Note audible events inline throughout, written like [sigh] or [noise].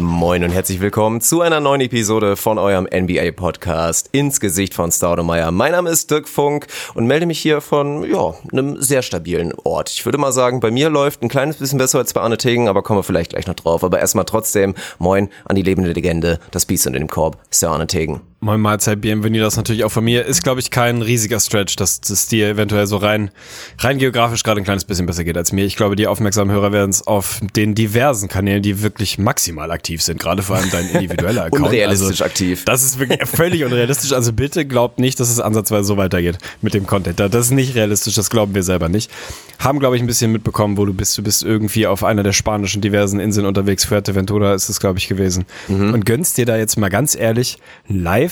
Moin und herzlich willkommen zu einer neuen Episode von eurem NBA Podcast ins Gesicht von Staudemeyer. Mein Name ist Dirk Funk und melde mich hier von ja, einem sehr stabilen Ort. Ich würde mal sagen, bei mir läuft ein kleines bisschen besser als bei Arne Tegen, aber kommen wir vielleicht gleich noch drauf. Aber erstmal trotzdem Moin an die lebende Legende, das Biest in dem Korb, Sir Arne Tegen. Moin Mahlzeit, Bienvenue, das natürlich auch von mir. Ist, glaube ich, kein riesiger Stretch, dass es dir eventuell so rein, rein geografisch gerade ein kleines bisschen besser geht als mir. Ich glaube, die aufmerksamen Hörer werden es auf den diversen Kanälen, die wirklich maximal aktiv sind, gerade vor allem dein individueller Account. Unrealistisch also, aktiv. Das ist wirklich völlig unrealistisch. Also bitte glaubt nicht, dass es ansatzweise so weitergeht mit dem Content. Das ist nicht realistisch, das glauben wir selber nicht. Haben, glaube ich, ein bisschen mitbekommen, wo du bist. Du bist irgendwie auf einer der spanischen diversen Inseln unterwegs. Fuerteventura ist es, glaube ich, gewesen. Mhm. Und gönnst dir da jetzt mal ganz ehrlich live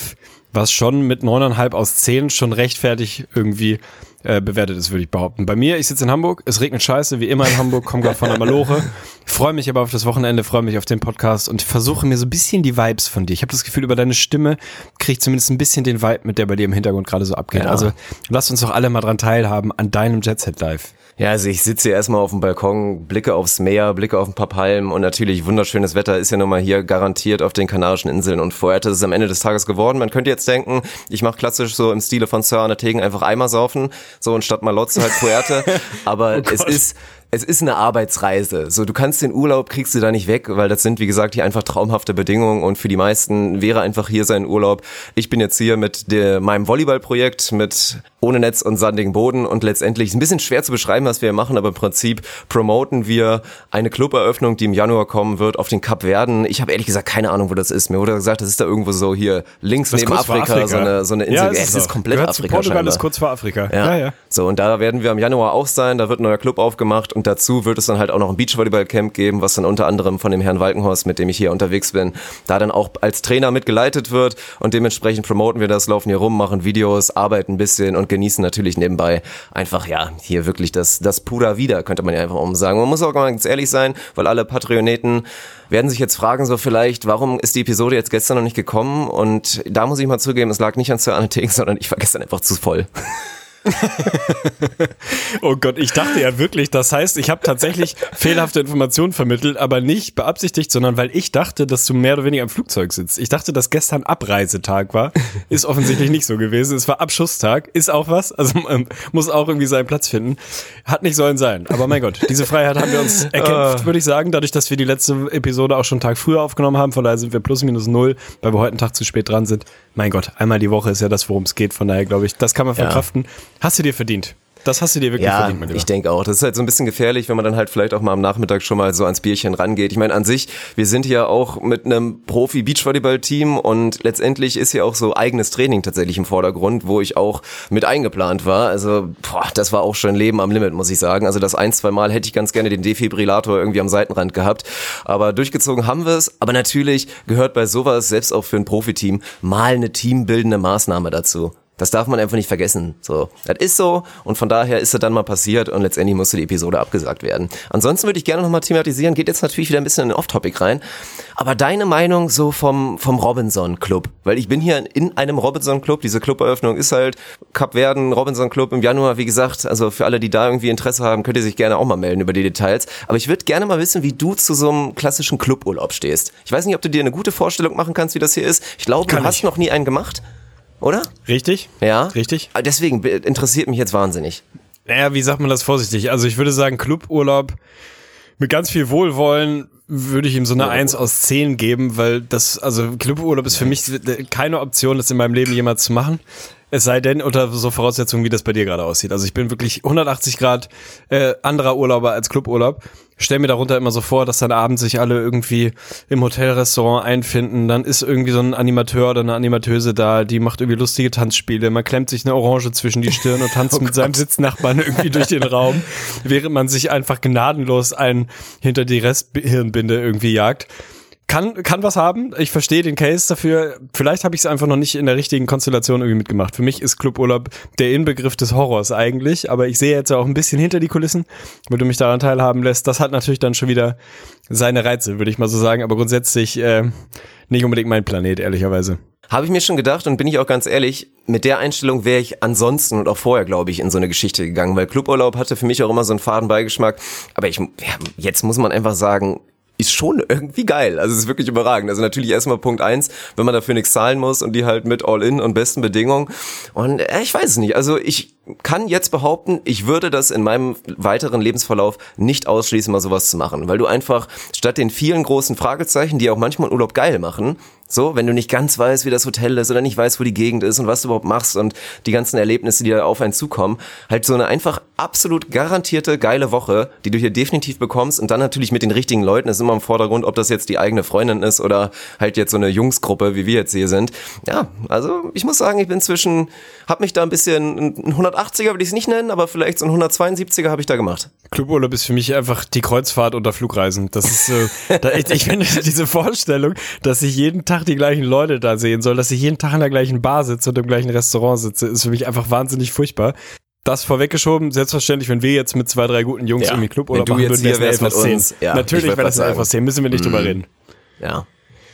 was schon mit neuneinhalb aus zehn schon rechtfertig irgendwie äh, bewertet ist, würde ich behaupten. Bei mir, ich sitze in Hamburg, es regnet scheiße, wie immer in Hamburg, komme gerade von der Maloche, freue mich aber auf das Wochenende, freue mich auf den Podcast und versuche mir so ein bisschen die Vibes von dir. Ich habe das Gefühl, über deine Stimme kriege ich zumindest ein bisschen den Vibe mit, der bei dir im Hintergrund gerade so abgeht. Ja. Also lasst uns doch alle mal dran teilhaben an deinem Jet Set Live. Ja, also ich sitze hier erstmal auf dem Balkon, blicke aufs Meer, blicke auf ein paar Palmen und natürlich wunderschönes Wetter ist ja nun mal hier garantiert auf den Kanarischen Inseln. Und Fuerte ist es am Ende des Tages geworden. Man könnte jetzt denken, ich mache klassisch so im Stile von Sir Arne Tegen einfach Eimer saufen, so und statt Malotze halt Fuerte, [laughs] aber es ist es ist eine Arbeitsreise. So, du kannst den Urlaub kriegst du da nicht weg, weil das sind, wie gesagt, hier einfach traumhafte Bedingungen und für die meisten wäre einfach hier sein Urlaub. Ich bin jetzt hier mit der, meinem Volleyballprojekt mit ohne Netz und sandigen Boden und letztendlich ist ein bisschen schwer zu beschreiben, was wir hier machen, aber im Prinzip promoten wir eine Cluberöffnung, die im Januar kommen wird, auf den Kap Verden. Ich habe ehrlich gesagt keine Ahnung, wo das ist. Mir wurde gesagt, das ist da irgendwo so hier links Das ist neben Afrika, Afrika. so eine so eine Insel. Ja, ist es ist auch. komplett Gehört Afrika Portugal scheinbar. ist kurz vor Afrika. Ja. Ja, ja. So, und da werden wir im Januar auch sein. Da wird ein neuer Club aufgemacht und dazu wird es dann halt auch noch ein Beachvolleyball-Camp geben, was dann unter anderem von dem Herrn Walkenhorst, mit dem ich hier unterwegs bin, da dann auch als Trainer mitgeleitet wird und dementsprechend promoten wir das, laufen hier rum, machen Videos, arbeiten ein bisschen und genießen natürlich nebenbei einfach, ja, hier wirklich das, das Puder wieder, könnte man ja einfach um sagen. Man muss auch mal ganz ehrlich sein, weil alle Patreoneten werden sich jetzt fragen, so vielleicht, warum ist die Episode jetzt gestern noch nicht gekommen? Und da muss ich mal zugeben, es lag nicht an Sir Tegen, sondern ich war gestern einfach zu voll. [laughs] [laughs] Oh Gott, ich dachte ja wirklich, das heißt, ich habe tatsächlich fehlerhafte Informationen vermittelt, aber nicht beabsichtigt, sondern weil ich dachte, dass du mehr oder weniger im Flugzeug sitzt. Ich dachte, dass gestern Abreisetag war. [laughs] Ist offensichtlich nicht so gewesen. Es war Abschusstag, ist auch was, also ähm, muss auch irgendwie seinen Platz finden. Hat nicht sollen sein. Aber mein Gott, diese Freiheit haben wir uns [laughs] erkämpft, würde ich sagen, dadurch, dass wir die letzte Episode auch schon einen Tag früher aufgenommen haben. Von daher sind wir plus minus null, weil wir heute einen Tag zu spät dran sind. Mein Gott, einmal die Woche ist ja das, worum es geht. Von daher glaube ich, das kann man Ja. verkraften. Hast du dir verdient. Das hast du dir wirklich Ja, verdient, mein Lieber. ich denke auch. Das ist halt so ein bisschen gefährlich, wenn man dann halt vielleicht auch mal am Nachmittag schon mal so ans Bierchen rangeht. Ich meine, an sich, wir sind hier auch mit einem Profi-Beachvolleyball-Team und letztendlich ist hier auch so eigenes Training tatsächlich im Vordergrund, wo ich auch mit eingeplant war. Also, boah, das war auch schon Leben am Limit, muss ich sagen. Also das ein, zwei Mal hätte ich ganz gerne den Defibrillator irgendwie am Seitenrand gehabt. Aber durchgezogen haben wir es. Aber natürlich gehört bei sowas, selbst auch für ein Profiteam, mal eine teambildende Maßnahme dazu. Das darf man einfach nicht vergessen. So, das ist so und von daher ist es dann mal passiert und letztendlich musste die Episode abgesagt werden. Ansonsten würde ich gerne nochmal thematisieren, geht jetzt natürlich wieder ein bisschen in den Off-Topic rein, aber deine Meinung so vom, vom Robinson Club, weil ich bin hier in einem Robinson Club, diese Cluberöffnung ist halt Cup Verden, Robinson Club im Januar, wie gesagt, also für alle, die da irgendwie Interesse haben, könnt ihr sich gerne auch mal melden über die Details, aber ich würde gerne mal wissen, wie du zu so einem klassischen Cluburlaub stehst. Ich weiß nicht, ob du dir eine gute Vorstellung machen kannst, wie das hier ist. Ich glaube, du hast ich. noch nie einen gemacht, oder? Richtig? Ja. Richtig? Ah, Deswegen be- interessiert mich jetzt wahnsinnig. Naja, wie sagt man das vorsichtig? Also ich würde sagen, Cluburlaub mit ganz viel Wohlwollen würde ich ihm so eine Ja, 1 aus 10 geben, weil das, also Cluburlaub ist für mich keine Option, das in meinem Leben jemals zu machen. Es sei denn unter so Voraussetzungen, wie das bei dir gerade aussieht. Also ich bin wirklich 180 Grad äh, anderer Urlauber als Cluburlaub. Stell mir darunter immer so vor, dass dann abends sich alle irgendwie im Hotelrestaurant einfinden. Dann ist irgendwie so ein Animateur oder eine Animateuse da, die macht irgendwie lustige Tanzspiele. Man klemmt sich eine Orange zwischen die Stirn und tanzt [laughs] mit seinem Sitznachbarn irgendwie durch den Raum, während man sich einfach gnadenlos einen hinter die Resthirnbinde irgendwie jagt. Kann, kann was haben. Ich verstehe den Case dafür. Vielleicht habe ich es einfach noch nicht in der richtigen Konstellation irgendwie mitgemacht. Für mich ist Cluburlaub der Inbegriff des Horrors eigentlich, aber ich sehe jetzt auch ein bisschen hinter die Kulissen, weil du mich daran teilhaben lässt. Das hat natürlich dann schon wieder seine Reize, würde ich mal so sagen, aber grundsätzlich äh, nicht unbedingt mein Planet, ehrlicherweise. Habe ich mir schon gedacht und bin ich auch ganz ehrlich, mit der Einstellung wäre ich ansonsten und auch vorher, glaube ich, in so eine Geschichte gegangen, weil Cluburlaub hatte für mich auch immer so einen faden Beigeschmack. Aber ich, ja, jetzt muss man einfach sagen, ist schon irgendwie geil. Also es ist wirklich überragend. Also natürlich erstmal Punkt eins, wenn man dafür nichts zahlen muss und die halt mit All-In und besten Bedingungen. Und äh, ich weiß es nicht. Also ich kann jetzt behaupten, ich würde das in meinem weiteren Lebensverlauf nicht ausschließen, mal sowas zu machen, weil du einfach statt den vielen großen Fragezeichen, die auch manchmal Urlaub geil machen, so, wenn du nicht ganz weißt, wie das Hotel ist oder nicht weißt, wo die Gegend ist und was du überhaupt machst und die ganzen Erlebnisse, die da auf einen zukommen, halt so eine einfach absolut garantierte geile Woche, die du hier definitiv bekommst und dann natürlich mit den richtigen Leuten, ist immer im Vordergrund, ob das jetzt die eigene Freundin ist oder halt jetzt so eine Jungsgruppe, wie wir jetzt hier sind. Ja, also ich muss sagen, ich bin zwischen, hab mich da ein bisschen, ein 180er würde ich es nicht nennen, aber vielleicht so ein 172er habe ich da gemacht. Cluburlaub ist für mich einfach die Kreuzfahrt unter Flugreisen. Das ist, äh, da, ich, ich finde [laughs] diese Vorstellung, dass ich jeden Tag die gleichen Leute da sehen soll, dass ich jeden Tag in der gleichen Bar sitze und im gleichen Restaurant sitze, ist für mich einfach wahnsinnig furchtbar. Das vorweggeschoben, selbstverständlich, wenn wir jetzt mit zwei, drei guten Jungs Ja. irgendwie Club oder machen würden, hier wäre es 10. uns. Ja, ich Natürlich wäre das sagen. 10, müssen wir nicht drüber reden. Ja.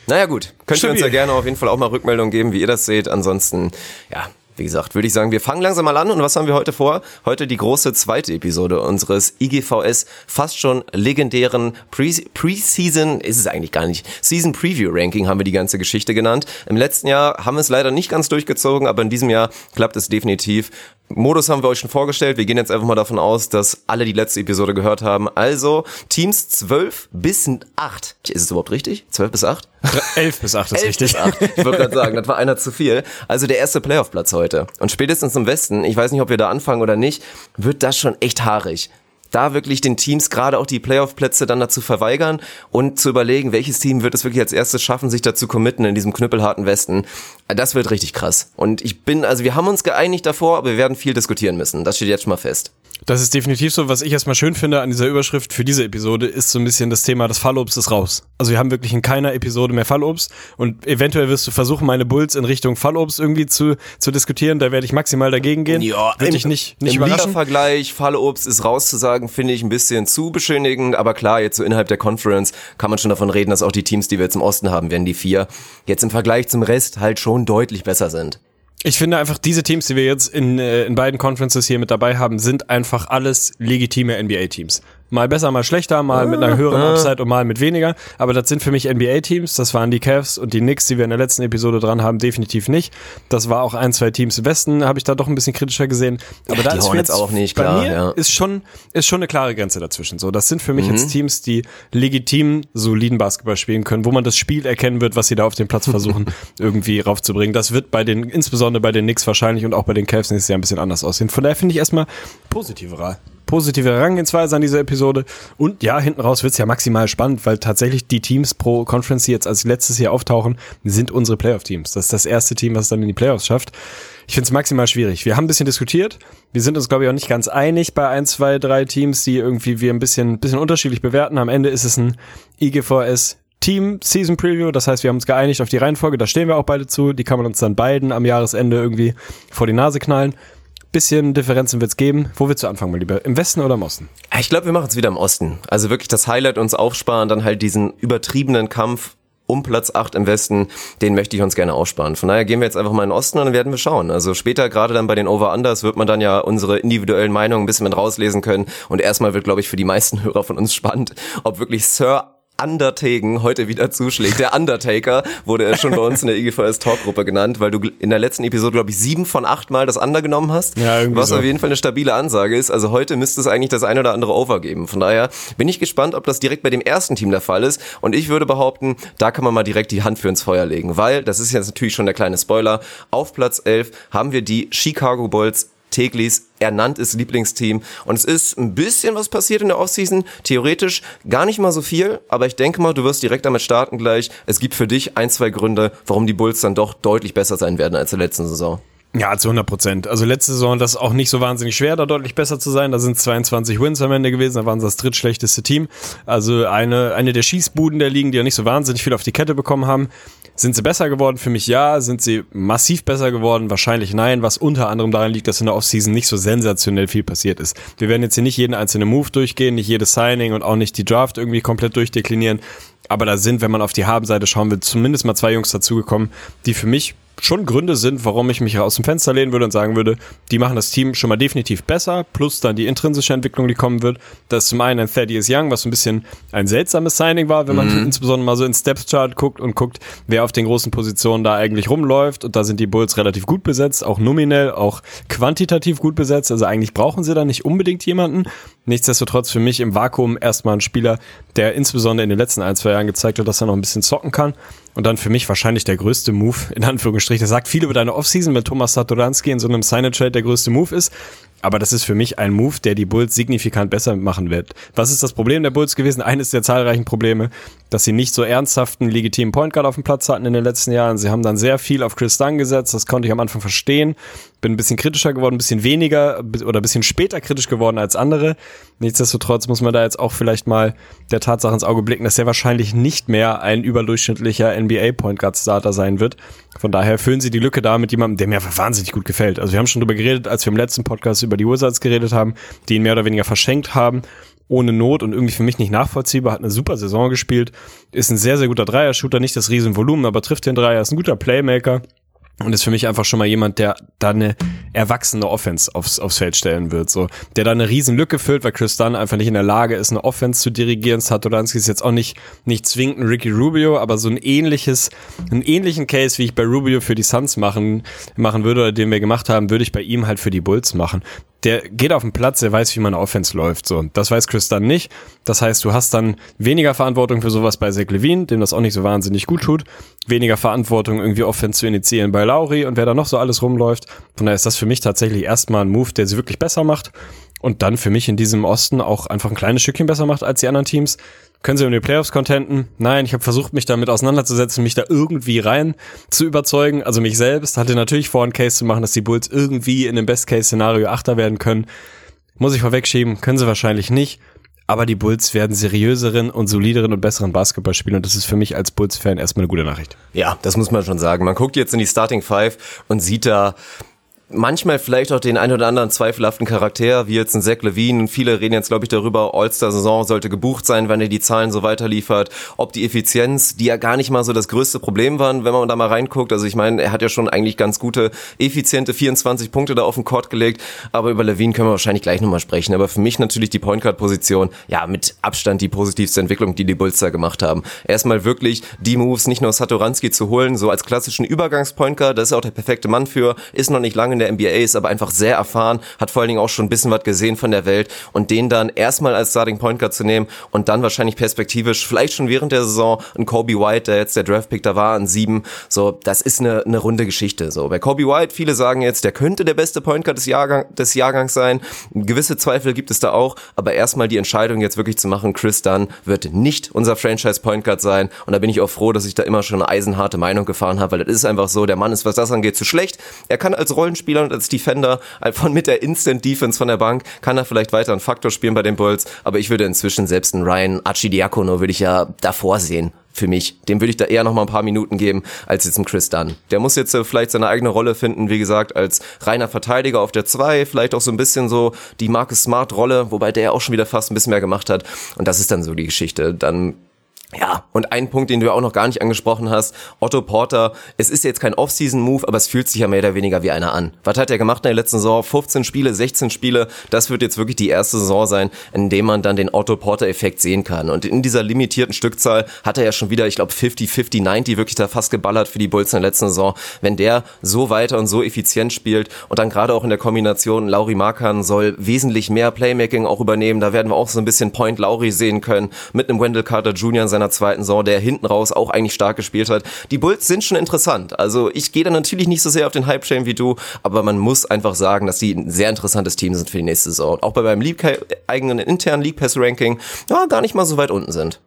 Naja gut, könnt ihr uns Stabil. ja gerne auf jeden Fall auch mal Rückmeldungen geben, wie ihr das seht. Ansonsten, ja, wie gesagt, würde ich sagen, wir fangen langsam mal an. Und was haben wir heute vor? Heute die große zweite Episode unseres IGVS fast schon legendären Pre- Pre-Season, ist es eigentlich gar nicht, Season Preview Ranking haben wir die ganze Geschichte genannt. Im letzten Jahr haben wir es leider nicht ganz durchgezogen, aber in diesem Jahr klappt es definitiv. Modus haben wir euch schon vorgestellt. Wir gehen jetzt einfach mal davon aus, dass alle die letzte Episode gehört haben. Also Teams 12 bis 8. Ist es überhaupt richtig? 12 bis 8? 11 bis 8 ist 11 richtig. bis 8. Ich wollte gerade sagen, das war einer zu viel. Also der erste Playoff-Platz heute. Und spätestens im Westen, ich weiß nicht, ob wir da anfangen oder nicht, wird das schon echt haarig. Da wirklich den Teams gerade auch die Playoff-Plätze dann dazu verweigern und zu überlegen, welches Team wird es wirklich als erstes schaffen, sich dazu committen in diesem knüppelharten Westen. Das wird richtig krass. Und ich bin, also wir haben uns geeinigt davor, aber wir werden viel diskutieren müssen. Das steht jetzt schon mal fest. Das ist definitiv so. Was ich erstmal schön finde an dieser Überschrift für diese Episode, ist so ein bisschen das Thema, das Fallobst ist raus. Also wir haben wirklich in keiner Episode mehr Fallobst und eventuell wirst du versuchen, meine Bulls in Richtung Fallobst irgendwie zu, zu diskutieren. Da werde ich maximal dagegen gehen. Würde im- ich nicht, nicht Im. Liga-Vergleich, Fallobst ist rauszusagen, finde ich ein bisschen zu beschönigend, aber klar, jetzt so innerhalb der Conference kann man schon davon reden, dass auch die Teams, die wir jetzt im Osten haben, werden die vier, jetzt im Vergleich zum Rest halt schon deutlich besser sind. Ich finde einfach, diese Teams, die wir jetzt in, äh, in beiden Conferences hier mit dabei haben, sind einfach alles legitime NBA-Teams. Mal besser, mal schlechter, mal mit einer höheren Upside und mal mit weniger. Aber das sind für mich NBA-Teams. Das waren die Cavs und die Knicks, die wir in der letzten Episode dran haben, definitiv nicht. Das war auch ein, zwei Teams im Westen, habe ich da doch ein bisschen kritischer gesehen. Aber Ja, da ist jetzt auch nicht, bei klar, mir ja. ist schon ist schon eine klare Grenze dazwischen. So, das sind für mich Mhm. jetzt Teams, die legitim soliden Basketball spielen können, wo man das Spiel erkennen wird, was sie da auf dem Platz versuchen [laughs] irgendwie raufzubringen. Das wird bei den insbesondere bei den Knicks wahrscheinlich und auch bei den Cavs nächstes Jahr ein bisschen anders aussehen. Von daher finde ich erstmal positive positive Herangehensweise an diese Episode. Und ja, hinten raus wird's ja maximal spannend, weil tatsächlich die Teams pro Conference, die jetzt als letztes Jahr auftauchen, sind unsere Playoff-Teams. Das ist das erste Team, was dann in die Playoffs schafft. Ich finde es maximal schwierig. Wir haben ein bisschen diskutiert. Wir sind uns, glaube ich, auch nicht ganz einig bei ein, zwei, drei Teams, die irgendwie wir ein bisschen, bisschen unterschiedlich bewerten. Am Ende ist es ein IGVS Team Season Preview. Das heißt, wir haben uns geeinigt auf die Reihenfolge. Da stehen wir auch beide zu. Die kann man uns dann beiden am Jahresende irgendwie vor die Nase knallen. Bisschen Differenzen wird's geben. Wo willst du anfangen, mein Lieber? Im Westen oder im Osten? Ich glaube, wir machen es wieder im Osten. Also wirklich das Highlight uns aufsparen, dann halt diesen übertriebenen Kampf um Platz 8 im Westen, den möchte ich uns gerne aussparen. Von daher gehen wir jetzt einfach mal in den Osten und dann werden wir schauen. Also später, gerade dann bei den Over-Unders, wird man dann ja unsere individuellen Meinungen ein bisschen mit rauslesen können. Und erstmal wird, glaube ich, für die meisten [laughs] Hörer von uns spannend, ob wirklich Sir Undertaken heute wieder zuschlägt. Der Undertaker wurde er schon bei uns in der IGVS Talkgruppe genannt, weil du in der letzten Episode, glaube ich, sieben von acht Mal das Under genommen hast. Ja, irgendwie was so. auf jeden Fall eine stabile Ansage ist. Also heute müsste es eigentlich das ein oder andere Over geben. Von daher bin ich gespannt, ob das direkt bei dem ersten Team der Fall ist. Und ich würde behaupten, da kann man mal direkt die Hand für ins Feuer legen, weil, das ist jetzt natürlich schon der kleine Spoiler, auf Platz 11 haben wir die Chicago Bulls Teglis ernanntes Lieblingsteam. Und es ist ein bisschen was passiert in der Offseason. Theoretisch gar nicht mal so viel, aber ich denke mal, du wirst direkt damit starten gleich. Es gibt für dich ein, zwei Gründe, warum die Bulls dann doch deutlich besser sein werden als in der letzten Saison. Ja, zu 100 Prozent. Also letzte Saison, das ist auch nicht so wahnsinnig schwer, da deutlich besser zu sein. Da sind 22 Wins am Ende gewesen, da waren sie das drittschlechteste Team. Also eine, eine der Schießbuden der Ligen, die ja nicht so wahnsinnig viel auf die Kette bekommen haben. Sind sie besser geworden? Für mich ja. Sind sie massiv besser geworden? Wahrscheinlich nein, was unter anderem daran liegt, dass in der Offseason nicht so sensationell viel passiert ist. Wir werden jetzt hier nicht jeden einzelnen Move durchgehen, nicht jedes Signing und auch nicht die Draft irgendwie komplett durchdeklinieren. Aber da sind, wenn man auf die Habenseite schauen will, zumindest mal zwei Jungs dazugekommen, die für mich schon Gründe sind, warum ich mich aus dem Fenster lehnen würde und sagen würde, die machen das Team schon mal definitiv besser, plus dann die intrinsische Entwicklung, die kommen wird. Das ist zum einen ein Thaddeus Young, was so ein bisschen ein seltsames Signing war, wenn man mhm. insbesondere mal so ins Steps Chart guckt und guckt, wer auf den großen Positionen da eigentlich rumläuft. Und da sind die Bulls relativ gut besetzt, auch nominell, auch quantitativ gut besetzt. Also eigentlich brauchen sie da nicht unbedingt jemanden. Nichtsdestotrotz für mich im Vakuum erstmal ein Spieler, der insbesondere in den letzten ein, zwei Jahren gezeigt hat, dass er noch ein bisschen zocken kann. Und dann für mich wahrscheinlich der größte Move, in Anführungsstrichen. Das sagt viel über deine Offseason, wenn Thomas Satoranski in so einem Sign-Trade der größte Move ist. Aber das ist für mich ein Move, der die Bulls signifikant besser machen wird. Was ist das Problem der Bulls gewesen? Eines der zahlreichen Probleme, dass sie nicht so ernsthaften, legitimen Point Guard auf dem Platz hatten in den letzten Jahren. Sie haben dann sehr viel auf Chris Dunn gesetzt. Das konnte ich am Anfang verstehen. Bin ein bisschen kritischer geworden, ein bisschen weniger oder ein bisschen später kritisch geworden als andere. Nichtsdestotrotz muss man da jetzt auch vielleicht mal der Tatsache ins Auge blicken, dass er wahrscheinlich nicht mehr ein überdurchschnittlicher NBA Point Guard Starter sein wird. Von daher füllen sie die Lücke da mit jemandem, der mir wahnsinnig gut gefällt. Also wir haben schon drüber geredet, als wir im letzten Podcast über die Wizards geredet haben, die ihn mehr oder weniger verschenkt haben ohne Not und irgendwie für mich nicht nachvollziehbar, hat eine super Saison gespielt, ist ein sehr, sehr guter Dreier-Shooter, nicht das Riesenvolumen, aber trifft den Dreier, ist ein guter Playmaker und ist für mich einfach schon mal jemand, der da eine erwachsene Offense aufs, aufs Feld stellen wird, so. Der da eine riesen Lücke füllt, weil Chris Dunn einfach nicht in der Lage ist, eine Offense zu dirigieren. Satoransky ist jetzt auch nicht, nicht zwingend ein Ricky Rubio, aber so ein ähnliches, einen ähnlichen Case, wie ich bei Rubio für die Suns machen, machen würde oder den wir gemacht haben, würde ich bei ihm halt für die Bulls machen der geht auf den Platz, der weiß, wie man Offense läuft. So, das weiß Chris dann nicht. Das heißt, du hast dann weniger Verantwortung für sowas bei Zach Levine, dem das auch nicht so wahnsinnig gut tut. Weniger Verantwortung, irgendwie Offense zu initiieren bei Lauri und wer da noch so alles rumläuft. Von daher ist das für mich tatsächlich erstmal ein Move, der sie wirklich besser macht. Und dann für mich in diesem Osten auch einfach ein kleines Stückchen besser macht als die anderen Teams. Können sie um die Playoffs contenten? Nein, ich habe versucht, mich damit auseinanderzusetzen, mich da irgendwie rein zu überzeugen. Also mich selbst hatte natürlich vor, einen Case zu machen, dass die Bulls irgendwie in dem Best-Case-Szenario Achter werden können. Muss ich vorwegschieben, können sie wahrscheinlich nicht. Aber die Bulls werden seriöseren und solideren und besseren Basketball spielen und das ist für mich als Bulls-Fan erstmal eine gute Nachricht. Ja, das muss man schon sagen. Man guckt jetzt in die Starting Five und sieht da manchmal vielleicht auch den ein oder anderen zweifelhaften Charakter, wie jetzt ein Zach Levine. Viele reden jetzt, glaube ich, darüber, All-Star-Saison sollte gebucht sein, wenn er die Zahlen so weiterliefert. Ob die Effizienz, die ja gar nicht mal so das größte Problem waren, wenn man da mal reinguckt. Also ich meine, er hat ja schon eigentlich ganz gute, effiziente 24 Punkte da auf den Court gelegt. Aber über Levine können wir wahrscheinlich gleich nochmal sprechen. Aber für mich natürlich die Point Guard-Position, ja, mit Abstand die positivste Entwicklung, die die Bulls da gemacht haben. Erstmal wirklich die Moves, nicht nur Satoranski zu holen, so als klassischen Übergangs-Point Guard, das ist auch der perfekte Mann für, ist noch nicht lange in der NBA, ist aber einfach sehr erfahren, hat vor allen Dingen auch schon ein bisschen was gesehen von der Welt und den dann erstmal als Starting Point Guard zu nehmen und dann wahrscheinlich perspektivisch, vielleicht schon während der Saison, ein Kobe White, der jetzt der Draftpick da war, ein Sieben, so, das ist eine, eine runde Geschichte, so. Bei Kobe White, viele sagen jetzt, der könnte der beste Point Guard des, Jahrgang, des Jahrgangs sein, gewisse Zweifel gibt es da auch, aber erstmal die Entscheidung jetzt wirklich zu machen, Chris Dunn wird nicht unser Franchise Point Guard sein und da bin ich auch froh, dass ich da immer schon eine eisenharte Meinung gefahren habe, weil das ist einfach so, der Mann ist, was das angeht, zu schlecht. Er kann als Rollenspieler Spieler und als Defender, äh, von mit der Instant Defense von der Bank, kann er vielleicht weiter einen Faktor spielen bei den Bulls, aber ich würde inzwischen selbst einen Ryan Archidiakono würde ich ja davor sehen für mich. Dem würde ich da eher noch mal ein paar Minuten geben als jetzt ein Chris Dunn. Der muss jetzt äh, vielleicht seine eigene Rolle finden, wie gesagt, als reiner Verteidiger auf der 2, vielleicht auch so ein bisschen so die Marcus Smart Rolle, wobei der auch schon wieder fast ein bisschen mehr gemacht hat und das ist dann so die Geschichte. Dann ja, und ein Punkt, den du auch noch gar nicht angesprochen hast, Otto Porter, es ist jetzt kein Off-Season-Move, aber es fühlt sich ja mehr oder weniger wie einer an. Was hat er gemacht in der letzten Saison? 15 Spiele, 16 Spiele, das wird jetzt wirklich die erste Saison sein, in dem man dann den Otto Porter-Effekt sehen kann. Und in dieser limitierten Stückzahl hat er ja schon wieder, ich glaube, 50, 50, 90 wirklich da fast geballert für die Bulls in der letzten Saison. Wenn der so weiter und so effizient spielt und dann gerade auch in der Kombination Lauri Markan soll wesentlich mehr Playmaking auch übernehmen, da werden wir auch so ein bisschen Point Lauri sehen können mit einem Wendell Carter Jr. in seiner seiner zweiten Saison, der hinten raus auch eigentlich stark gespielt hat. Die Bulls sind schon interessant. Also ich gehe da natürlich nicht so sehr auf den Hype-Chain wie du, aber man muss einfach sagen, dass die ein sehr interessantes Team sind für die nächste Saison. Auch bei meinem League eigenen internen League Pass Ranking ja, gar nicht mal so weit unten sind.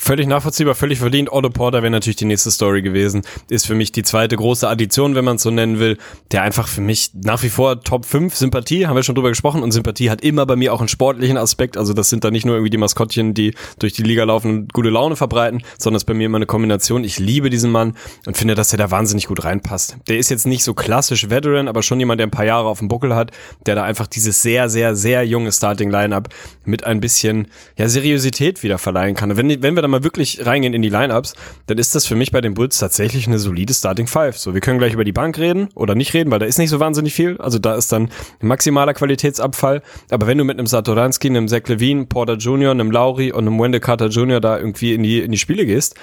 Völlig nachvollziehbar, völlig verdient. Otto Porter wäre natürlich die nächste Story gewesen. Ist für mich die zweite große Addition, wenn man es so nennen will. Der einfach für mich nach wie vor Top 5 Sympathie, haben wir schon drüber gesprochen. Und Sympathie hat immer bei mir auch einen sportlichen Aspekt. Also das sind da nicht nur irgendwie die Maskottchen, die durch die Liga laufen und gute Laune verbreiten, sondern es ist bei mir immer eine Kombination. Ich liebe diesen Mann und finde, dass er da wahnsinnig gut reinpasst. Der ist jetzt nicht so klassisch Veteran, aber schon jemand, der ein paar Jahre auf dem Buckel hat, der da einfach dieses sehr, sehr, sehr junge Starting-Lineup mit ein bisschen ja, Seriosität wieder verleihen kann. wenn, wenn wir da mal wirklich reingehen in die Lineups, dann ist das für mich bei den Bulls tatsächlich eine solide Starting Five. So, wir können gleich über die Bank reden oder nicht reden, weil da ist nicht so wahnsinnig viel. Also da ist dann maximaler Qualitätsabfall. Aber wenn du mit einem Satoransky, einem Zach Levine, Porter Jr., einem Lauri und einem Wendell Carter Jr. da irgendwie in die, in die Spiele gehst,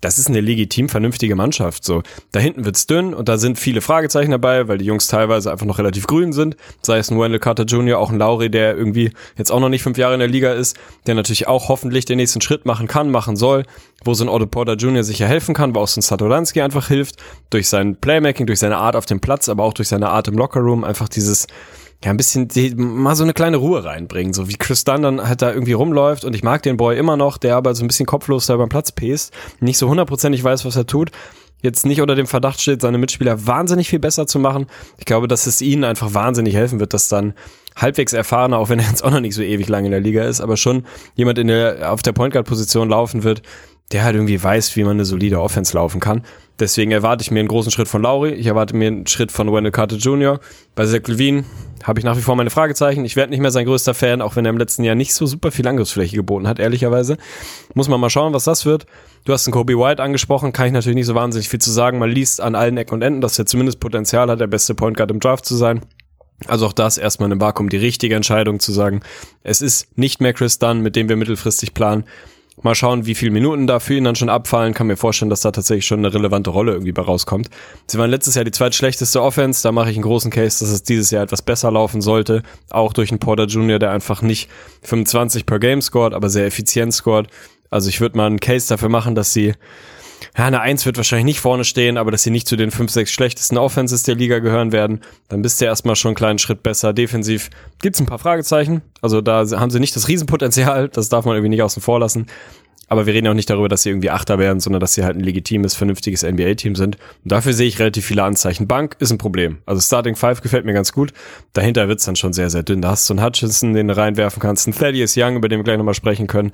das ist eine legitim vernünftige Mannschaft. So, da hinten wird's dünn und da sind viele Fragezeichen dabei, weil die Jungs teilweise einfach noch relativ grün sind. Sei es ein Wendell Carter Jr., auch ein Lauri, der irgendwie jetzt auch noch nicht fünf Jahre in der Liga ist, der natürlich auch hoffentlich den nächsten Schritt machen kann, machen soll, wo so ein Otto Porter Jr. sicher helfen kann, wo auch so ein Satoransky einfach hilft, durch sein Playmaking, durch seine Art auf dem Platz, aber auch durch seine Art im Lockerroom, einfach dieses ja, ein bisschen die, mal so eine kleine Ruhe reinbringen, so wie Chris Dunn dann halt da irgendwie rumläuft und ich mag den Boy immer noch, der aber so ein bisschen kopflos da beim Platz pest, nicht so hundertprozentig weiß, was er tut, jetzt nicht unter dem Verdacht steht, seine Mitspieler wahnsinnig viel besser zu machen. Ich glaube, dass es ihnen einfach wahnsinnig helfen wird, dass dann halbwegs erfahrener, auch wenn er jetzt auch noch nicht so ewig lange in der Liga ist, aber schon jemand in der, auf der Point Guard Position laufen wird, der halt irgendwie weiß, wie man eine solide Offense laufen kann. Deswegen erwarte ich mir einen großen Schritt von Lauri. Ich erwarte mir einen Schritt von Wendell Carter Jr. Bei Zach Levine habe ich nach wie vor meine Fragezeichen. Ich werde nicht mehr sein größter Fan, auch wenn er im letzten Jahr nicht so super viel Angriffsfläche geboten hat, ehrlicherweise. Muss man mal schauen, was das wird. Du hast einen Kobe White angesprochen, kann ich natürlich nicht so wahnsinnig viel zu sagen. Man liest an allen Ecken und Enden, dass er zumindest Potenzial hat, der beste Point Guard im Draft zu sein. Also auch das erstmal im Vakuum die richtige Entscheidung zu sagen. Es ist nicht mehr Chris Dunn, mit dem wir mittelfristig planen. Mal schauen, wie viele Minuten da für ihn dann schon abfallen. Kann mir vorstellen, dass da tatsächlich schon eine relevante Rolle irgendwie bei rauskommt. Sie waren letztes Jahr die zweitschlechteste Offense. Da mache ich einen großen Case, dass es dieses Jahr etwas besser laufen sollte. Auch durch einen Porter Jr., der einfach nicht 25 per Game scored, aber sehr effizient scored. Also ich würde mal einen Case dafür machen, dass sie ja, eine Eins wird wahrscheinlich nicht vorne stehen, aber dass sie nicht zu den fünf, sechs schlechtesten Offenses der Liga gehören werden, dann bist du erstmal schon einen kleinen Schritt besser. Defensiv gibt's ein paar Fragezeichen. Also da haben sie nicht das Riesenpotenzial, das darf man irgendwie nicht außen vor lassen. Aber wir reden auch nicht darüber, dass sie irgendwie Achter werden, sondern dass sie halt ein legitimes, vernünftiges NBA-Team sind. Und dafür sehe ich relativ viele Anzeichen. Bank ist ein Problem. Also Starting Five gefällt mir ganz gut. Dahinter wird's dann schon sehr, sehr dünn. Da hast du einen Hutchinson, den du reinwerfen kannst, einen Thaddeus Young, über den wir gleich nochmal sprechen können.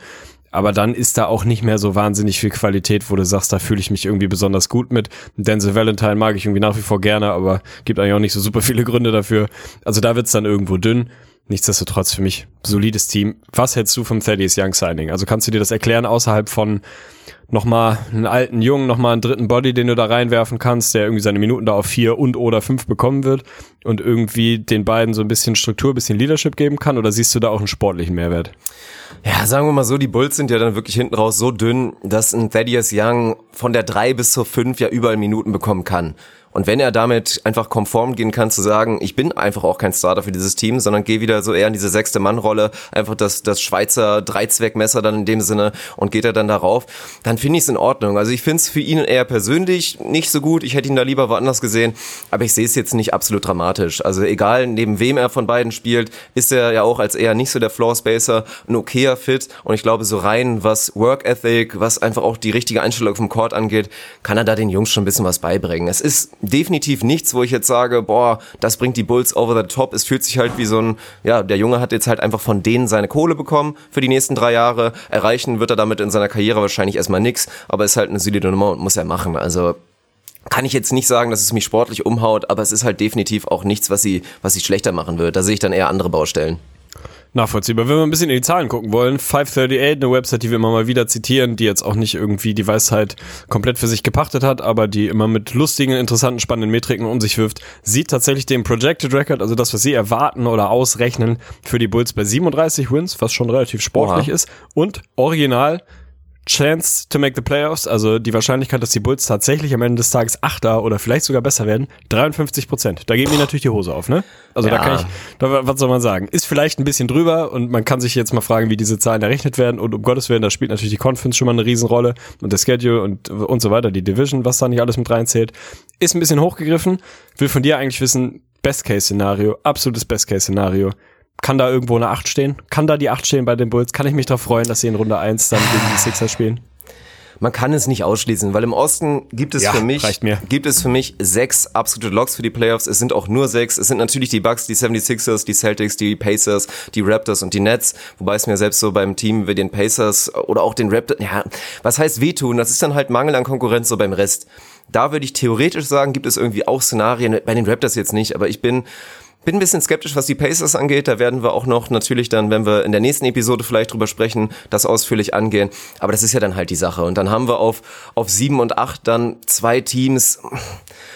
Aber dann ist da auch nicht mehr so wahnsinnig viel Qualität, wo du sagst, da fühle ich mich irgendwie besonders gut mit. Denzel Valentine mag ich irgendwie nach wie vor gerne, aber gibt eigentlich auch nicht so super viele Gründe dafür. Also da wird's dann irgendwo dünn. Nichtsdestotrotz für mich solides Team. Was hältst du vom Thaddeus Young Signing? Also kannst du dir das erklären außerhalb von nochmal einen alten Jungen, nochmal einen dritten Body, den du da reinwerfen kannst, der irgendwie seine Minuten da auf vier und oder fünf bekommen wird und irgendwie den beiden so ein bisschen Struktur, ein bisschen Leadership geben kann? Oder siehst du da auch einen sportlichen Mehrwert? Ja, sagen wir mal so, die Bulls sind ja dann wirklich hinten raus so dünn, dass ein Thaddeus Young von der drei bis zur fünf ja überall Minuten bekommen kann. Und wenn er damit einfach konform gehen kann zu sagen, ich bin einfach auch kein Starter für dieses Team, sondern gehe wieder so eher in diese sechste Mannrolle, einfach das, das Schweizer Dreizweckmesser dann in dem Sinne und geht er dann darauf, dann finde ich es in Ordnung. Also ich finde es für ihn eher persönlich nicht so gut. Ich hätte ihn da lieber woanders gesehen, aber ich sehe es jetzt nicht absolut dramatisch. Also egal, neben wem er von beiden spielt, ist er ja auch als eher nicht so der Floor Spacer ein okayer Fit und ich glaube so rein, was Work Ethic, was einfach auch die richtige Einstellung vom Court angeht, kann er da den Jungs schon ein bisschen was beibringen. Es ist definitiv nichts, wo ich jetzt sage, boah, das bringt die Bulls over the top. Es fühlt sich halt wie so ein, ja, der Junge hat jetzt halt einfach von denen seine Kohle bekommen für die nächsten drei Jahre. Erreichen wird er damit in seiner Karriere wahrscheinlich erstmal nix, aber ist halt eine solide Nummer und muss er machen. Also kann ich jetzt nicht sagen, dass es mich sportlich umhaut, aber es ist halt definitiv auch nichts, was sie, was sie schlechter machen wird. Da sehe ich dann eher andere Baustellen. Nachvollziehbar. Wenn wir ein bisschen in die Zahlen gucken wollen, 538, eine Website, die wir immer mal wieder zitieren, die jetzt auch nicht irgendwie die Weisheit komplett für sich gepachtet hat, aber die immer mit lustigen, interessanten, spannenden Metriken um sich wirft, sieht tatsächlich den Projected Record, also das, was sie erwarten oder ausrechnen, für die Bulls bei 37 Wins, was schon relativ sportlich Oha. ist, und original Chance to make the playoffs, also die Wahrscheinlichkeit, dass die Bulls tatsächlich am Ende des Tages Achter oder vielleicht sogar besser werden, 53 Prozent. Da geht mir natürlich die Hose auf, ne? Also ja. da kann ich, da, was soll man sagen? Ist vielleicht ein bisschen drüber und man kann sich jetzt mal fragen, wie diese Zahlen errechnet werden und um Gottes Willen, da spielt natürlich die Conference schon mal eine Riesenrolle und der Schedule und, und so weiter, die Division, was da nicht alles mit reinzählt, ist ein bisschen hochgegriffen. Will von dir eigentlich wissen, Best-Case-Szenario, absolutes Best-Case-Szenario. Kann da irgendwo eine 8 stehen? Kann da die 8 stehen bei den Bulls? Kann ich mich darauf freuen, dass sie in Runde 1 dann gegen die Sixers spielen? man kann es nicht ausschließen, weil im Osten gibt es Ja, für mich gibt es für mich sechs absolute Locks für die Playoffs. Es sind auch nur sechs. Es sind natürlich die Bucks, die 76ers, die Celtics, die Pacers, die Raptors und die Nets. Wobei es mir selbst so beim Team wie den Pacers oder auch den Raptors, ja, was heißt wehtun? Das ist dann halt Mangel an Konkurrenz so beim Rest. Da würde ich theoretisch sagen, gibt es irgendwie auch Szenarien, bei den Raptors jetzt nicht, aber ich bin bin ein bisschen skeptisch, was die Pacers angeht. Da werden wir auch noch natürlich dann, wenn wir in der nächsten Episode vielleicht drüber sprechen, das ausführlich angehen. Aber das ist ja dann halt die Sache. Und dann haben wir auf, auf sieben und acht dann zwei Teams.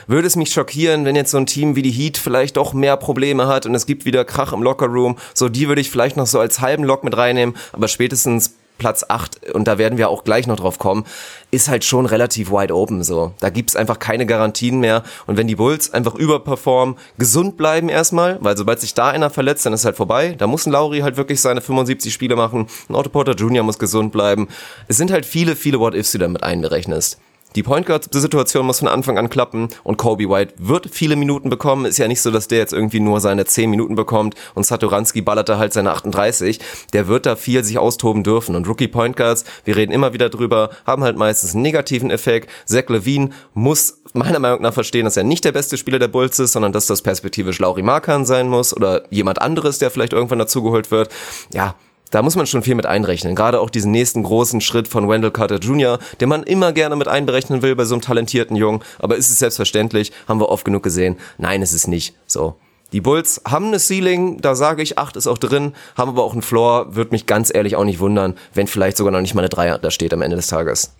Würde es mich schockieren, wenn jetzt so ein Team wie die Heat vielleicht doch mehr Probleme hat und es gibt wieder Krach im Lockerroom. So, die würde ich vielleicht noch so als halben Lock mit reinnehmen. Aber spätestens Platz 8, und da werden wir auch gleich noch drauf kommen, ist halt schon relativ wide open so. Da gibt's einfach keine Garantien mehr. Und wenn die Bulls einfach überperformen, gesund bleiben erstmal, weil sobald sich da einer verletzt, dann ist halt vorbei. Da muss ein Lauri halt wirklich seine 75 Spiele machen. Ein Otto Porter Jr. muss gesund bleiben. Es sind halt viele, viele What-Ifs, die du damit einberechnest. Die Point Guard-Situation muss von Anfang an klappen und Kobe White wird viele Minuten bekommen. Ist ja nicht so, dass der jetzt irgendwie nur seine 10 Minuten bekommt und Satoranski ballert da halt seine 38. Der wird da viel sich austoben dürfen. Und Rookie Point Guards, wir reden immer wieder drüber, haben halt meistens einen negativen Effekt. Zach Levine muss meiner Meinung nach verstehen, dass er nicht der beste Spieler der Bulls ist, sondern dass das perspektivisch Lauri Markan sein muss oder jemand anderes, der vielleicht irgendwann dazugeholt wird. Ja, da muss man schon viel mit einrechnen. Gerade auch diesen nächsten großen Schritt von Wendell Carter Jr., den man immer gerne mit einberechnen will bei so einem talentierten Jungen. Aber ist es selbstverständlich, haben wir oft genug gesehen. Nein, ist es nicht. So. Die Bulls haben eine Ceiling, da sage ich, acht ist auch drin, haben aber auch einen Floor, wird mich ganz ehrlich auch nicht wundern, wenn vielleicht sogar noch nicht mal eine Dreier da steht am Ende des Tages.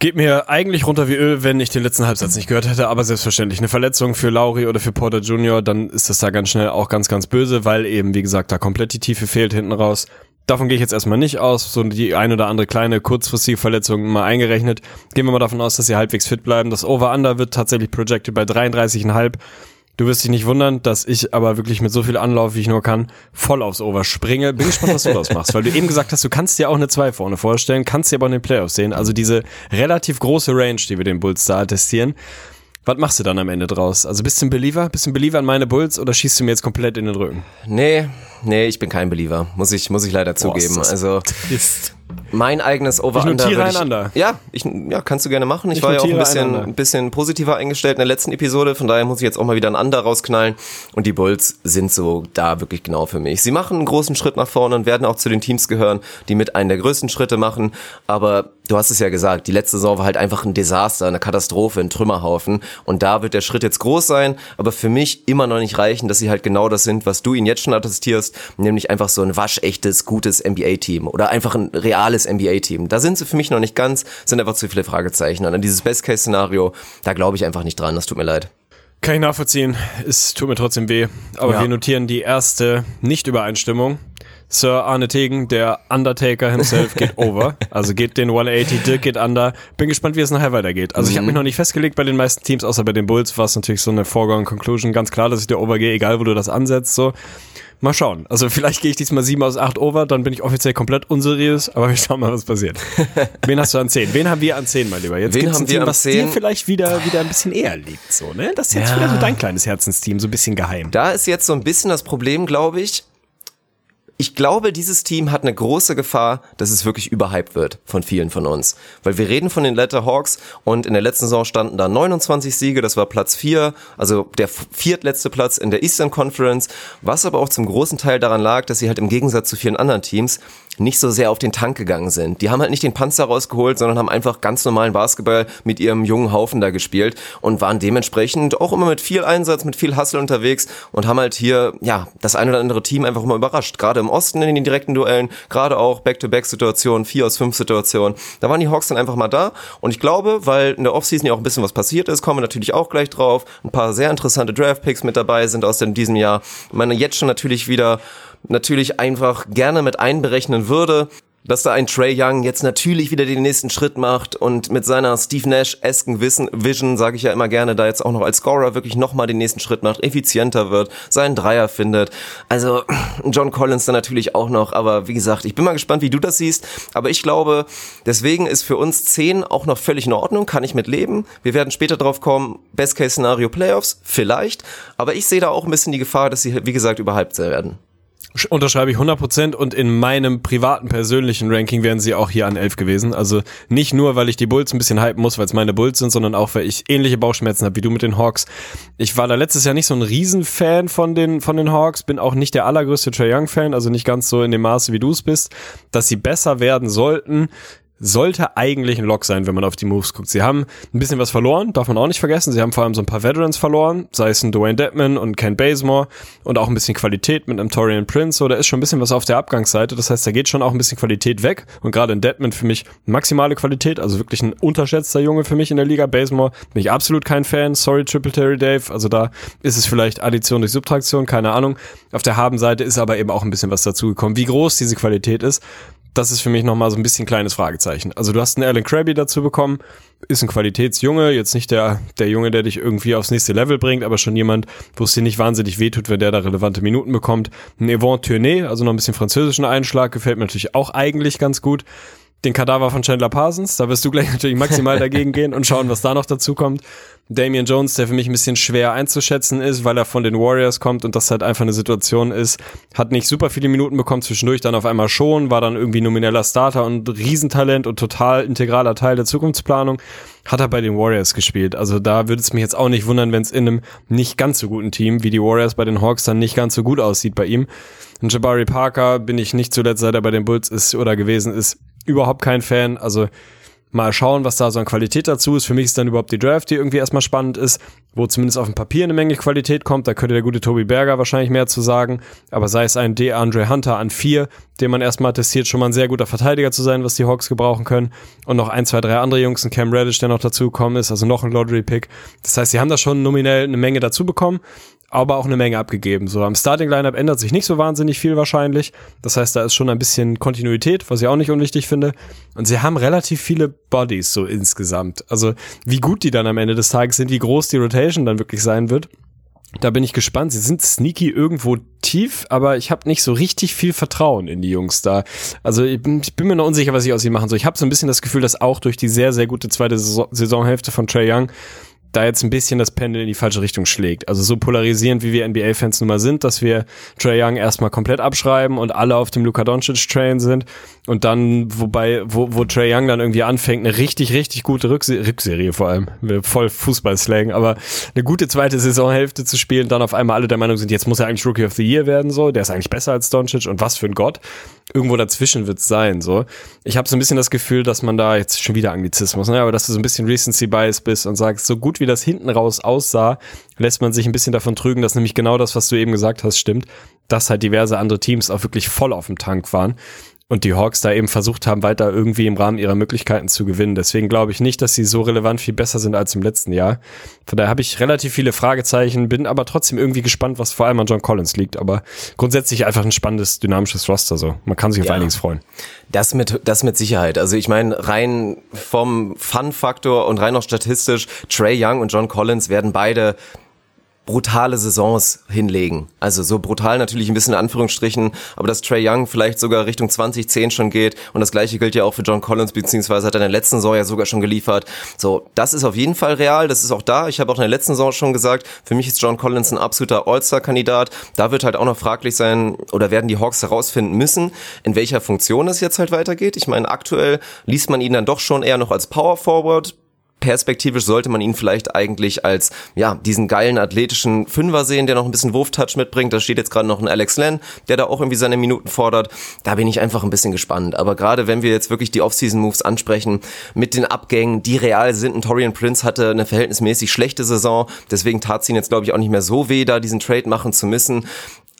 Geht mir eigentlich runter wie Öl, wenn ich den letzten Halbsatz nicht gehört hätte, aber selbstverständlich. Eine Verletzung für Lauri oder für Porter Jr., dann ist das da ganz schnell auch ganz, ganz böse, weil eben, wie gesagt, da komplett die Tiefe fehlt hinten raus. Davon gehe ich jetzt erstmal nicht aus, so die ein oder andere kleine kurzfristige Verletzung mal eingerechnet. Gehen wir mal davon aus, dass sie halbwegs fit bleiben. Das Over-Under wird tatsächlich projected bei 33,5. Du wirst dich nicht wundern, dass ich aber wirklich mit so viel Anlauf, wie ich nur kann, voll aufs Over springe. Bin gespannt, was du daraus machst, weil du eben gesagt hast, du kannst dir auch eine 2 vorne vorstellen, kannst dir aber in den Playoffs sehen. Also diese relativ große Range, die wir den Bulls da attestieren. Was machst du dann am Ende draus? Also bist du ein Believer? Bist du ein Believer an meine Bulls oder schießt du mir jetzt komplett in den Rücken? Nee, nee, ich bin kein Believer. Muss ich, muss ich leider zugeben. das Also, Ist. mein eigenes Over-Under. notiere würde ich-. Ja, ich, ja, kannst du gerne machen. Ich, Ich war ja auch ein notiere bisschen, ein bisschen positiver eingestellt in der letzten Episode. Von daher muss ich jetzt auch mal wieder ein Under rausknallen. Und die Bulls sind so da wirklich genau für mich. Sie machen einen großen Schritt nach vorne und werden auch zu den Teams gehören, die mit einen der größten Schritte machen. Aber du hast es ja gesagt, die letzte Saison war halt einfach ein Desaster, eine Katastrophe, ein Trümmerhaufen. Und da wird der Schritt jetzt groß sein, aber für mich immer noch nicht reichen, dass sie halt genau das sind, was du ihnen jetzt schon attestierst, nämlich einfach so ein waschechtes, gutes NBA-Team oder einfach ein reales NBA-Team. Da sind sie für mich noch nicht ganz, sind einfach zu viele Fragezeichen. Und an dieses Best-Case-Szenario, da glaube ich einfach nicht dran, das tut mir leid. Kann ich nachvollziehen. Es tut mir trotzdem weh. Aber Ja. wir notieren die erste Nicht-Übereinstimmung. Sir Arne Tegen, der Undertaker himself, geht [laughs] over. Also geht den 180, Dirk geht under. Bin gespannt, wie es nachher weitergeht. Also ich habe mich noch nicht festgelegt bei den meisten Teams, außer bei den Bulls war es natürlich so eine foregone conclusion. Ganz klar, dass ich der over gehe, egal wo du das ansetzt. So. Mal schauen. Also vielleicht gehe ich diesmal 7 aus 8 over, dann bin ich offiziell komplett unseriös, aber wir schauen mal, was passiert. [laughs] Wen hast du an 10? Wen haben wir an 10, mein Lieber? Jetzt gibt's haben ein Team, was 10? dir vielleicht wieder, wieder ein bisschen eher liegt, so, ne? Das ist jetzt Ja. wieder so dein kleines Herzensteam, so ein bisschen geheim. Da ist jetzt so ein bisschen das Problem, glaube ich. Ich glaube, dieses Team hat eine große Gefahr, dass es wirklich überhyped wird von vielen von uns. Weil wir reden von den Letter Hawks und in der letzten Saison standen da 29 Siege, das war Platz 4, also der viertletzte Platz in der Eastern Conference, was aber auch zum großen Teil daran lag, dass sie halt im Gegensatz zu vielen anderen Teams nicht so sehr auf den Tank gegangen sind. Die haben halt nicht den Panzer rausgeholt, sondern haben einfach ganz normalen Basketball mit ihrem jungen Haufen da gespielt und waren dementsprechend auch immer mit viel Einsatz, mit viel Hustle unterwegs und haben halt hier, ja, das ein oder andere Team einfach immer überrascht. Gerade im Osten in den direkten Duellen, gerade auch Back-to-Back-Situationen, 4 aus 5 Situationen. Da waren die Hawks dann einfach mal da und ich glaube, weil in der Offseason ja auch ein bisschen was passiert ist, kommen wir natürlich auch gleich drauf. Ein paar sehr interessante Draft-Picks mit dabei sind aus dem- diesem Jahr. Ich meine, jetzt schon natürlich wieder natürlich einfach gerne mit einberechnen würde, dass da ein Trey Young jetzt natürlich wieder den nächsten Schritt macht und mit seiner Steve Nash-esken Vision, sage ich ja immer gerne, da jetzt auch noch als Scorer wirklich nochmal den nächsten Schritt macht, effizienter wird, seinen Dreier findet. Also [clears throat] John Collins dann natürlich auch noch, aber wie gesagt, ich bin mal gespannt, wie du das siehst, aber ich glaube, deswegen ist für uns 10 auch noch völlig in Ordnung, kann ich mit leben. Wir werden später drauf kommen, Best-Case-Szenario Playoffs, vielleicht, aber ich sehe da auch ein bisschen die Gefahr, dass sie, wie gesagt, überhyped werden. Unterschreibe ich 100% und in meinem privaten, persönlichen Ranking wären sie auch hier an 11 gewesen. Also nicht nur, weil ich die Bulls ein bisschen hypen muss, weil es meine Bulls sind, sondern auch, weil ich ähnliche Bauchschmerzen habe wie du mit den Hawks. Ich war da letztes Jahr nicht so ein Riesenfan von den, von den Hawks, bin auch nicht der allergrößte Trae Young-Fan, also nicht ganz so in dem Maße, wie du es bist. Dass sie besser werden sollten, sollte eigentlich ein Lock sein, wenn man auf die Moves guckt. Sie haben ein bisschen was verloren, darf man auch nicht vergessen. Sie haben vor allem so ein paar Veterans verloren, sei es ein Dwayne Dedman und Ken Bazemore und auch ein bisschen Qualität mit einem Torian Prince. So, da ist schon ein bisschen was auf der Abgangsseite. Das heißt, da geht schon auch ein bisschen Qualität weg. Und gerade in Dedman für mich maximale Qualität, also wirklich ein unterschätzter Junge für mich in der Liga. Bazemore bin ich absolut kein Fan. Sorry, Triple Terry Dave. Also da ist es vielleicht Addition durch Subtraktion, keine Ahnung. Auf der Habenseite ist aber eben auch ein bisschen was dazugekommen. Wie groß diese Qualität ist, das ist für mich nochmal so ein bisschen kleines Fragezeichen. Also du hast einen Alan Krabby dazu bekommen, ist ein Qualitätsjunge, jetzt nicht der, der Junge, der dich irgendwie aufs nächste Level bringt, aber schon jemand, wo es dir nicht wahnsinnig wehtut, wenn der da relevante Minuten bekommt. Ein Yvonne Tournay, also noch ein bisschen französischen Einschlag, gefällt mir natürlich auch eigentlich ganz gut. Den Kadaver von Chandler Parsons, da wirst du gleich [laughs] natürlich maximal dagegen gehen und schauen, was da noch dazu kommt. Damian Jones, der für mich ein bisschen schwer einzuschätzen ist, weil er von den Warriors kommt und das halt einfach eine Situation ist, hat nicht super viele Minuten bekommen, zwischendurch dann auf einmal schon, war dann irgendwie nomineller Starter und Riesentalent und total integraler Teil der Zukunftsplanung, hat er bei den Warriors gespielt. Also da würde es mich jetzt auch nicht wundern, wenn es in einem nicht ganz so guten Team wie die Warriors bei den Hawks dann nicht ganz so gut aussieht bei ihm. Und Jabari Parker bin ich nicht zuletzt, seit er bei den Bulls ist oder gewesen ist, überhaupt kein Fan. Also mal schauen, was da so an Qualität dazu ist. Für mich ist dann überhaupt die Draft, die irgendwie erstmal spannend ist, wo zumindest auf dem Papier eine Menge Qualität kommt. Da könnte der gute Toby Berger wahrscheinlich mehr zu sagen. Aber sei es ein DeAndre Hunter an vier, den man erstmal testiert, schon mal ein sehr guter Verteidiger zu sein, was die Hawks gebrauchen können. Und noch ein, zwei, drei andere Jungs, ein Cam Reddish, der noch dazu gekommen ist, also noch ein Lottery-Pick. Das heißt, sie haben da schon nominell eine Menge dazu bekommen aber auch eine Menge abgegeben. So am Starting Lineup ändert sich nicht so wahnsinnig viel wahrscheinlich. Das heißt, da ist schon ein bisschen Kontinuität, was ich auch nicht unwichtig finde. Und sie haben relativ viele Bodies so insgesamt. Also wie gut die dann am Ende des Tages sind, wie groß die Rotation dann wirklich sein wird. Da bin ich gespannt. Sie sind sneaky irgendwo tief, aber ich habe nicht so richtig viel Vertrauen in die Jungs da. Also ich bin, ich bin mir noch unsicher, was ich aus ihnen machen soll. Ich habe so ein bisschen das Gefühl, dass auch durch die sehr, sehr gute zweite Saisonhälfte von Trey Young da jetzt ein bisschen das Pendel in die falsche Richtung schlägt. Also so polarisierend, wie wir NBA-Fans nun mal sind, dass wir Trey Young erstmal komplett abschreiben und alle auf dem Luka Doncic-Train sind und dann, wobei, wo, wo Trey Young dann irgendwie anfängt, eine richtig, richtig gute Rückse Rückserie vor allem, voll Fußball-Slang, aber eine gute zweite Saisonhälfte zu spielen, dann auf einmal alle der Meinung sind, jetzt muss er eigentlich Rookie of the Year werden, so, der ist eigentlich besser als Doncic und was für ein Gott. Irgendwo dazwischen wird's sein, so. Ich habe so ein bisschen das Gefühl, dass man da jetzt schon wieder Anglizismus, ne, aber dass du so ein bisschen Recency Bias bist und sagst, so gut wie das hinten raus aussah, lässt man sich ein bisschen davon trügen, dass nämlich genau das, was du eben gesagt hast, stimmt, dass halt diverse andere Teams auch wirklich voll auf dem Tank waren und die Hawks da eben versucht haben, weiter irgendwie im Rahmen ihrer Möglichkeiten zu gewinnen. Deswegen glaube ich nicht, dass sie so relevant viel besser sind als im letzten Jahr. Von daher habe ich relativ viele Fragezeichen, bin aber trotzdem irgendwie gespannt, was vor allem an John Collins liegt. Aber grundsätzlich einfach ein spannendes, dynamisches Roster. So, man kann sich auf einiges freuen. Das mit, das mit Sicherheit. Also ich meine, rein vom Fun-Faktor und rein noch statistisch, Trey Young und John Collins werden beide brutale Saisons hinlegen. Also so brutal natürlich ein bisschen in Anführungsstrichen, aber dass Trey Young vielleicht sogar Richtung 2010 schon geht und das gleiche gilt ja auch für John Collins, beziehungsweise hat er in der letzten Saison ja sogar schon geliefert. So, das ist auf jeden Fall real, das ist auch da. Ich habe auch in der letzten Saison schon gesagt, für mich ist John Collins ein absoluter All-Star-Kandidat. Da wird halt auch noch fraglich sein, oder werden die Hawks herausfinden müssen, in welcher Funktion es jetzt halt weitergeht. Ich meine, aktuell liest man ihn dann doch schon eher noch als Power Forward, perspektivisch sollte man ihn vielleicht eigentlich als ja diesen geilen athletischen Fünfer sehen, der noch ein bisschen Wurftouch mitbringt. Da steht jetzt gerade noch ein Alex Len, der da auch irgendwie seine Minuten fordert. Da bin ich einfach ein bisschen gespannt. Aber gerade wenn wir jetzt wirklich die Offseason-Moves ansprechen mit den Abgängen, die real sind, ein Torian Prince hatte eine verhältnismäßig schlechte Saison, deswegen tat es ihn jetzt glaube ich auch nicht mehr so weh, da diesen Trade machen zu müssen.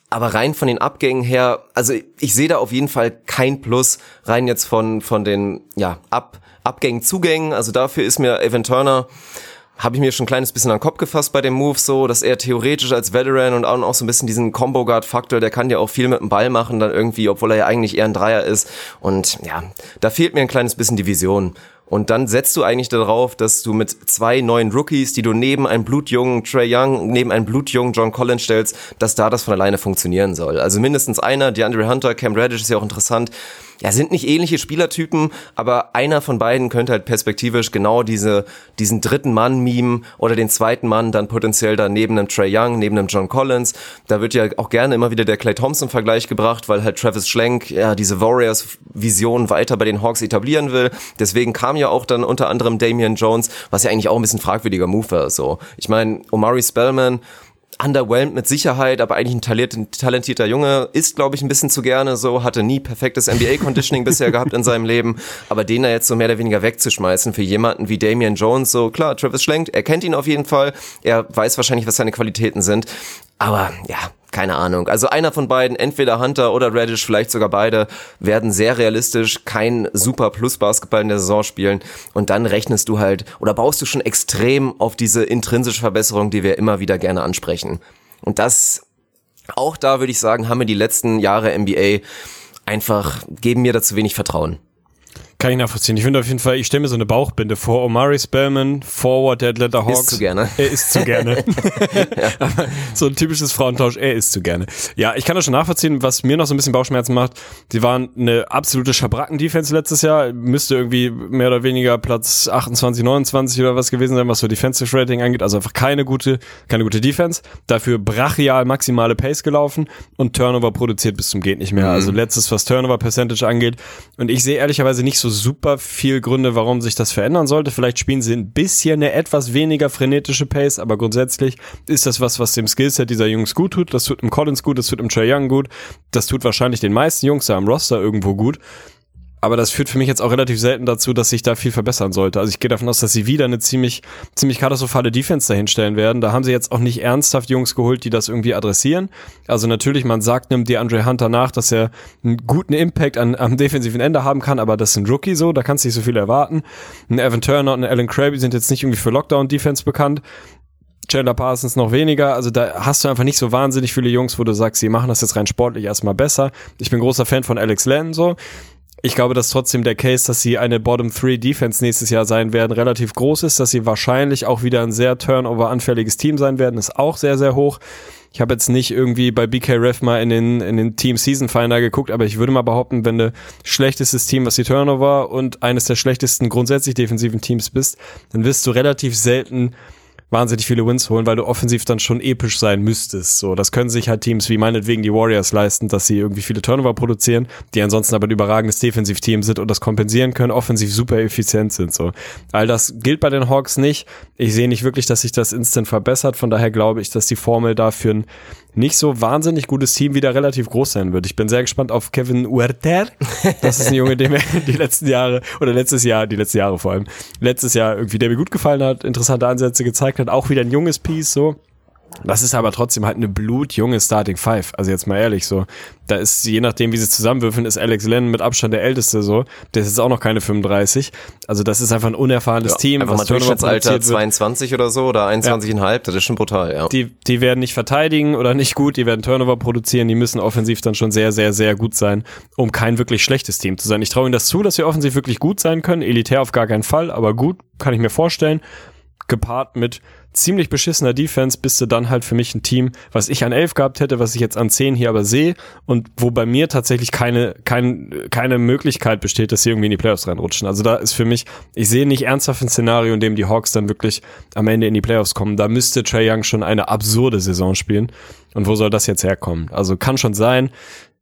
Aber rein von den Abgängen her, also ich sehe da auf jeden Fall kein Plus rein jetzt von von den ja ab Abgängen, Zugängen. Also dafür ist mir Evan Turner habe ich mir schon ein kleines bisschen an den Kopf gefasst bei dem Move so, dass er theoretisch als Veteran und auch so ein bisschen diesen Combo Guard Faktor, der kann ja auch viel mit dem Ball machen dann irgendwie, obwohl er ja eigentlich eher ein Dreier ist und ja, da fehlt mir ein kleines bisschen die Vision Und dann setzt du eigentlich darauf, dass du mit zwei neuen Rookies, die du neben einem blutjungen Trey Young, neben einem blutjungen John Collins stellst, dass da das von alleine funktionieren soll. Also mindestens einer, DeAndre Hunter, Cam Reddish ist ja auch interessant ja, sind nicht ähnliche Spielertypen, aber einer von beiden könnte halt perspektivisch genau diese, diesen dritten Mann mimen oder den zweiten Mann dann potenziell dann neben einem Trey Young, neben einem John Collins. Da wird ja auch gerne immer wieder der Clay Thompson Vergleich gebracht, weil halt Travis Schlenk ja diese Warriors Vision weiter bei den Hawks etablieren will. Deswegen kam ja auch dann unter anderem Damian Jones, was ja eigentlich auch ein bisschen fragwürdiger Move war, so. Ich meine, Omari Spellman, underwhelmed mit Sicherheit, aber eigentlich ein talentierter Junge, ist, glaube ich, ein bisschen zu gerne so, hatte nie perfektes NBA-Conditioning [laughs] bisher gehabt in seinem Leben, aber den da jetzt so mehr oder weniger wegzuschmeißen für jemanden wie Damian Jones, so klar, Travis Schlenk, er kennt ihn auf jeden Fall, er weiß wahrscheinlich, was seine Qualitäten sind, aber ja, keine Ahnung. Also einer von beiden, entweder Hunter oder Radish, vielleicht sogar beide, werden sehr realistisch kein super Plus-Basketball in der Saison spielen. Und dann rechnest du halt oder baust du schon extrem auf diese intrinsische Verbesserung, die wir immer wieder gerne ansprechen. Und das, auch da würde ich sagen, haben wir die letzten Jahre NBA einfach, geben mir dazu wenig Vertrauen. Kann ich nachvollziehen. Ich finde auf jeden Fall, ich stelle mir so eine Bauchbinde vor. Omari Spellman, Forward der Atlanta Hawks. Ist zu gerne. Er ist zu gerne. [laughs] ja. [laughs] so ein typisches Frauentausch, er ist zu gerne. Ja, ich kann das schon nachvollziehen. Was mir noch so ein bisschen Bauchschmerzen macht, die waren eine absolute Schabracken-Defense letztes Jahr. Müsste irgendwie mehr oder weniger Platz 28, 29 oder was gewesen sein, was so Defensive Rating angeht. Also einfach keine gute, keine gute Defense. Dafür brachial maximale Pace gelaufen und Turnover produziert bis zum geht nicht mehr. Mhm. Also letztes, was Turnover Percentage angeht. Und ich sehe ehrlicherweise nicht so super viel Gründe, warum sich das verändern sollte. Vielleicht spielen sie ein bisschen eine etwas weniger frenetische Pace, aber grundsätzlich ist das was, was dem Skillset dieser Jungs gut tut. Das tut im Collins gut, das tut im Trey Young gut. Das tut wahrscheinlich den meisten Jungs da am Roster irgendwo gut. Aber das führt für mich jetzt auch relativ selten dazu, dass sich da viel verbessern sollte. Also ich gehe davon aus, dass sie wieder eine ziemlich, ziemlich katastrophale Defense dahinstellen werden. Da haben sie jetzt auch nicht ernsthaft Jungs geholt, die das irgendwie adressieren. Also natürlich, man sagt einem DeAndre Hunter nach, dass er einen guten Impact an, am defensiven Ende haben kann, aber das sind Rookie so, da kannst du nicht so viel erwarten. Ein Evan Turner und ein Alan Krabby sind jetzt nicht irgendwie für Lockdown-Defense bekannt. Chandler Parsons noch weniger. Also da hast du einfach nicht so wahnsinnig viele Jungs, wo du sagst, sie machen das jetzt rein sportlich erstmal besser. Ich bin großer Fan von Alex Len so ich glaube, dass trotzdem der Case, dass sie eine Bottom 3 Defense nächstes Jahr sein werden, relativ groß ist, dass sie wahrscheinlich auch wieder ein sehr Turnover-anfälliges Team sein werden, ist auch sehr, sehr hoch. Ich habe jetzt nicht irgendwie bei BK Ref mal in den, in den Team Season Finder geguckt, aber ich würde mal behaupten, wenn du schlechtestes Team, was die Turnover und eines der schlechtesten grundsätzlich defensiven Teams bist, dann wirst du relativ selten wahnsinnig viele Wins holen, weil du offensiv dann schon episch sein müsstest. So, das können sich halt Teams wie meinetwegen die Warriors leisten, dass sie irgendwie viele Turnover produzieren, die ansonsten aber ein überragendes Defensivteam sind und das kompensieren können, offensiv super effizient sind. So, all das gilt bei den Hawks nicht. Ich sehe nicht wirklich, dass sich das instant verbessert. Von daher glaube ich, dass die Formel dafür ein nicht so wahnsinnig gutes Team wieder relativ groß sein wird. Ich bin sehr gespannt auf Kevin Huerter. Das ist ein Junge, der mir die letzten Jahre oder letztes Jahr, die letzten Jahre vor allem, letztes Jahr irgendwie, der mir gut gefallen hat, interessante Ansätze gezeigt hat, auch wieder ein junges Piece so. Das ist aber trotzdem halt eine blutjunge Starting Five. Also jetzt mal ehrlich so. Da ist, je nachdem, wie sie zusammenwürfeln, ist Alex Len mit Abstand der Älteste so. Der ist jetzt auch noch keine 35. Also das ist einfach ein unerfahrenes ja, Team. Einfach was mal Durchschnittsalter 22 oder so oder 21,5. Ja. Das ist schon brutal, ja. Die, die werden nicht verteidigen oder nicht gut. Die werden Turnover produzieren. Die müssen offensiv dann schon sehr, sehr, sehr gut sein, um kein wirklich schlechtes Team zu sein. Ich traue ihnen das zu, dass sie offensiv wirklich gut sein können. Elitär auf gar keinen Fall, aber gut, kann ich mir vorstellen. Gepaart mit ziemlich beschissener Defense bist du dann halt für mich ein Team, was ich an 11 gehabt hätte, was ich jetzt an 10 hier aber sehe und wo bei mir tatsächlich keine, kein, keine Möglichkeit besteht, dass sie irgendwie in die Playoffs reinrutschen. Also da ist für mich, ich sehe nicht ernsthaft ein Szenario, in dem die Hawks dann wirklich am Ende in die Playoffs kommen. Da müsste Trey Young schon eine absurde Saison spielen. Und wo soll das jetzt herkommen? Also kann schon sein.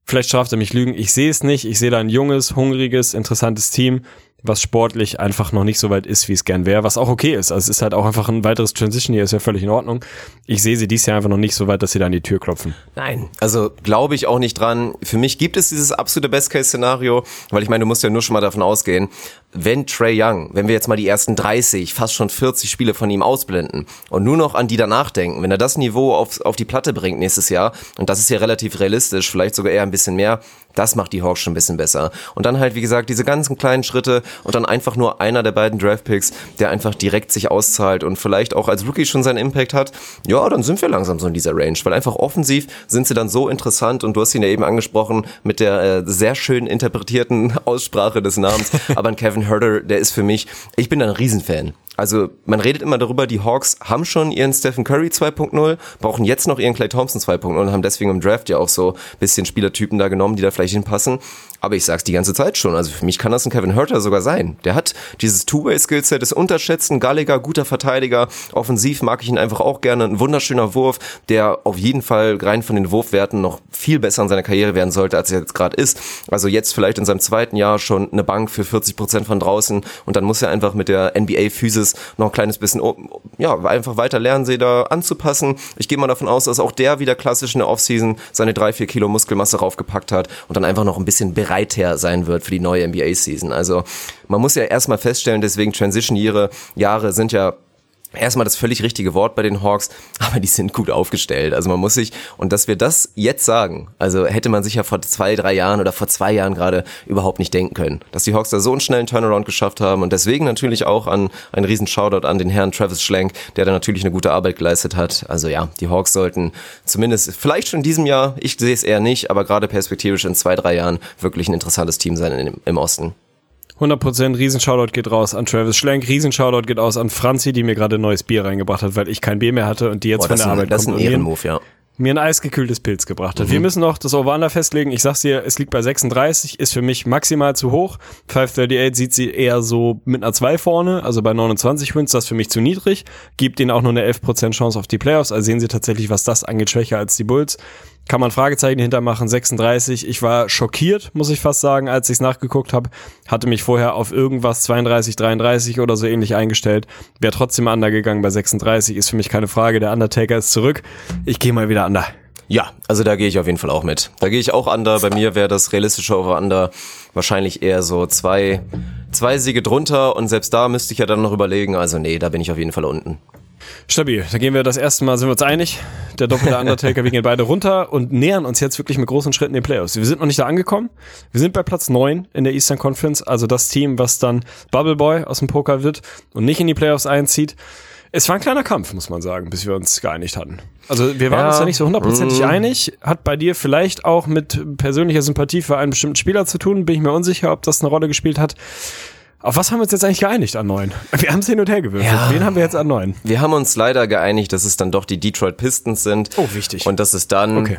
Vielleicht straft er mich Lügen. Ich sehe es nicht. Ich sehe da ein junges, hungriges, interessantes Team was sportlich einfach noch nicht so weit ist, wie es gern wäre, was auch okay ist. Also es ist halt auch einfach ein weiteres Transition hier, ist ja völlig in Ordnung. Ich sehe sie dies Jahr einfach noch nicht so weit, dass sie da an die Tür klopfen. Nein, also glaube ich auch nicht dran. Für mich gibt es dieses absolute Best-Case-Szenario, weil ich meine, du musst ja nur schon mal davon ausgehen, wenn Trey Young, wenn wir jetzt mal die ersten 30, fast schon 40 Spiele von ihm ausblenden und nur noch an die danach denken, wenn er das Niveau auf, auf die Platte bringt nächstes Jahr, und das ist ja relativ realistisch, vielleicht sogar eher ein bisschen mehr, das macht die Hawks schon ein bisschen besser. Und dann halt, wie gesagt, diese ganzen kleinen Schritte und dann einfach nur einer der beiden Draftpicks, der einfach direkt sich auszahlt und vielleicht auch als Rookie schon seinen Impact hat, ja, dann sind wir langsam so in dieser Range, weil einfach offensiv sind sie dann so interessant und du hast ihn ja eben angesprochen mit der äh, sehr schön interpretierten [laughs] Aussprache des Namens, aber ein Kevin Kevin Herter, der ist für mich, ich bin ein Riesenfan. Also man redet immer darüber, die Hawks haben schon ihren Stephen Curry 2.0, brauchen jetzt noch ihren Clay Thompson 2.0 und haben deswegen im Draft ja auch so bisschen Spielertypen da genommen, die da vielleicht hinpassen. Aber ich sag's die ganze Zeit schon. Also für mich kann das ein Kevin Herter sogar sein. Der hat dieses Two-Way-Skillset, ist unterschätzt, ein galliger, guter Verteidiger. Offensiv mag ich ihn einfach auch gerne. Ein wunderschöner Wurf, der auf jeden Fall rein von den Wurfwerten noch viel besser in seiner Karriere werden sollte, als er jetzt gerade ist. Also jetzt vielleicht in seinem zweiten Jahr schon eine Bank für 40 Prozent von draußen und dann muss er einfach mit der NBA-Physis noch ein kleines bisschen, ja, einfach weiter lernen, sie da anzupassen. Ich gehe mal davon aus, dass auch der wieder klassisch in der Offseason seine drei, vier Kilo Muskelmasse raufgepackt hat und dann einfach noch ein bisschen bereiter sein wird für die neue NBA-Season. Also man muss ja erstmal feststellen, deswegen Transition-Jahre Jahre sind ja erstmal das völlig richtige Wort bei den Hawks, [laughs] aber die sind gut aufgestellt. Also man muss sich, und dass wir das jetzt sagen, also hätte man sich ja vor zwei, drei Jahren oder vor zwei Jahren gerade überhaupt nicht denken können, dass die Hawks da so einen schnellen Turnaround geschafft haben und deswegen natürlich auch an einen riesen Shoutout an den Herrn Travis Schlenk, der da natürlich eine gute Arbeit geleistet hat. Also ja, die Hawks sollten zumindest vielleicht schon in diesem Jahr, ich sehe es eher nicht, aber gerade perspektivisch in zwei, drei Jahren wirklich ein interessantes Team sein im Osten. 100% Riesenshoutout geht raus an Travis Schlenk, Riesenshoutout geht aus an Franzi, die mir gerade ein neues Bier reingebracht hat, weil ich kein Bier mehr hatte und die jetzt Boah, von der Arbeit das kommt. Das ist ein Ehrenmove, ja mir ein eisgekühltes Pilz gebracht hat. Mhm. Wir müssen noch das Over-Under festlegen. Ich sag's dir, es liegt bei 36, ist für mich maximal zu hoch. 538 sieht sie eher so mit einer 2 vorne, also bei 29 Wins, das ist für mich zu niedrig. Gibt ihnen auch nur eine 11% Chance auf die Playoffs, also sehen sie tatsächlich, was das angeht, schwächer als die Bulls kann man Fragezeichen hintermachen. 36. Ich war schockiert, muss ich fast sagen, als ich es nachgeguckt habe. Hatte mich vorher auf irgendwas 32, 33 oder so ähnlich eingestellt. Wäre trotzdem undergegangen bei 36. Ist für mich keine Frage. Der Undertaker ist zurück. Ich gehe mal wieder under. Ja, also da gehe ich auf jeden Fall auch mit. Da gehe ich auch under. Bei mir wäre das realistische Over-Under wahrscheinlich eher so zwei, zwei Siege drunter und selbst da müsste ich ja dann noch überlegen. Also nee, da bin ich auf jeden Fall unten. Stabil. Da gehen wir das erste Mal, sind wir uns einig. Der doppelte Undertaker, wir gehen beide runter und nähern uns jetzt wirklich mit großen Schritten den Playoffs. Wir sind noch nicht da angekommen. Wir sind bei Platz neun in der Eastern Conference, also das Team, was dann Bubble Boy aus dem Poker wird und nicht in die Playoffs einzieht. Es war ein kleiner Kampf, muss man sagen, bis wir uns geeinigt hatten. Also wir waren ja. uns da nicht so hundertprozentig mm. einig. Hat bei dir vielleicht auch mit persönlicher Sympathie für einen bestimmten Spieler zu tun. Bin ich mir unsicher, ob das eine Rolle gespielt hat. Auf was haben wir uns jetzt eigentlich geeinigt an neun? Wir haben es hin und her gewürfelt. Ja. Wen haben wir jetzt an neun? Wir haben uns leider geeinigt, dass es dann doch die Detroit Pistons sind. Oh, wichtig. Und dass es dann okay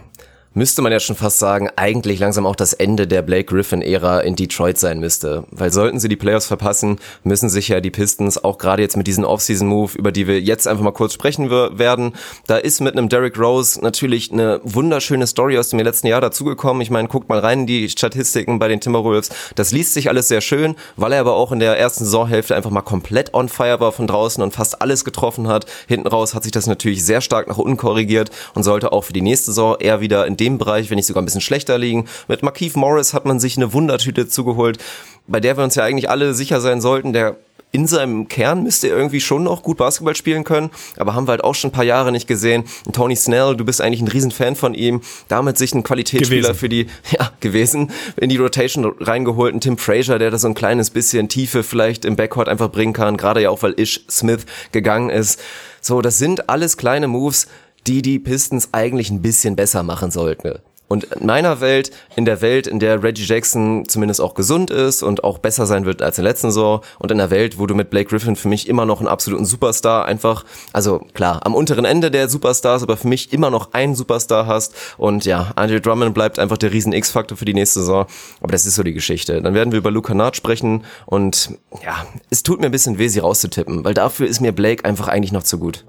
müsste man ja schon fast sagen, eigentlich langsam auch das Ende der Blake Griffin-Ära in Detroit sein müsste. Weil sollten sie die Playoffs verpassen, müssen sich ja die Pistons auch gerade jetzt mit diesem Offseason-Move, über die wir jetzt einfach mal kurz sprechen werden, da ist mit einem Derrick Rose natürlich eine wunderschöne Story aus dem letzten Jahr dazugekommen. Ich meine, guckt mal rein in die Statistiken bei den Timberwolves. Das liest sich alles sehr schön, weil er aber auch in der ersten Saisonhälfte einfach mal komplett on fire war von draußen und fast alles getroffen hat. Hinten raus hat sich das natürlich sehr stark nach unten korrigiert und sollte auch für die nächste Saison eher wieder in dem Bereich, wenn nicht sogar ein bisschen schlechter liegen. Mit Markeith Morris hat man sich eine Wundertüte zugeholt, bei der wir uns ja eigentlich alle sicher sein sollten, der in seinem Kern müsste er irgendwie schon noch gut Basketball spielen können, aber haben wir halt auch schon ein paar Jahre nicht gesehen. Und Tony Snell, du bist eigentlich ein Riesenfan von ihm, damit sich ein Qualitätsspieler gewesen. für die, [laughs] ja, gewesen, in die Rotation reingeholt. Ein Tim Frazier, der da so ein kleines bisschen Tiefe vielleicht im Backcourt einfach bringen kann, gerade ja auch, weil Ish Smith gegangen ist. So, das sind alles kleine Moves, die die Pistons eigentlich ein bisschen besser machen sollten. Und in meiner Welt, in der Welt, in der Reggie Jackson zumindest auch gesund ist und auch besser sein wird als in der letzten Saison und in der Welt, wo du mit Blake Griffin für mich immer noch einen absoluten Superstar einfach, also klar, am unteren Ende der Superstars, aber für mich immer noch einen Superstar hast und ja, Andre Drummond bleibt einfach der riesen X-Faktor für die nächste Saison, aber das ist so die Geschichte. Dann werden wir über Luca Nard sprechen und ja, es tut mir ein bisschen weh, sie rauszutippen, weil dafür ist mir Blake einfach eigentlich noch zu gut.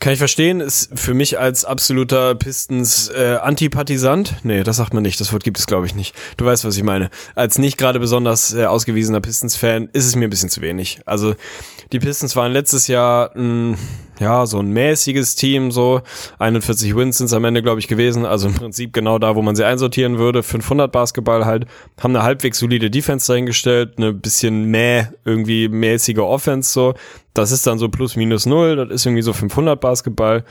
Kann ich verstehen, ist für mich als absoluter Pistons äh, Antipatisant, nee, das sagt man nicht, das Wort gibt es glaube ich nicht. Du weißt, was ich meine. Als nicht gerade besonders äh, ausgewiesener Pistons-Fan ist es mir ein bisschen zu wenig. Also die Pistons waren letztes Jahr mh, ja so ein mäßiges Team, so 41 Wins sind es am Ende glaube ich gewesen, also im Prinzip genau da, wo man sie einsortieren würde. 500 Basketball halt, haben eine halbwegs solide Defense dahingestellt, eine bisschen mäh, irgendwie mäßige Offense so das ist dann so plus minus null, das ist irgendwie so 500 Basketball.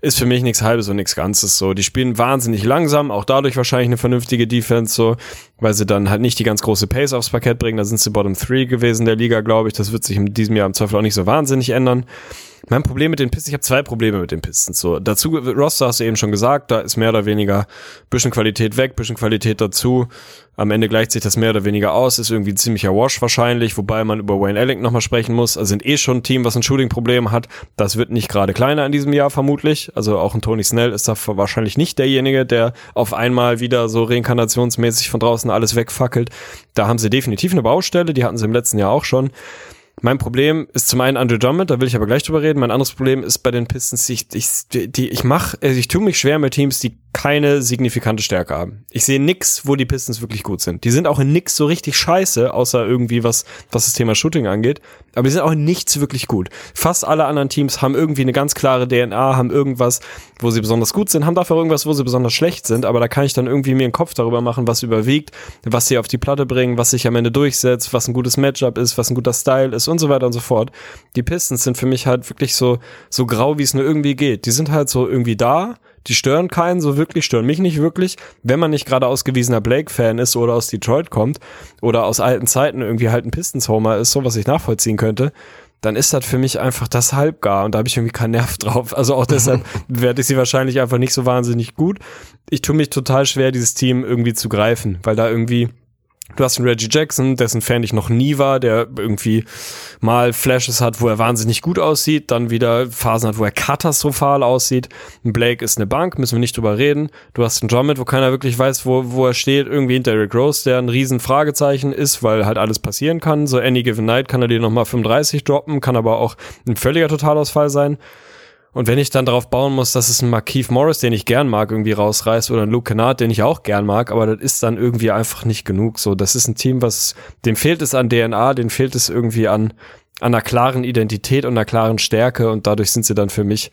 Ist für mich nichts Halbes und nichts Ganzes so. Die spielen wahnsinnig langsam, auch dadurch wahrscheinlich eine vernünftige Defense so, weil sie dann halt nicht die ganz große Pace aufs Parkett bringen. Da sind sie Bottom 3 gewesen der Liga, glaube ich. Das wird sich in diesem Jahr im Zweifel auch nicht so wahnsinnig ändern. Mein Problem mit den Pistons, ich habe zwei Probleme mit den Pistons. So, dazu, Roster hast du eben schon gesagt, da ist mehr oder weniger bisschen Qualität weg, bisschen Qualität dazu. Am Ende gleicht sich das mehr oder weniger aus, ist irgendwie ein ziemlicher Wash wahrscheinlich, wobei man über Wayne Ellington nochmal sprechen muss. Also sind eh schon ein Team, was ein Shooting-Problem hat. Das wird nicht gerade kleiner in diesem Jahr vermutlich. Also auch ein Tony Snell ist da wahrscheinlich nicht derjenige, der auf einmal wieder so reinkarnationsmäßig von draußen alles wegfackelt. Da haben sie definitiv eine Baustelle, die hatten sie im letzten Jahr auch schon. Mein Problem ist zum einen Andrew Drummond, da will ich aber gleich drüber reden. Mein anderes Problem ist bei den Pistons, ich, ich, die, ich mach, also ich tue mich schwer mit Teams, die keine signifikante Stärke haben. Ich sehe nix, wo die Pistons wirklich gut sind. Die sind auch in nix so richtig scheiße, außer irgendwie was, was das Thema Shooting angeht. Aber die sind auch in nichts wirklich gut. Fast alle anderen Teams haben irgendwie eine ganz klare DNA, haben irgendwas, wo sie besonders gut sind, haben dafür irgendwas, wo sie besonders schlecht sind. Aber da kann ich dann irgendwie mir einen Kopf darüber machen, was überwiegt, was sie auf die Platte bringen, was sich am Ende durchsetzt, was ein gutes Matchup ist, was ein guter Style ist und so weiter und so fort. Die Pistons sind für mich halt wirklich so, so grau, wie es nur irgendwie geht. Die sind halt so irgendwie da die stören keinen so wirklich, stören mich nicht wirklich. Wenn man nicht gerade ausgewiesener Blake-Fan ist oder aus Detroit kommt oder aus alten Zeiten irgendwie halt ein Pistons-Homer ist, so was ich nachvollziehen könnte, dann ist das für mich einfach das halbgar und da habe ich irgendwie keinen Nerv [laughs] drauf. Also auch deshalb [laughs] werde ich sie wahrscheinlich einfach nicht so wahnsinnig gut. Ich tue mich total schwer, dieses Team irgendwie zu greifen, weil da irgendwie Du hast einen Reggie Jackson, dessen Fan ich noch nie war, der irgendwie mal Flashes hat, wo er wahnsinnig gut aussieht, dann wieder Phasen hat, wo er katastrophal aussieht. Blake ist eine Bank, müssen wir nicht drüber reden. Du hast einen Drummond, wo keiner wirklich weiß, wo, wo er steht, irgendwie hinter Derrick Rose, der ein riesen Fragezeichen ist, weil halt alles passieren kann. So any given night kann er dir nochmal 35 droppen, kann aber auch ein völliger Totalausfall sein. Und wenn ich dann darauf bauen muss, dass es ein Markeith Morris, den ich gern mag, irgendwie rausreißt oder ein Luke Kennard, den ich auch gern mag, aber das ist dann irgendwie einfach nicht genug. So, das ist ein Team, was, dem fehlt es an DNA, dem fehlt es irgendwie an, an einer klaren Identität und einer klaren Stärke und dadurch sind sie dann für mich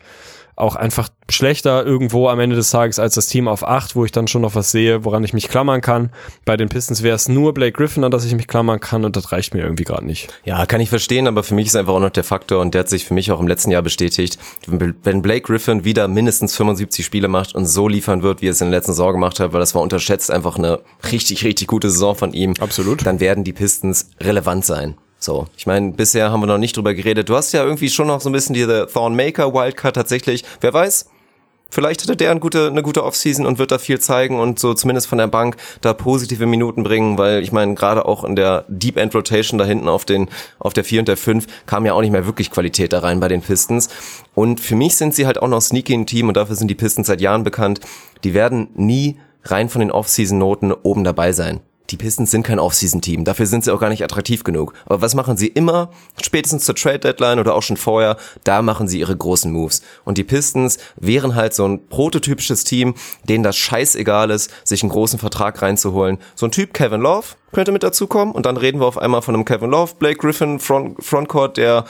auch einfach schlechter irgendwo am Ende des Tages als das Team auf 8, wo ich dann schon noch was sehe, woran ich mich klammern kann. Bei den Pistons wäre es nur Blake Griffin, an das ich mich klammern kann und das reicht mir irgendwie gerade nicht. Ja, kann ich verstehen, aber für mich ist einfach auch noch der Faktor und der hat sich für mich auch im letzten Jahr bestätigt, wenn Blake Griffin wieder mindestens 75 Spiele macht und so liefern wird, wie er es in der letzten Saison gemacht hat, weil das war unterschätzt einfach eine richtig, richtig gute Saison von ihm. Absolut. Dann werden die Pistons relevant sein. So, ich meine, bisher haben wir noch nicht drüber geredet. Du hast ja irgendwie schon noch so ein bisschen diese Thornmaker Wildcard tatsächlich. Wer weiß? Vielleicht hatte der eine gute, eine gute Offseason und wird da viel zeigen und so zumindest von der Bank da positive Minuten bringen, weil ich meine, gerade auch in der Deep End Rotation da hinten auf den, auf der 4 und der 5 kam ja auch nicht mehr wirklich Qualität da rein bei den Pistons. Und für mich sind sie halt auch noch sneaky im Team und dafür sind die Pistons seit Jahren bekannt. Die werden nie rein von den Offseason-Noten oben dabei sein die Pistons sind kein Offseason-Team, dafür sind sie auch gar nicht attraktiv genug. Aber was machen sie immer, spätestens zur Trade-Deadline oder auch schon vorher, da machen sie ihre großen Moves. Und die Pistons wären halt so ein prototypisches Team, denen das scheißegal ist, sich einen großen Vertrag reinzuholen. So ein Typ Kevin Love könnte mit dazukommen und dann reden wir auf einmal von einem Kevin Love, Blake Griffin, Front Frontcourt, der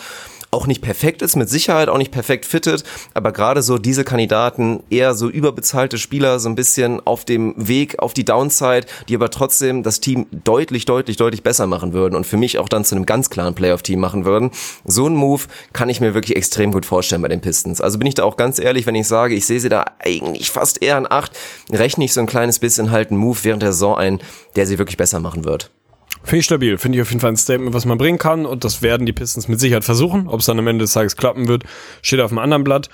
auch nicht perfekt ist, mit Sicherheit auch nicht perfekt fittet, aber gerade so diese Kandidaten, eher so überbezahlte Spieler, so ein bisschen auf dem Weg auf die Downside, die aber trotzdem das Team deutlich, deutlich, deutlich besser machen würden und für mich auch dann zu einem ganz klaren Playoff-Team machen würden. So ein Move kann ich mir wirklich extrem gut vorstellen bei den Pistons. Also bin ich da auch ganz ehrlich, wenn ich sage, ich sehe sie da eigentlich fast eher an acht, rechne ich so ein kleines bisschen halt einen Move während der Saison ein, der sie wirklich besser machen wird. Finde ich stabil. Finde ich auf jeden Fall ein Statement, was man bringen kann. Und das werden die Pistons mit Sicherheit versuchen. Ob es dann am Ende des Tages klappen wird, steht auf einem anderen Blatt.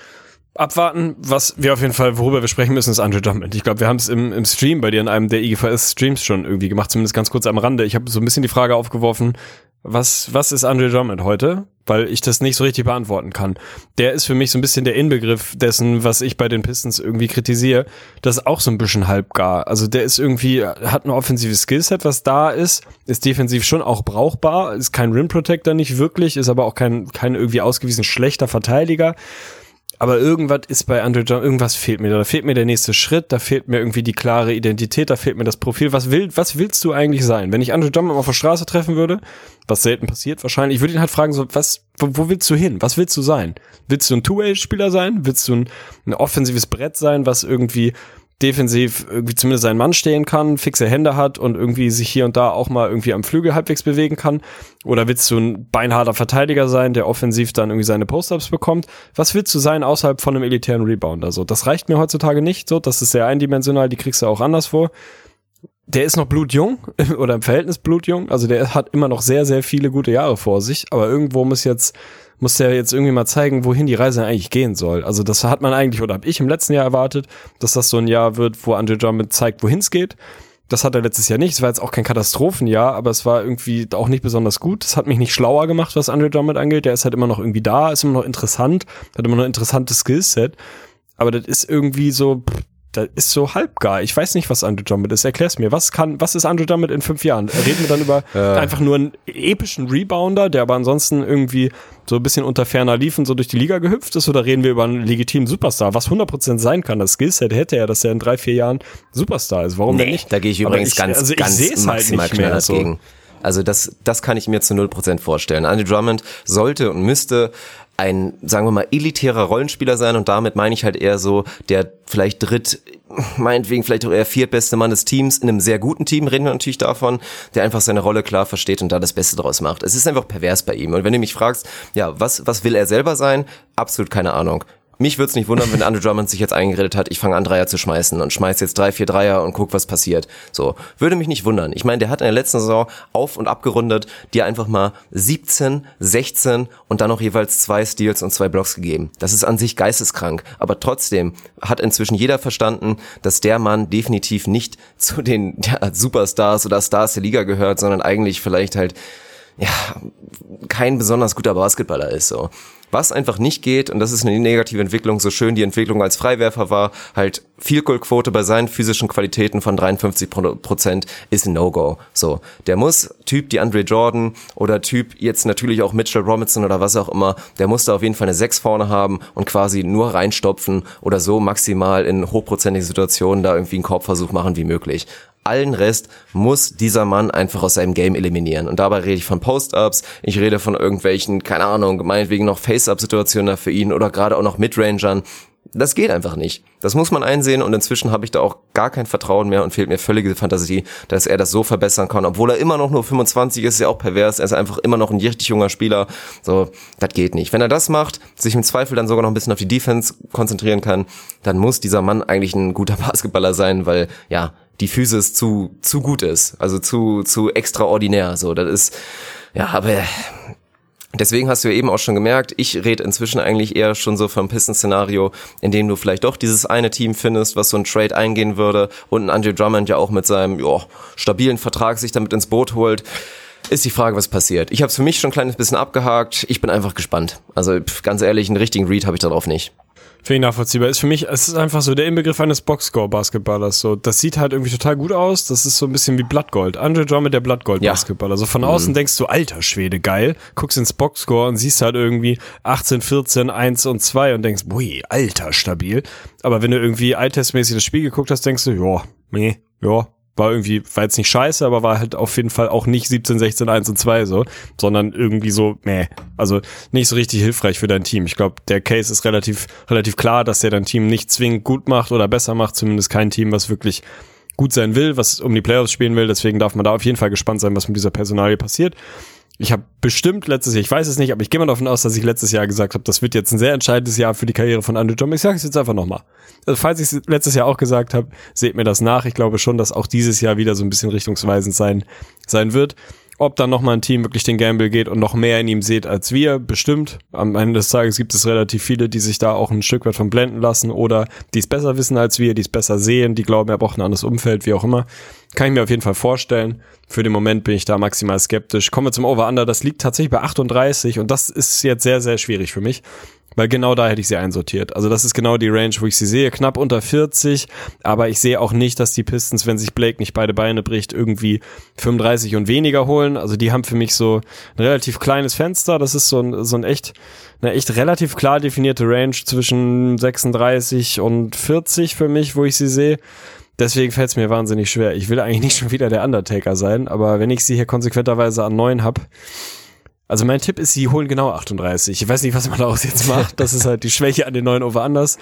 Abwarten, was wir auf jeden Fall, worüber wir sprechen müssen, ist Andre Drummond. Ich glaube, wir haben es im, im Stream bei dir in einem der IGVS-Streams schon irgendwie gemacht, zumindest ganz kurz am Rande. Ich habe so ein bisschen die Frage aufgeworfen, was, was ist Andre Drummond heute? Weil ich das nicht so richtig beantworten kann. Der ist für mich so ein bisschen der Inbegriff dessen, was ich bei den Pistons irgendwie kritisiere. Das ist auch so ein bisschen halbgar. Also der ist irgendwie, hat ein offensives Skillset, was da ist, ist defensiv schon auch brauchbar, ist kein Rim Protector nicht wirklich, ist aber auch kein, kein irgendwie ausgewiesen schlechter Verteidiger. Aber irgendwas ist bei Andre John, irgendwas fehlt mir da. Fehlt mir der nächste Schritt, da fehlt mir irgendwie die klare Identität, da fehlt mir das Profil. Was, will, was willst du eigentlich sein? Wenn ich Andre John auf der Straße treffen würde, was selten passiert wahrscheinlich, ich würde ihn halt fragen, so, was, wo, wo willst du hin? Was willst du sein? Willst du ein Two-Way-Spieler sein? Willst du ein, ein offensives Brett sein, was irgendwie defensiv irgendwie zumindest seinen Mann stehen kann, fixe Hände hat und irgendwie sich hier und da auch mal irgendwie am Flügel halbwegs bewegen kann? Oder willst du ein beinharter Verteidiger sein, der offensiv dann irgendwie seine Post-Ups bekommt? Was willst du sein außerhalb von einem elitären Rebound? Also das reicht mir heutzutage nicht so, das ist sehr eindimensional, die kriegst du auch anders vor. Der ist noch blutjung [laughs] oder im Verhältnis blutjung, also der hat immer noch sehr, sehr viele gute Jahre vor sich, aber irgendwo muss jetzt muss der jetzt irgendwie mal zeigen, wohin die Reise eigentlich gehen soll. Also das hat man eigentlich, oder habe ich im letzten Jahr erwartet, dass das so ein Jahr wird, wo Andre Drummond zeigt, wohin es geht. Das hat er letztes Jahr nicht. Es war jetzt auch kein Katastrophenjahr, aber es war irgendwie auch nicht besonders gut. Es hat mich nicht schlauer gemacht, was Andre Drummond angeht. Der ist halt immer noch irgendwie da, ist immer noch interessant, hat immer noch ein interessantes Skillset. Aber das ist irgendwie so, pff, das ist so halbgar. Ich weiß nicht, was Andrew Drummond ist. Erklär's mir. Was kann, was ist Andrew Drummond in fünf Jahren? Reden wir dann über Ja. einfach nur einen epischen Rebounder, der aber ansonsten irgendwie so ein bisschen unter ferner Liefen so durch die Liga gehüpft ist? Oder reden wir über einen legitimen Superstar? Was 100% sein kann. Das Skillset hätte er, dass er in drei, vier Jahren Superstar ist. Warum denn nicht? da gehe ich übrigens ganz, also ich ganz halt maximal mehr knallhart so. gegen. Also das, das kann ich mir zu 0% vorstellen. Andy Drummond sollte und müsste ein, sagen wir mal, elitärer Rollenspieler sein und damit meine ich halt eher so der vielleicht dritt, meinetwegen vielleicht auch eher viertbeste Mann des Teams, in einem sehr guten Team reden wir natürlich davon, der einfach seine Rolle klar versteht und da das Beste draus macht. Es ist einfach pervers bei ihm. Und wenn du mich fragst, ja, was, was will er selber sein? Absolut keine Ahnung. Mich würde es nicht wundern, wenn Andrew Drummond sich jetzt eingeredet hat, ich fange an Dreier zu schmeißen und schmeiß jetzt drei, vier Dreier und guck, was passiert. So, würde mich nicht wundern. Ich meine, der hat in der letzten Saison auf und abgerundet, dir einfach mal 17, 16 und dann noch jeweils zwei Steals und zwei Blocks gegeben. Das ist an sich geisteskrank, aber trotzdem hat inzwischen jeder verstanden, dass der Mann definitiv nicht zu den [laughs] ja, Superstars oder Stars der Liga gehört, sondern eigentlich vielleicht halt ja, kein besonders guter Basketballer ist so. Was einfach nicht geht, und das ist eine negative Entwicklung, so schön die Entwicklung als Freiwerfer war, halt Field-Goal-Quote bei seinen physischen Qualitäten von 53 Pro- Prozent ist ein No-Go. So, der muss Typ die Andre Jordan oder Typ jetzt natürlich auch Mitchell Robinson oder was auch immer, der muss da auf jeden Fall eine 6 vorne haben und quasi nur reinstopfen oder so maximal in hochprozentigen Situationen da irgendwie einen Korbversuch machen wie möglich. Allen Rest muss dieser Mann einfach aus seinem Game eliminieren. Und dabei rede ich von Post-Ups, ich rede von irgendwelchen, keine Ahnung, meinetwegen noch Face-Up-Situationen da für ihn oder gerade auch noch Midrangern. Das geht einfach nicht. Das muss man einsehen und inzwischen habe ich da auch gar kein Vertrauen mehr und fehlt mir völlige Fantasie, dass er das so verbessern kann. Obwohl er immer noch nur 25 ist, ist ja auch pervers. Er ist einfach immer noch ein richtig junger Spieler. So, das geht nicht. Wenn er das macht, sich im Zweifel dann sogar noch ein bisschen auf die Defense konzentrieren kann, dann muss dieser Mann eigentlich ein guter [laughs] Basketballer sein, weil, ja, die Physis zu, zu gut ist. Also zu, zu extraordinär. So, das ist, ja, aber Deswegen hast du ja eben auch schon gemerkt, ich rede inzwischen eigentlich eher schon so vom Pistons-Szenario, in dem du vielleicht doch dieses eine Team findest, was so ein Trade eingehen würde und ein Andrew Drummond ja auch mit seinem jo, stabilen Vertrag sich damit ins Boot holt. Ist die Frage, was passiert. Ich habe es für mich schon ein kleines bisschen abgehakt. Ich bin einfach gespannt. Also ganz ehrlich, einen richtigen Read habe ich darauf nicht. Finde ich nachvollziehbar. Ist für mich, es ist einfach so der Inbegriff eines Boxscore-Basketballers. So, das sieht halt irgendwie total gut aus. Das ist so ein bisschen wie Blattgold. Andre Drummond, der Blattgold-Basketballer. So von außen denkst du, alter Schwede, geil. Guckst ins Boxscore und siehst halt irgendwie 18, 14, 1 und 2 und denkst, bui, alter, stabil. Aber wenn du irgendwie eye-testmäßig das Spiel geguckt hast, denkst du, ja, nee, ja, war irgendwie, war jetzt nicht scheiße, aber war halt auf jeden Fall auch nicht 17, 16, 1 und 2 so, sondern irgendwie so, meh, also nicht so richtig hilfreich für dein Team. Ich glaube, der Case ist relativ, relativ klar, dass der dein Team nicht zwingend gut macht oder besser macht, zumindest kein Team, was wirklich gut sein will, was um die Playoffs spielen will. Deswegen darf man da auf jeden Fall gespannt sein, was mit dieser Personalie passiert. Ich habe bestimmt letztes Jahr, ich weiß es nicht, aber ich gehe mal davon aus, dass ich letztes Jahr gesagt habe, das wird jetzt ein sehr entscheidendes Jahr für die Karriere von Andrew Drummond. Ich sage es jetzt einfach nochmal. Also falls ich es letztes Jahr auch gesagt habe, seht mir das nach. Ich glaube schon, dass auch dieses Jahr wieder so ein bisschen richtungsweisend sein, sein wird. Ob dann nochmal ein Team wirklich den Gamble geht und noch mehr in ihm seht als wir, bestimmt. Am Ende des Tages gibt es relativ viele, die sich da auch ein Stück weit von blenden lassen oder die es besser wissen als wir, die es besser sehen, die glauben, er braucht ein anderes Umfeld, wie auch immer. Kann ich mir auf jeden Fall vorstellen. Für den Moment bin ich da maximal skeptisch. Kommen wir zum Over-Under. Das liegt tatsächlich bei 38 und das ist jetzt sehr, sehr schwierig für mich. Weil genau da hätte ich sie einsortiert. Also das ist genau die Range, wo ich sie sehe. Knapp unter 40. Aber ich sehe auch nicht, dass die Pistons, wenn sich Blake nicht beide Beine bricht, irgendwie 35 und weniger holen. Also die haben für mich so ein relativ kleines Fenster. Das ist so ein, so ein echt, eine echt relativ klar definierte Range zwischen 36 und 40 für mich, wo ich sie sehe. Deswegen fällt es mir wahnsinnig schwer. Ich will eigentlich nicht schon wieder der Undertaker sein, aber wenn ich sie hier konsequenterweise an 9 hab, also mein Tipp ist, sie holen genau 38. Ich weiß nicht, was man daraus jetzt macht. Das ist halt die Schwäche an den neuen Over-Unders.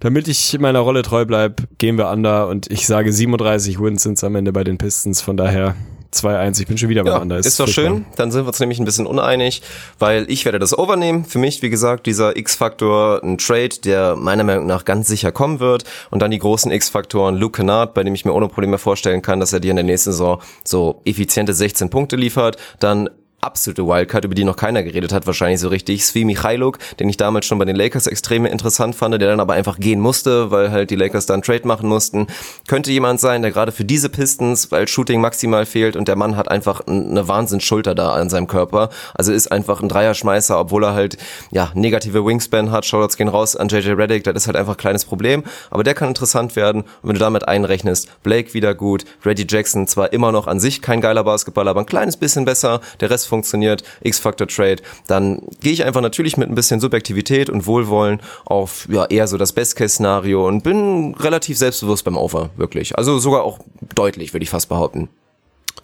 Damit ich meiner Rolle treu bleib, gehen wir under und ich sage 37 Wins sind's am Ende bei den Pistons. Von daher 2-1. Ich bin schon wieder bei Ja, under. ist, doch schön. Dann sind wir uns nämlich ein bisschen uneinig, weil ich werde das overnehmen. Für mich, wie gesagt, dieser X-Faktor, ein Trade, der meiner Meinung nach ganz sicher kommen wird. Und dann die großen X-Faktoren, Luke Kennard, bei dem ich mir ohne Probleme vorstellen kann, dass er dir in der nächsten Saison so effiziente 16 Punkte liefert. Dann absolute Wildcard, über die noch keiner geredet hat, wahrscheinlich so richtig. Svi Michailuk, den ich damals schon bei den Lakers extrem interessant fand, der dann aber einfach gehen musste, weil halt die Lakers dann Trade machen mussten. Könnte jemand sein, der gerade für diese Pistons, weil Shooting maximal fehlt und der Mann hat einfach eine Wahnsinnsschulter da an seinem Körper. Also ist einfach ein Dreierschmeißer, obwohl er halt, ja, negative Wingspan hat. Shoutouts gehen raus an JJ Reddick, das ist halt einfach ein kleines Problem. Aber der kann interessant werden. Und wenn du damit einrechnest, Blake wieder gut, Reggie Jackson zwar immer noch an sich kein geiler Basketballer, aber ein kleines bisschen besser, der Rest funktioniert, X-Factor-Trade, dann gehe ich einfach natürlich mit ein bisschen Subjektivität und Wohlwollen auf ja eher so das Best-Case-Szenario und bin relativ selbstbewusst beim Over, wirklich. Also sogar auch deutlich, würde ich fast behaupten.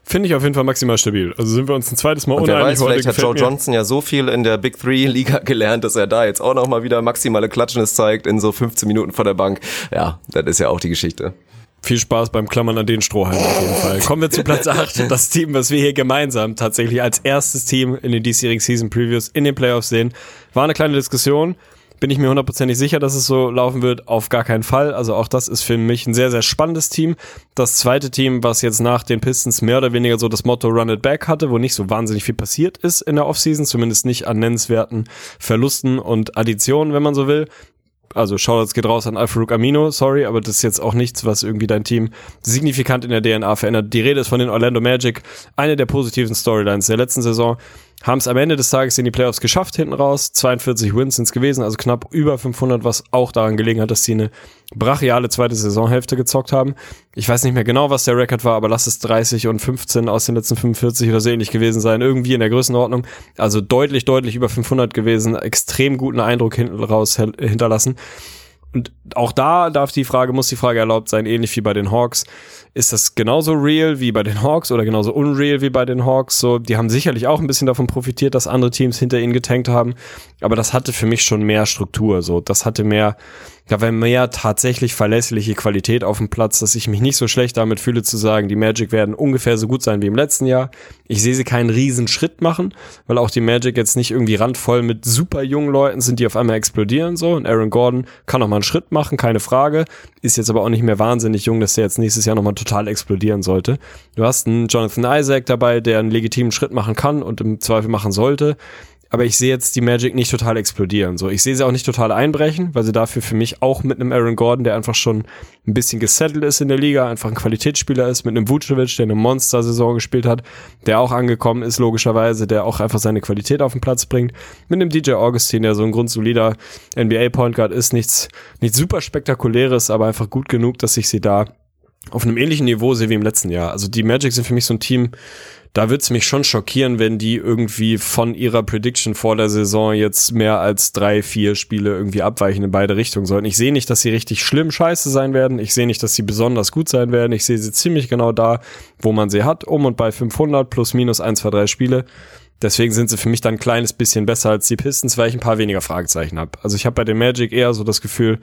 Finde ich auf jeden Fall maximal stabil. Also sind wir uns ein zweites Mal und wer uneinig. weiß, vielleicht hat Joe Johnson ja so viel in der Big Three Liga [laughs] gelernt, dass er da jetzt auch nochmal wieder maximale Klatschnis zeigt in so 15 Minuten vor der Bank. Ja, das ist ja auch die Geschichte. Viel Spaß beim Klammern an den Strohhalmen auf jeden Fall. Kommen wir zu Platz 8. Das Team, was wir hier gemeinsam tatsächlich als erstes Team in den diesjährigen Season Previews in den Playoffs sehen. War eine kleine Diskussion. Bin ich mir hundertprozentig sicher, dass es so laufen wird? Auf gar keinen Fall. Also auch das ist für mich ein sehr, sehr spannendes Team. Das zweite Team, was jetzt nach den Pistons mehr oder weniger so das Motto Run It Back hatte, wo nicht so wahnsinnig viel passiert ist in der Offseason, zumindest nicht an nennenswerten Verlusten und Additionen, wenn man so will also Shoutouts geht raus an Alfaruk Amino, sorry, aber das ist jetzt auch nichts, was irgendwie dein Team signifikant in der DNA verändert. Die Rede ist von den Orlando Magic, eine der positiven Storylines der letzten Saison haben es am Ende des Tages in die Playoffs geschafft hinten raus. 42 Wins sind es gewesen, also knapp über 500, was auch daran gelegen hat, dass sie eine brachiale zweite Saisonhälfte gezockt haben. Ich weiß nicht mehr genau, was der Rekord war, aber lass es 30 und 15 aus den letzten 45 oder so ähnlich gewesen sein. Irgendwie in der Größenordnung. Also deutlich, deutlich über 500 gewesen. Extrem guten Eindruck hinten raus hinterlassen. Und auch da darf die Frage, muss die Frage erlaubt sein, ähnlich wie bei den Hawks. Ist das genauso real wie bei den Hawks oder genauso unreal wie bei den Hawks? So, die haben sicherlich auch ein bisschen davon profitiert, dass andere Teams hinter ihnen getankt haben. Aber das hatte für mich schon mehr Struktur. So, das hatte mehr, da war mehr tatsächlich verlässliche Qualität auf dem Platz, dass ich mich nicht so schlecht damit fühle zu sagen, die Magic werden ungefähr so gut sein wie im letzten Jahr. Ich sehe sie keinen riesen Schritt machen, weil auch die Magic jetzt nicht irgendwie randvoll mit super jungen Leuten sind, die auf einmal explodieren so. Und Aaron Gordon kann noch mal einen Schritt machen, keine Frage. Ist jetzt aber auch nicht mehr wahnsinnig jung, dass der jetzt nächstes Jahr noch mal total explodieren sollte. Du hast einen Jonathan Isaac dabei, der einen legitimen Schritt machen kann und im Zweifel machen sollte aber ich sehe jetzt die Magic nicht total explodieren. So, ich sehe sie auch nicht total einbrechen, weil sie dafür für mich auch mit einem Aaron Gordon, der einfach schon ein bisschen gesettelt ist in der Liga, einfach ein Qualitätsspieler ist, mit einem Vucevic, der eine Monster-Saison gespielt hat, der auch angekommen ist, logischerweise, der auch einfach seine Qualität auf den Platz bringt, mit einem DJ Augustin, der so ein grundsolider NBA-Point Guard ist, nichts, nichts super spektakuläres, aber einfach gut genug, dass ich sie da auf einem ähnlichen Niveau sehe wie im letzten Jahr. Also die Magic sind für mich so ein Team, da wird's mich schon schockieren, wenn die irgendwie von ihrer Prediction vor der Saison jetzt mehr als drei, vier Spiele irgendwie abweichen in beide Richtungen sollten. Ich sehe nicht, dass sie richtig schlimm scheiße sein werden. Ich sehe nicht, dass sie besonders gut sein werden. Ich sehe sie ziemlich genau da, wo man sie hat, um und bei 500 plus minus 1, 2, 3 Spiele. Deswegen sind sie für mich dann ein kleines bisschen besser als die Pistons, weil ich ein paar weniger Fragezeichen habe. Also ich habe bei den Magic eher so das Gefühl,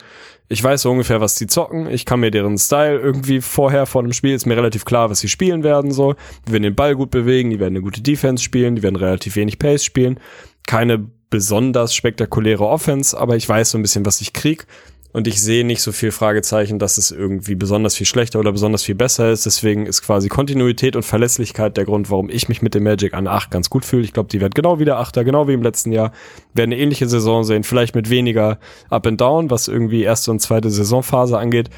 ich weiß so ungefähr, was die zocken. Ich kann mir deren Style irgendwie vorher vor dem Spiel ist mir relativ klar, was sie spielen werden so. Die werden den Ball gut bewegen, die werden eine gute Defense spielen, die werden relativ wenig Pace spielen. Keine besonders spektakuläre Offense, aber ich weiß so ein bisschen, was ich krieg und ich sehe nicht so viel Fragezeichen, dass es irgendwie besonders viel schlechter oder besonders viel besser ist. Deswegen ist quasi Kontinuität und Verlässlichkeit der Grund, warum ich mich mit dem Magic an 8 ganz gut fühle. Ich glaube, die werden genau wie der Achter, genau wie im letzten Jahr, werden eine ähnliche Saison sehen, vielleicht mit weniger Up and Down, was irgendwie erste und zweite Saisonphase angeht.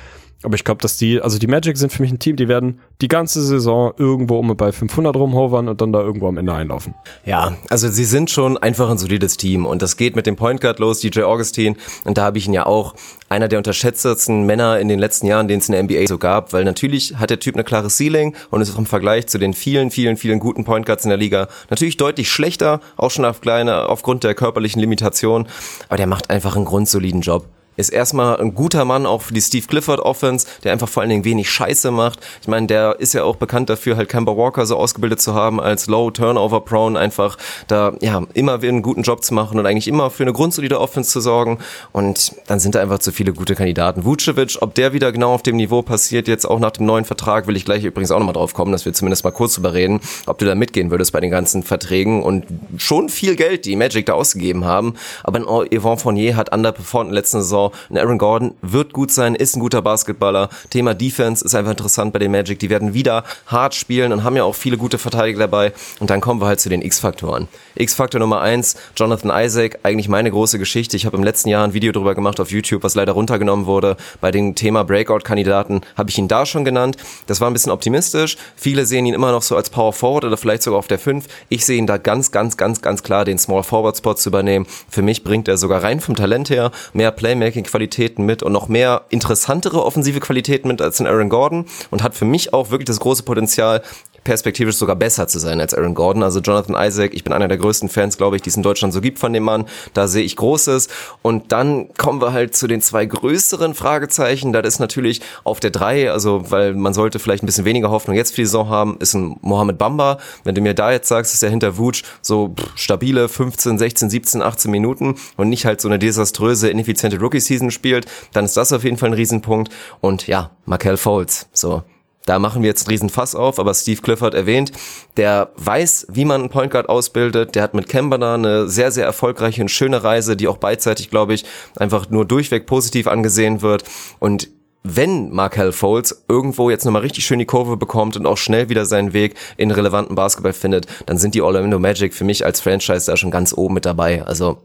Aber ich glaube, dass die, also die Magic sind für mich ein Team, die werden die ganze Saison irgendwo um bei 500 rumhovern und dann da irgendwo am Ende einlaufen. Ja, also sie sind schon einfach ein solides Team und das geht mit dem Point Guard los, DJ Augustin. Und da habe ich ihn ja auch einer der unterschätztesten Männer in den letzten Jahren, den es in der NBA so gab, weil natürlich hat der Typ eine klare Ceiling und ist auch im Vergleich zu den vielen, vielen, vielen guten Point Guards in der Liga natürlich deutlich schlechter, auch schon auf kleine, aufgrund der körperlichen Limitation. Aber der macht einfach einen grundsoliden Job ist erstmal ein guter Mann auch für die Steve Clifford Offense, der einfach vor allen Dingen wenig Scheiße macht. Ich meine, der ist ja auch bekannt dafür, halt Kemba Walker so ausgebildet zu haben, als Low Turnover Prone einfach da ja immer wieder einen guten Job zu machen und eigentlich immer für eine grundsolide Offense zu sorgen. Und dann sind da einfach zu viele gute Kandidaten. Vucevic, ob der wieder genau auf dem Niveau passiert, jetzt auch nach dem neuen Vertrag, will ich gleich übrigens auch nochmal drauf kommen, dass wir zumindest mal kurz drüber reden, ob du da mitgehen würdest bei den ganzen Verträgen und schon viel Geld, die Magic da ausgegeben haben. Aber Yvonne Fournier hat underperformed in der letzten Saison Saison. Aaron Gordon wird gut sein, ist ein guter Basketballer. Thema Defense ist einfach interessant bei den Magic. Die werden wieder hart spielen und haben ja auch viele gute Verteidiger dabei. Und dann kommen wir halt zu den X-Faktoren. X-Faktor Nummer eins, Jonathan Isaac, eigentlich meine große Geschichte. Ich habe im letzten Jahr ein Video darüber gemacht auf YouTube, was leider runtergenommen wurde. Bei dem Thema Breakout-Kandidaten habe ich ihn da schon genannt. Das war ein bisschen optimistisch. Viele sehen ihn immer noch so als Power Forward oder vielleicht sogar auf der 5. Ich sehe ihn da ganz, ganz, ganz, ganz klar, den Small Forward Spot zu übernehmen. Für mich bringt er sogar rein vom Talent her mehr Playmaking-Qualitäten mit und noch mehr interessantere offensive Qualitäten mit als in Aaron Gordon und hat für mich auch wirklich das große Potenzial, perspektivisch sogar besser zu sein als Aaron Gordon. Also Jonathan Isaac, ich bin einer der größten Fans, glaube ich, die es in Deutschland so gibt von dem Mann. Da sehe ich Großes. Und dann kommen wir halt zu den zwei größeren Fragezeichen. Das ist natürlich auf der drei, also weil man sollte vielleicht ein bisschen weniger Hoffnung jetzt für die Saison haben, ist ein Mohamed Bamba. Wenn du mir da jetzt sagst, ist er hinter Wutsch so stabile 15, 16, 17, 18 Minuten und nicht halt so eine desaströse, ineffiziente Rookie-Season spielt, dann ist das auf jeden Fall ein Riesenpunkt. Und ja, Markel Foles, so da machen wir jetzt einen riesen Fass auf, aber Steve Clifford erwähnt, der weiß, wie man einen Point Guard ausbildet, der hat mit Kemba da eine sehr, sehr erfolgreiche und schöne Reise, die auch beidseitig, glaube ich, einfach nur durchweg positiv angesehen wird und wenn Markel Foles irgendwo jetzt nochmal richtig schön die Kurve bekommt und auch schnell wieder seinen Weg in relevanten Basketball findet, dann sind die Orlando Magic für mich als Franchise da schon ganz oben mit dabei. Also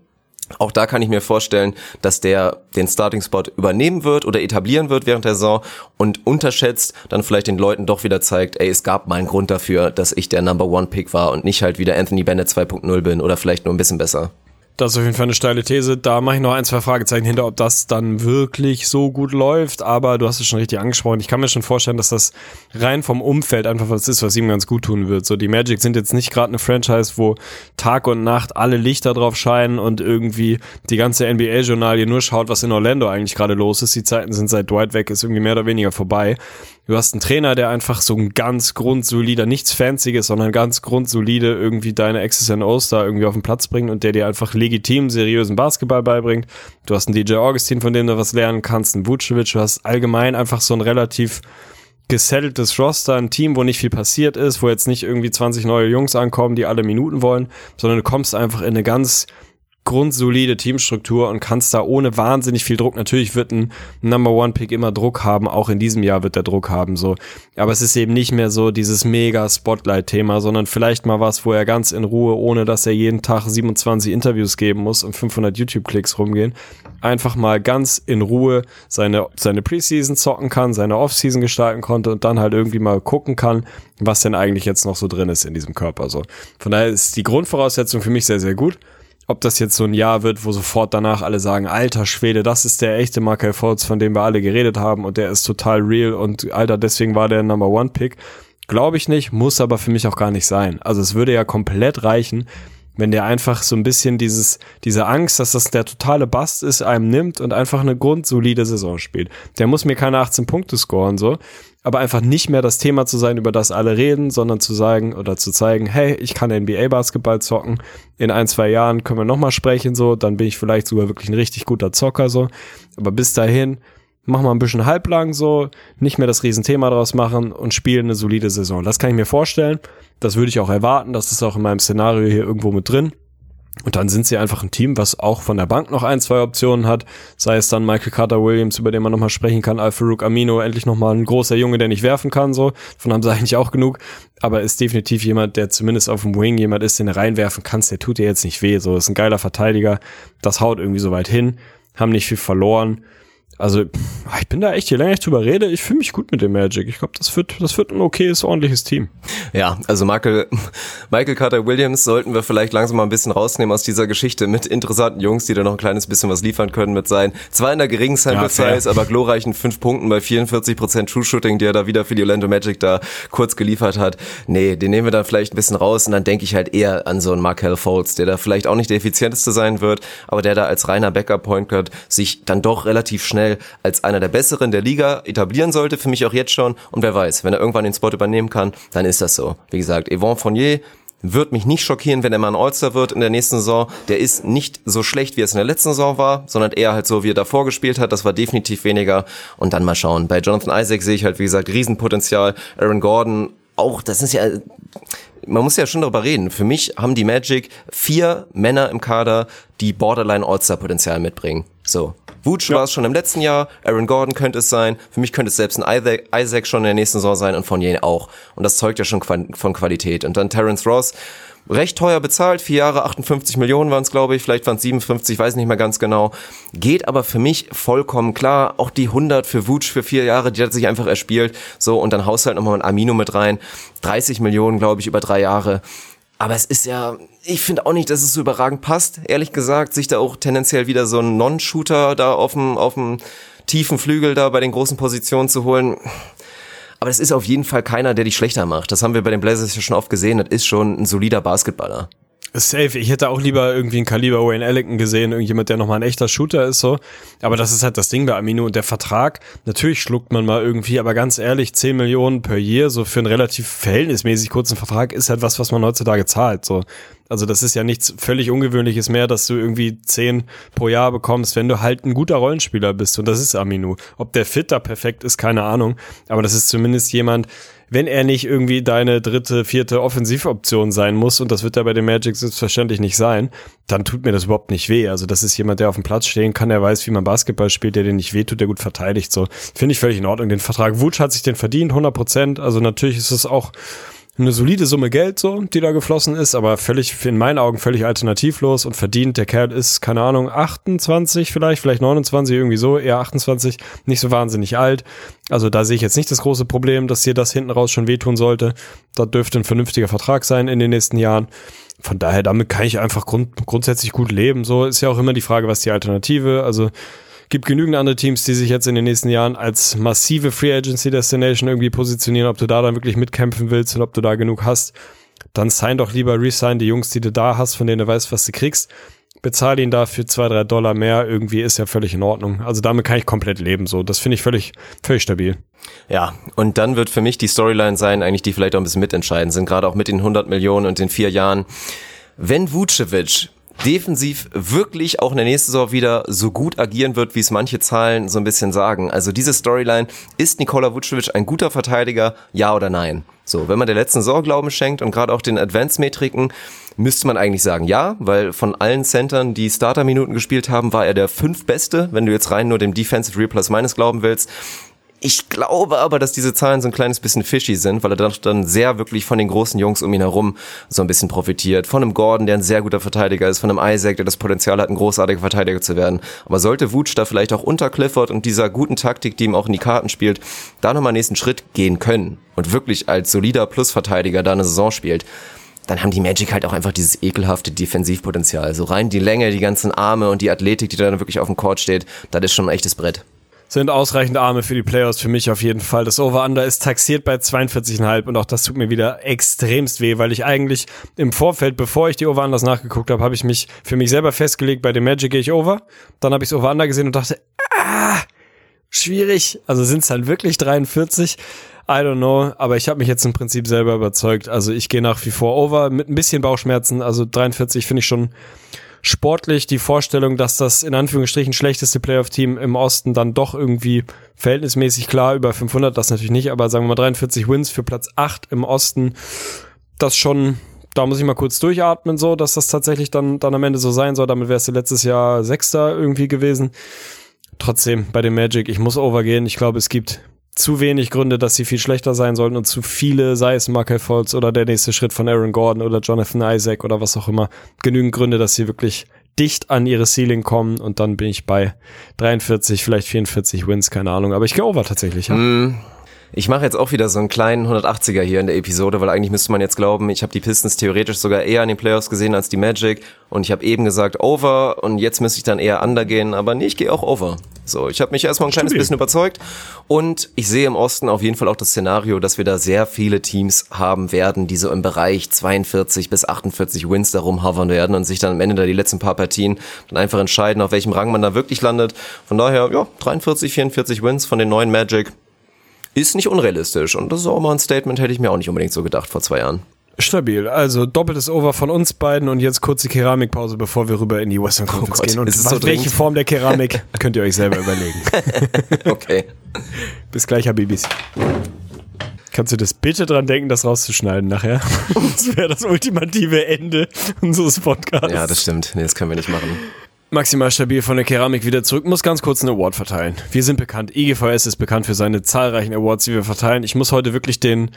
auch da kann ich mir vorstellen, dass der den Starting-Spot übernehmen wird oder etablieren wird während der Saison und unterschätzt dann vielleicht den Leuten doch wieder zeigt, ey, es gab mal einen Grund dafür, dass ich der Number One Pick war und nicht halt wieder Anthony Bennett 2.0 bin oder vielleicht nur ein bisschen besser. Das ist auf jeden Fall eine steile These. Da mache ich noch ein, zwei Fragezeichen hinter, ob das dann wirklich so gut läuft. Aber du hast es schon richtig angesprochen. Ich kann mir schon vorstellen, dass das rein vom Umfeld einfach was ist, was ihm ganz gut tun wird. So, die Magic sind jetzt nicht gerade eine Franchise, wo Tag und Nacht alle Lichter drauf scheinen und irgendwie die ganze NBA-Journalie nur schaut, was in Orlando eigentlich gerade los ist. Die Zeiten sind seit Dwight weg, ist irgendwie mehr oder weniger vorbei. Du hast einen Trainer, der einfach so ein ganz grundsolider, nichts Fancyes, sondern ganz grundsolide irgendwie deine X's and O's da irgendwie auf den Platz bringt und der dir einfach legitim seriösen Basketball beibringt. Du hast einen DJ Augustin, von dem du was lernen kannst, einen Vucevic, du hast allgemein einfach so ein relativ gesetteltes Roster, ein Team, wo nicht viel passiert ist, wo jetzt nicht irgendwie 20 neue Jungs ankommen, die alle Minuten wollen, sondern du kommst einfach in eine ganz grundsolide Teamstruktur und kannst da ohne wahnsinnig viel Druck, natürlich wird ein Number One Pick immer Druck haben, auch in diesem Jahr wird der Druck haben, so. Aber es ist eben nicht mehr so dieses mega Spotlight-Thema, sondern vielleicht mal was, wo er ganz in Ruhe, ohne dass er jeden Tag 27 Interviews geben muss und 500 YouTube-Klicks rumgehen, einfach mal ganz in Ruhe seine, seine Preseason zocken kann, seine Offseason gestalten konnte und dann halt irgendwie mal gucken kann, was denn eigentlich jetzt noch so drin ist in diesem Körper, so. Von daher ist die Grundvoraussetzung für mich sehr, sehr gut ob das jetzt so ein Jahr wird, wo sofort danach alle sagen, alter Schwede, das ist der echte Markel Fultz, von dem wir alle geredet haben und der ist total real und alter, deswegen war der Number One Pick. Glaube ich nicht, muss aber für mich auch gar nicht sein. Also es würde ja komplett reichen, wenn der einfach so ein bisschen dieses, diese Angst, dass das der totale Bast ist, einem nimmt und einfach eine grundsolide Saison spielt. Der muss mir keine 18 Punkte scoren, so aber einfach nicht mehr das Thema zu sein, über das alle reden, sondern zu sagen oder zu zeigen, hey, ich kann NBA-Basketball zocken. In ein, zwei Jahren können wir nochmal sprechen, so, dann bin ich vielleicht sogar wirklich ein richtig guter Zocker, so. Aber bis dahin, mach mal ein bisschen halblang so, nicht mehr das Riesenthema draus machen und spielen eine solide Saison. Das kann ich mir vorstellen. Das würde ich auch erwarten. Das ist auch in meinem Szenario hier irgendwo mit drin. Und dann sind sie einfach ein Team, was auch von der Bank noch ein, zwei Optionen hat. Sei es dann Michael Carter Williams, über den man nochmal sprechen kann, Al-Farouk Amino, endlich nochmal ein großer Junge, der nicht werfen kann, so. Von haben sie [laughs] eigentlich auch genug. Aber ist definitiv jemand, der zumindest auf dem Wing jemand ist, den du reinwerfen kannst. Der tut dir jetzt nicht weh, so. Ist ein geiler Verteidiger. Das haut irgendwie so weit hin. Haben nicht viel verloren. Also, ich bin da echt, je länger ich drüber rede, ich fühle mich gut mit dem Magic. Ich glaube, das wird, das wird ein okayes, ordentliches Team. Ja, also Michael, [laughs] Michael Carter Williams sollten wir vielleicht langsam mal ein bisschen rausnehmen aus dieser Geschichte mit interessanten Jungs, die da noch ein kleines bisschen was liefern können mit seinen, zwar in der geringen Sample Size, ja, aber glorreichen fünf Punkten bei 44% True Shooting, die er da wieder für die Orlando Magic da kurz geliefert hat. Nee, den nehmen wir dann vielleicht ein bisschen raus und dann denke ich halt eher an so einen Markel Foltz, der da vielleicht auch nicht der effizienteste sein wird, aber der da als reiner Backup Point Guard sich dann doch relativ schnell schnell als einer der Besseren der Liga etablieren sollte, für mich auch jetzt schon. Und wer weiß, wenn er irgendwann den Spot übernehmen kann, dann ist das so. Wie gesagt, Yvonne Fournier wird mich nicht schockieren, wenn er mal ein All-Star wird in der nächsten Saison. Der ist nicht so schlecht, wie es in der letzten Saison war, sondern eher halt so, wie er davor gespielt hat. Das war definitiv weniger. Und dann mal schauen. Bei Jonathan Isaac sehe ich halt, wie gesagt, Riesenpotenzial. Aaron Gordon auch, das ist ja, man muss ja schon darüber reden. Für mich haben die Magic vier Männer im Kader, die Borderline All-Star-Potenzial mitbringen. So. Vooch war es schon im letzten Jahr, Aaron Gordon könnte es sein, für mich könnte es selbst ein Isaac, schon in der nächsten Saison sein und Fournier auch. Und das zeugt ja schon von Qualität. Und dann Terrence Ross, recht teuer bezahlt, vier Jahre, 58 Millionen waren es, glaube ich, vielleicht waren es 57, weiß nicht mehr ganz genau. Geht aber für mich vollkommen klar. Auch die 100 für Wutsch für vier Jahre, die hat sich einfach erspielt. So, und dann haust halt nochmal ein Amino mit rein. 30 Millionen, glaube ich, über drei Jahre. Aber es ist ja, ich finde auch nicht, dass es so überragend passt, ehrlich gesagt, sich da auch tendenziell wieder so einen Non-Shooter da auf dem, auf dem tiefen Flügel da bei den großen Positionen zu holen. Aber das ist auf jeden Fall keiner, der dich schlechter macht. Das haben wir bei den Blazers ja schon oft gesehen. Das ist schon ein solider Basketballer. Safe. Ich hätte auch lieber irgendwie ein Kaliber Wayne Ellington gesehen, irgendjemand, der nochmal ein echter Shooter ist, so. Aber das ist halt das Ding bei Amino und der Vertrag. Natürlich schluckt man mal irgendwie, aber ganz ehrlich, 10 Millionen per Year, so für einen relativ verhältnismäßig kurzen Vertrag, ist halt was, was man heutzutage zahlt, so. Also das ist ja nichts völlig Ungewöhnliches mehr, dass du irgendwie 10 pro Jahr bekommst, wenn du halt ein guter Rollenspieler bist. Und das ist Aminu. Ob der Fit da perfekt ist, keine Ahnung. Aber das ist zumindest jemand, wenn er nicht irgendwie deine dritte, vierte Offensivoption sein muss, und das wird er bei den Magic selbstverständlich nicht sein, dann tut mir das überhaupt nicht weh. Also das ist jemand, der auf dem Platz stehen kann, der weiß, wie man Basketball spielt, der den nicht wehtut, der gut verteidigt. So finde ich völlig in Ordnung. Den Vertrag Wutsch hat sich den verdient, 100 Prozent. Also natürlich ist es auch eine solide Summe Geld so, die da geflossen ist, aber völlig, in meinen Augen völlig alternativlos und verdient. Der Kerl ist, keine Ahnung, 28 vielleicht, vielleicht 29, irgendwie so, eher 28, nicht so wahnsinnig alt. Also da sehe ich jetzt nicht das große Problem, dass hier das hinten raus schon wehtun sollte. Da dürfte ein vernünftiger Vertrag sein in den nächsten Jahren. Von daher, damit kann ich einfach grund grundsätzlich gut leben. So ist ja auch immer die Frage, was die Alternative, also gibt genügend andere Teams, die sich jetzt in den nächsten Jahren als massive Free Agency Destination irgendwie positionieren, ob du da dann wirklich mitkämpfen willst und ob du da genug hast, dann sign doch lieber resign die Jungs, die du da hast, von denen du weißt, was du kriegst. Bezahl ihn dafür zwei, drei Dollar mehr, irgendwie ist ja völlig in Ordnung. Also damit kann ich komplett leben, so. Das finde ich völlig, völlig stabil. Ja, und dann wird für mich die Storyline sein, eigentlich die vielleicht auch ein bisschen mitentscheidend sind, gerade auch mit den 100 Millionen und den vier Jahren. Wenn Vucevic defensiv wirklich auch in der nächsten Saison wieder so gut agieren wird, wie es manche Zahlen so ein bisschen sagen. Also diese Storyline, ist Nikola Vucevic ein guter Verteidiger, ja oder nein? So, wenn man der letzten Saison Glauben schenkt und gerade auch den Advanced-Metriken, müsste man eigentlich sagen ja, weil von allen Centern, die Starter-Minuten gespielt haben, war er der fünf Beste, wenn du jetzt rein nur dem Defensive Real Plus Minus glauben willst. Ich glaube aber, dass diese Zahlen so ein kleines bisschen fishy sind, weil er dann, sehr wirklich von den großen Jungs um ihn herum so ein bisschen profitiert. Von einem Gordon, der ein sehr guter Verteidiger ist, von einem Isaac, der das Potenzial hat, ein großartiger Verteidiger zu werden. Aber sollte Wutsch da vielleicht auch unter Clifford und dieser guten Taktik, die ihm auch in die Karten spielt, da nochmal nächsten Schritt gehen können und wirklich als solider Plusverteidiger da eine Saison spielt, dann haben die Magic halt auch einfach dieses ekelhafte Defensivpotenzial. So rein die Länge, die ganzen Arme und die Athletik, die da dann wirklich auf dem Court steht, das ist schon ein echtes Brett sind ausreichend Arme für die Playoffs für mich auf jeden Fall. Das Over-Under ist taxiert bei 42,5 und auch das tut mir wieder extremst weh, weil ich eigentlich im Vorfeld, bevor ich die Over-Unders nachgeguckt habe, habe ich mich für mich selber festgelegt, bei dem Magic gehe ich over. Dann habe ich das Over-Under gesehen und dachte, ah, schwierig. Also sind es dann wirklich 43? I don't know, aber ich habe mich jetzt im Prinzip selber überzeugt. Also ich gehe nach wie vor over mit ein bisschen Bauchschmerzen. Also 43 finde ich schon sportlich die Vorstellung, dass das in Anführungsstrichen schlechteste Playoff-Team im Osten dann doch irgendwie verhältnismäßig klar über 500, das natürlich nicht, aber sagen wir mal 43 Wins für Platz 8 im Osten, das schon, da muss ich mal kurz durchatmen, so, dass das tatsächlich dann, dann am Ende so sein soll. Damit wärst du letztes Jahr Sechster irgendwie gewesen. Trotzdem, bei dem Magic, ich muss overgehen. Ich glaube, es gibt zu wenig Gründe, dass sie viel schlechter sein sollten und zu viele, sei es Markel Fultz oder der nächste Schritt von Aaron Gordon oder Jonathan Isaac oder was auch immer, genügend Gründe, dass sie wirklich dicht an ihre Ceiling kommen und dann bin ich bei 43, vielleicht 44 Wins, keine Ahnung, aber ich gehe over tatsächlich. Ja. Mm. Ich mache jetzt auch wieder so einen kleinen 180er hier in der Episode, weil eigentlich müsste man jetzt glauben, ich habe die Pistons theoretisch sogar eher in den Playoffs gesehen als die Magic und ich habe eben gesagt over und jetzt müsste ich dann eher under gehen, aber nee, ich gehe auch over. So, ich habe mich erstmal ein kleines bisschen überzeugt und ich sehe im Osten auf jeden Fall auch das Szenario, dass wir da sehr viele Teams haben werden, die so im Bereich 42 bis 48 Wins darum hovern werden und sich dann am Ende da die letzten paar Partien dann einfach entscheiden, auf welchem Rang man da wirklich landet. Von daher, ja, 43, 44 Wins von den neuen Magic ist nicht unrealistisch. Und das ist auch mal ein Statement, hätte ich mir auch nicht unbedingt so gedacht vor zwei Jahren. Stabil. Also doppeltes Over von uns beiden und jetzt kurze Keramikpause, bevor wir rüber in die Western oh Conference oh gehen. Und ist so welche Form der Keramik [laughs] könnt ihr euch selber überlegen. [laughs] okay. Bis gleich, Habibis. Kannst du das bitte dran denken, das rauszuschneiden nachher? [laughs] das wäre das ultimative Ende unseres Podcasts. Ja, das stimmt. Nee, das können wir nicht machen. Maximal stabil von der Keramik wieder zurück, muss ganz kurz einen Award verteilen. Wir sind bekannt, IGVS ist bekannt für seine zahlreichen Awards, die wir verteilen. Ich muss heute wirklich den,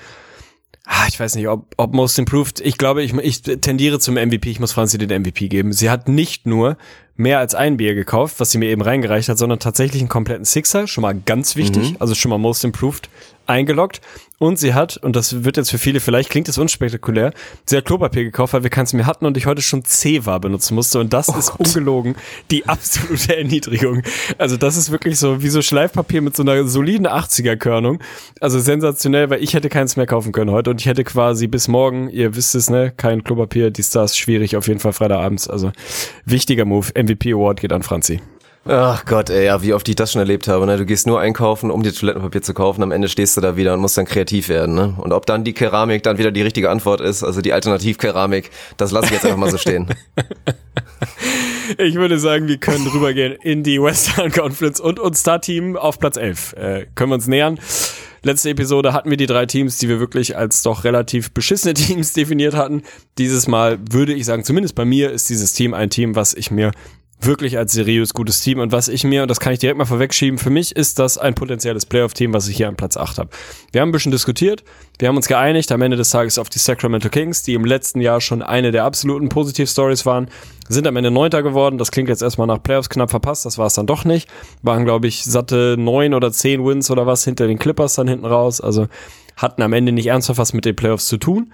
ich weiß nicht, ob, ob Most Improved, ich glaube, ich, ich tendiere zum MVP, ich muss Franzi den MVP geben. Sie hat nicht nur mehr als ein Bier gekauft, was sie mir eben reingereicht hat, sondern tatsächlich einen kompletten Sixer, schon mal ganz wichtig, mhm. also schon mal Most Improved eingeloggt und sie hat, und das wird jetzt für viele, vielleicht klingt es unspektakulär, sie hat Klopapier gekauft, weil wir keins mehr hatten und ich heute schon C-War benutzen musste. Und das oh ist Gott. ungelogen die [laughs] absolute Erniedrigung. Also das ist wirklich so wie so Schleifpapier mit so einer soliden 80er-Körnung. Also sensationell, weil ich hätte keins mehr kaufen können heute und ich hätte quasi bis morgen, ihr wisst es, ne, kein Klopapier, die Stars schwierig, auf jeden Fall Freitagabends. Also wichtiger Move. MVP Award geht an Franzi. Ach Gott, ey, ja, wie oft ich das schon erlebt habe. Ne? Du gehst nur einkaufen, um dir Toilettenpapier zu kaufen. Am Ende stehst du da wieder und musst dann kreativ werden. Ne? Und ob dann die Keramik dann wieder die richtige Antwort ist, also die Alternativkeramik, das lasse ich jetzt einfach mal so stehen. [laughs] Ich würde sagen, wir können rübergehen in die Western Conference und uns Star-Team auf Platz 11. Äh, können wir uns nähern. Letzte Episode hatten wir die drei Teams, die wir wirklich als doch relativ beschissene [laughs] Teams definiert hatten. Dieses Mal würde ich sagen, zumindest bei mir ist dieses Team ein Team, was ich mir wirklich als seriös gutes Team. Und was ich mir, und das kann ich direkt mal vorwegschieben, für mich ist das ein potenzielles Playoff-Team, was ich hier an Platz 8 habe. Wir haben ein bisschen diskutiert, wir haben uns geeinigt am Ende des Tages auf die Sacramento Kings, die im letzten Jahr schon eine der absoluten Positiv-Stories waren, sind am Ende Neunter geworden. Das klingt jetzt erstmal nach Playoffs knapp verpasst, das war es dann doch nicht. Waren, glaube ich, satte neun oder zehn Wins oder was hinter den Clippers dann hinten raus. Also hatten am Ende nicht ernsthaft was mit den Playoffs zu tun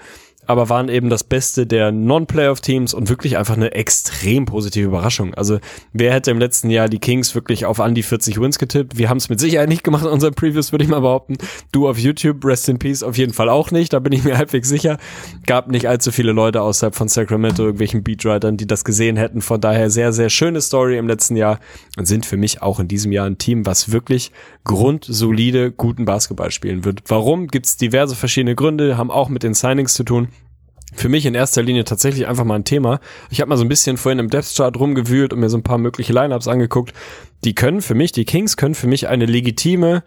aber waren eben das Beste der Non-Playoff-Teams und wirklich einfach eine extrem positive Überraschung. Also wer hätte im letzten Jahr die Kings wirklich auf an die 40 Wins getippt? Wir haben es mit Sicherheit nicht gemacht in unseren Previews, würde ich mal behaupten. Du auf YouTube, Rest in Peace, auf jeden Fall auch nicht, da bin ich mir [laughs] halbwegs sicher. Gab nicht allzu viele Leute außerhalb von Sacramento, irgendwelchen Beatwritern, die das gesehen hätten. Von daher sehr, sehr schöne Story im letzten Jahr und sind für mich auch in diesem Jahr ein Team, was wirklich grundsolide guten Basketball spielen wird. Warum? Gibt es diverse verschiedene Gründe, haben auch mit den Signings zu tun für mich in erster Linie tatsächlich einfach mal ein Thema. Ich habe mal so ein bisschen vorhin im Depth Chart rumgewühlt und mir so ein paar mögliche Lineups angeguckt. Die können für mich, die Kings können für mich eine legitime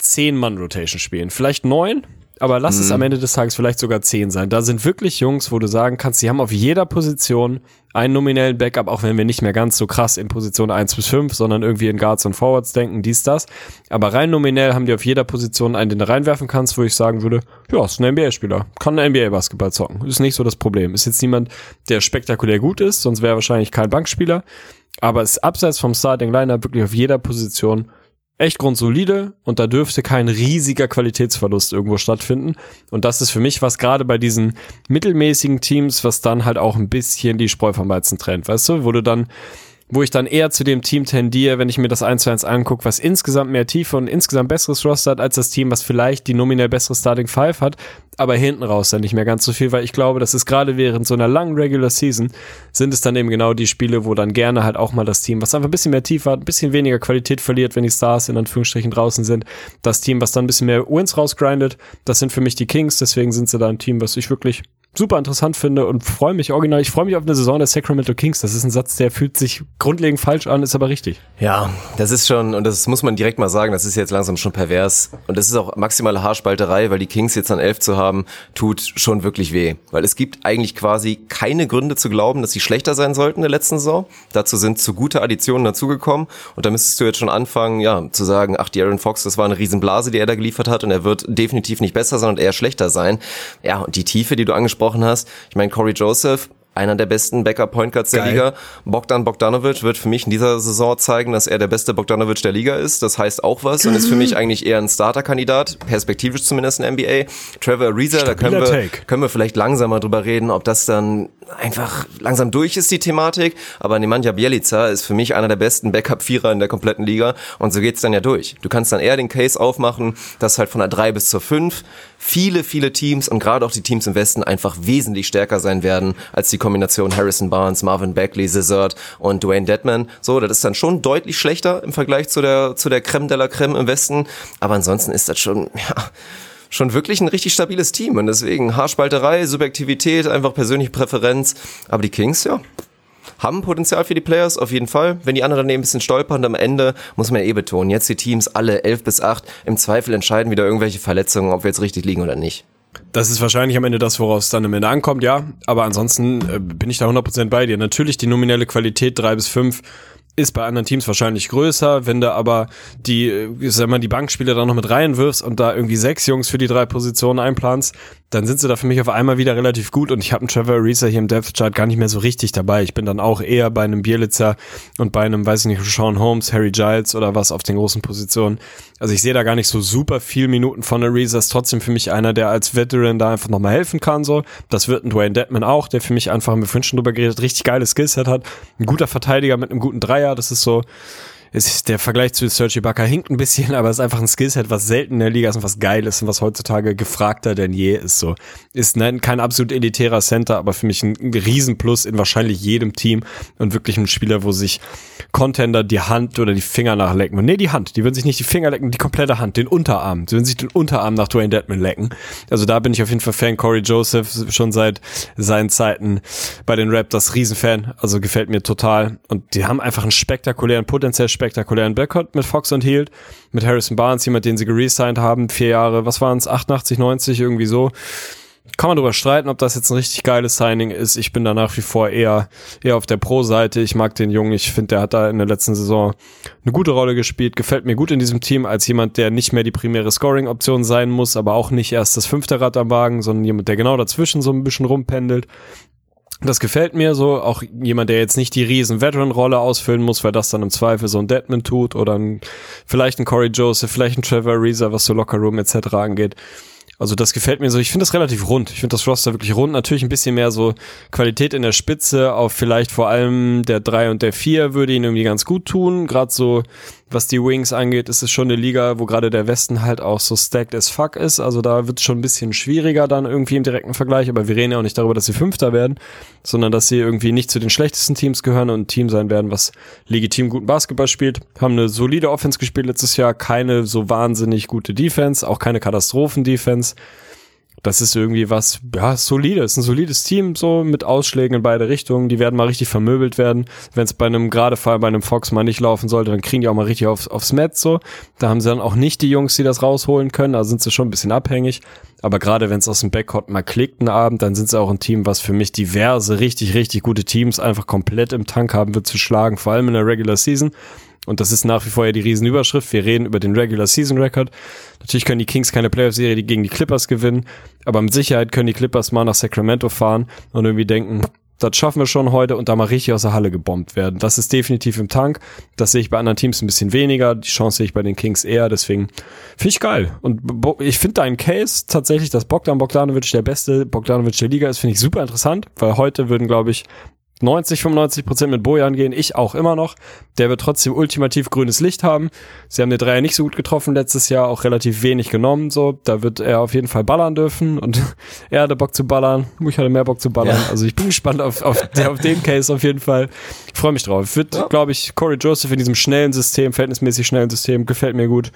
10-Mann-Rotation spielen. Vielleicht neun, aber lass mhm. es am Ende des Tages vielleicht sogar zehn sein. Da sind wirklich Jungs, wo du sagen kannst, die haben auf jeder Position einen nominellen Backup, auch wenn wir nicht mehr ganz so krass in Position 1 bis 5, sondern irgendwie in Guards und Forwards denken, dies, das. Aber rein nominell haben die auf jeder Position einen, den du reinwerfen kannst, wo ich sagen würde, ja, ist ein NBA-Spieler, kann ein NBA-Basketball zocken. Ist nicht so das Problem. Ist jetzt niemand, der spektakulär gut ist, sonst wäre er wahrscheinlich kein Bankspieler. Aber ist abseits vom Starting Liner wirklich auf jeder Position echt grundsolide und da dürfte kein riesiger Qualitätsverlust irgendwo stattfinden. Und das ist für mich was gerade bei diesen mittelmäßigen Teams, was dann halt auch ein bisschen die Spreu vom Weizen trennt, weißt du, wo du dann wo ich dann eher zu dem Team tendiere, wenn ich mir das 1 zu 1 angucke, was insgesamt mehr Tiefe und insgesamt besseres Roster hat, als das Team, was vielleicht die nominell bessere Starting Five hat, aber hinten raus dann nicht mehr ganz so viel, weil ich glaube, das ist gerade während so einer langen Regular Season, sind es dann eben genau die Spiele, wo dann gerne halt auch mal das Team, was einfach ein bisschen mehr Tiefe hat, ein bisschen weniger Qualität verliert, wenn die Stars in Anführungsstrichen draußen sind, das Team, was dann ein bisschen mehr Wins rausgrindet, das sind für mich die Kings, deswegen sind sie da ein Team, was ich wirklich super interessant finde und freue mich original. Ich freue mich auf eine Saison der Sacramento Kings. Das ist ein Satz, der fühlt sich grundlegend falsch an, ist aber richtig. Ja, das ist schon, und das muss man direkt mal sagen, das ist jetzt langsam schon pervers. Und das ist auch maximale Haarspalterei, weil die Kings jetzt an elf zu haben, tut schon wirklich weh. Weil es gibt eigentlich quasi keine Gründe zu glauben, dass sie schlechter sein sollten in der letzten Saison. Dazu sind zu gute Additionen dazugekommen. Und da müsstest du jetzt schon anfangen, ja, zu sagen, ach, die Aaron Fox, das war eine Riesenblase, die er da geliefert hat und er wird definitiv nicht besser und eher schlechter sein. Ja, und die Tiefe, die du angesprochen angesprochen hast. Ich meine, Corey Joseph einer der besten Backup-Point Guards der Liga. Bogdan Bogdanovic wird für mich in dieser Saison zeigen, dass er der beste Bogdanovic der Liga ist. Das heißt auch was und ist für mich eigentlich eher ein Starter-Kandidat, perspektivisch zumindest in der NBA. Trevor Ariza, da können wir, können wir vielleicht langsamer drüber reden, ob das dann einfach langsam durch ist, die Thematik. Aber Nemanja Bielica ist für mich einer der besten Backup-Vierer in der kompletten Liga und so geht's dann ja durch. Du kannst dann eher den Case aufmachen, dass halt von der 3 bis zur 5 viele, viele Teams und gerade auch die Teams im Westen einfach wesentlich stärker sein werden als die Kombination Harrison Barnes, Marvin Beckley, Zizard und Dwayne Dedman. So, das ist dann schon deutlich schlechter im Vergleich zu der, zu der Creme de la Creme im Westen. Aber ansonsten ist das schon, ja, schon wirklich ein richtig stabiles Team. Und deswegen Haarspalterei, Subjektivität, einfach persönliche Präferenz. Aber die Kings, ja, haben Potenzial für die Players, auf jeden Fall. Wenn die anderen daneben ein bisschen stolpern, am Ende muss man eh betonen, jetzt die Teams alle 11 bis 8 im Zweifel entscheiden wieder irgendwelche Verletzungen, ob wir jetzt richtig liegen oder nicht. das ist wahrscheinlich am Ende das, woraus es dann am Ende ankommt, ja. Aber ansonsten äh, bin ich da 100% bei dir. Natürlich die nominelle Qualität drei bis fünf ist bei anderen Teams wahrscheinlich größer, wenn du aber die, äh, sag mal, die Bankspieler da noch mit reinwirfst und da irgendwie sechs Jungs für die drei Positionen einplanst, dann sind sie da für mich auf einmal wieder relativ gut und ich habe einen Trevor Ariza hier im Depth Chart gar nicht mehr so richtig dabei. Ich bin dann auch eher bei einem Bielitzer und bei einem, weiß ich nicht, Sean Holmes, Harry Giles oder was auf den großen Positionen. Also ich sehe da gar nicht so super viel Minuten von Ariza, ist trotzdem für mich einer, der als Veteran da einfach nochmal helfen kann, so. Das wird ein Dwayne Deadman auch, der für mich einfach, haben wir vorhin schon drüber geredet, richtig geiles Skillset hat. Ein guter Verteidiger mit einem guten Dreier, das ist so, ist der Vergleich zu Sergi Ibaka hinkt ein bisschen, aber es ist einfach ein Skillset, was selten in der Liga ist und was geil ist und was heutzutage gefragter denn je ist. So ist nein, kein absolut elitärer Center, aber für mich ein Riesenplus in wahrscheinlich jedem Team und wirklich ein Spieler, wo sich Contender die Hand oder die Finger nachlecken. Und nee, die Hand. Die würden sich nicht die Finger lecken, die komplette Hand, den Unterarm. Sie würden sich den Unterarm nach Dwayne Deadman lecken. Also da bin ich auf jeden Fall Fan. Corey Joseph schon seit seinen Zeiten bei den Raptors Riesenfan. Also gefällt mir total. Und die haben einfach einen spektakulären, potenziell spektakulären spektakulären Backcourt mit Fox und Hield, mit Harrison Barnes, jemand, den sie geresigned haben, vier Jahre, was waren es, 88, 90, irgendwie so. Kann man darüber streiten, ob das jetzt ein richtig geiles Signing ist. Ich bin da nach wie vor eher, eher auf der Pro-Seite. Ich mag den Jungen. Ich finde, der hat da in der letzten Saison eine gute Rolle gespielt. Gefällt mir gut in diesem Team als jemand, der nicht mehr die primäre Scoring-Option sein muss, aber auch nicht erst das fünfte Rad am Wagen, sondern jemand, der genau dazwischen so ein bisschen rumpendelt. Das gefällt mir so. Auch jemand, der jetzt nicht die riesen Veteran-Rolle ausfüllen muss, weil das dann im Zweifel so ein Deadman tut oder ein, vielleicht ein Corey Joseph, vielleicht ein Trevor Reeser, was so Locker Room etc. angeht. Also das gefällt mir so. Ich finde das relativ rund. Ich finde das Roster wirklich rund. Natürlich ein bisschen mehr so Qualität in der Spitze. Auf vielleicht vor allem der 3 und der 4 würde ihn irgendwie ganz gut tun. Gerade so was die Wings angeht, ist es schon eine Liga, wo gerade der Westen halt auch so stacked as fuck ist. Also da wird es schon ein bisschen schwieriger dann irgendwie im direkten Vergleich. Aber wir reden ja auch nicht darüber, dass sie Fünfter werden, sondern dass sie irgendwie nicht zu den schlechtesten Teams gehören und ein Team sein werden, was legitim guten Basketball spielt. Haben eine solide Offense gespielt letztes Jahr, keine so wahnsinnig gute Defense, auch keine Katastrophen-Defense das ist irgendwie was, ja, solides, ein solides Team, so mit Ausschlägen in beide Richtungen. Die werden mal richtig vermöbelt werden. Wenn es bei einem gerade Fall bei einem Fox mal nicht laufen sollte, dann kriegen die auch mal richtig aufs, aufs Met so. Da haben sie dann auch nicht die Jungs, die das rausholen können. Da sind sie schon ein bisschen abhängig. Aber gerade wenn es aus dem Backcourt mal klickt einen Abend, dann sind sie auch ein Team, was für mich diverse, richtig, richtig gute Teams einfach komplett im Tank haben wird zu schlagen, vor allem in der Regular Season. Und das ist nach wie vor ja die Riesenüberschrift. Wir reden über den Regular Season Record. Natürlich können die Kings keine Playoff-Serie gegen die Clippers gewinnen, aber mit Sicherheit können die Clippers mal nach Sacramento fahren und irgendwie denken, das schaffen wir schon heute und da mal richtig aus der Halle gebombt werden. Das ist definitiv im Tank. Das sehe ich bei anderen Teams ein bisschen weniger. Die Chance sehe ich bei den Kings eher. Deswegen finde ich geil. Und ich finde deinen Case tatsächlich, dass Bogdan Bogdanovic der beste Bogdanovic der Liga ist, finde ich super interessant, weil heute würden, glaube ich, 90, 95 Prozent mit Bojan gehen, ich auch immer noch. Der wird trotzdem ultimativ grünes Licht haben. Sie haben den Dreier nicht so gut getroffen letztes Jahr, auch relativ wenig genommen, so. Da wird er auf jeden Fall ballern dürfen und [laughs] er hatte Bock zu ballern. Ich hatte mehr Bock zu ballern. Ja. Also ich bin gespannt auf, auf, auf den Case auf jeden Fall. Ich freue mich drauf. Wird, ja. glaube ich, Corey Joseph in diesem schnellen System, verhältnismäßig schnellen System, gefällt mir gut.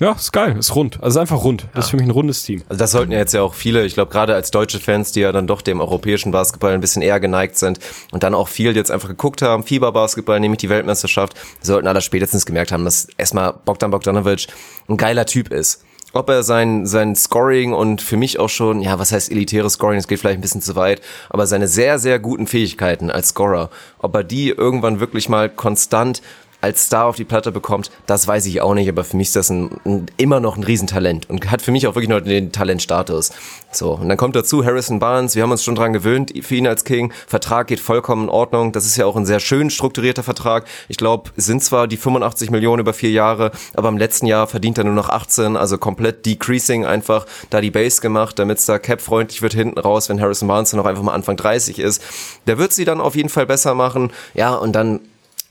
Ja, ist geil, ist rund. Also ist einfach rund. Das ist für mich ein rundes Team. Also das sollten ja jetzt ja auch viele, ich glaube gerade als deutsche Fans, die ja dann doch dem europäischen Basketball ein bisschen eher geneigt sind und dann auch viel jetzt einfach geguckt haben, Fieberbasketball, nämlich die Weltmeisterschaft, sollten alle spätestens gemerkt haben, dass erstmal Bogdan Bogdanovic ein geiler Typ ist ob er sein, sein Scoring und für mich auch schon, ja, was heißt elitäres Scoring, das geht vielleicht ein bisschen zu weit, aber seine sehr, sehr guten Fähigkeiten als Scorer, ob er die irgendwann wirklich mal konstant als Star auf die Platte bekommt, das weiß ich auch nicht, aber für mich ist das ein, ein, immer noch ein Riesentalent und hat für mich auch wirklich noch den Talentstatus. So, und dann kommt dazu Harrison Barnes, wir haben uns schon dran gewöhnt für ihn als King, Vertrag geht vollkommen in Ordnung, das ist ja auch ein sehr schön strukturierter Vertrag. Ich glaube, sind zwar die 85 Millionen über vier Jahre, aber im letzten Jahr verdient er nur noch 18, also komplett decreasing einfach da die Base gemacht, damit es da cap-freundlich wird hinten raus, wenn Harrison Barnes dann auch einfach mal Anfang 30 ist. Der wird sie dann auf jeden Fall besser machen. Ja, und dann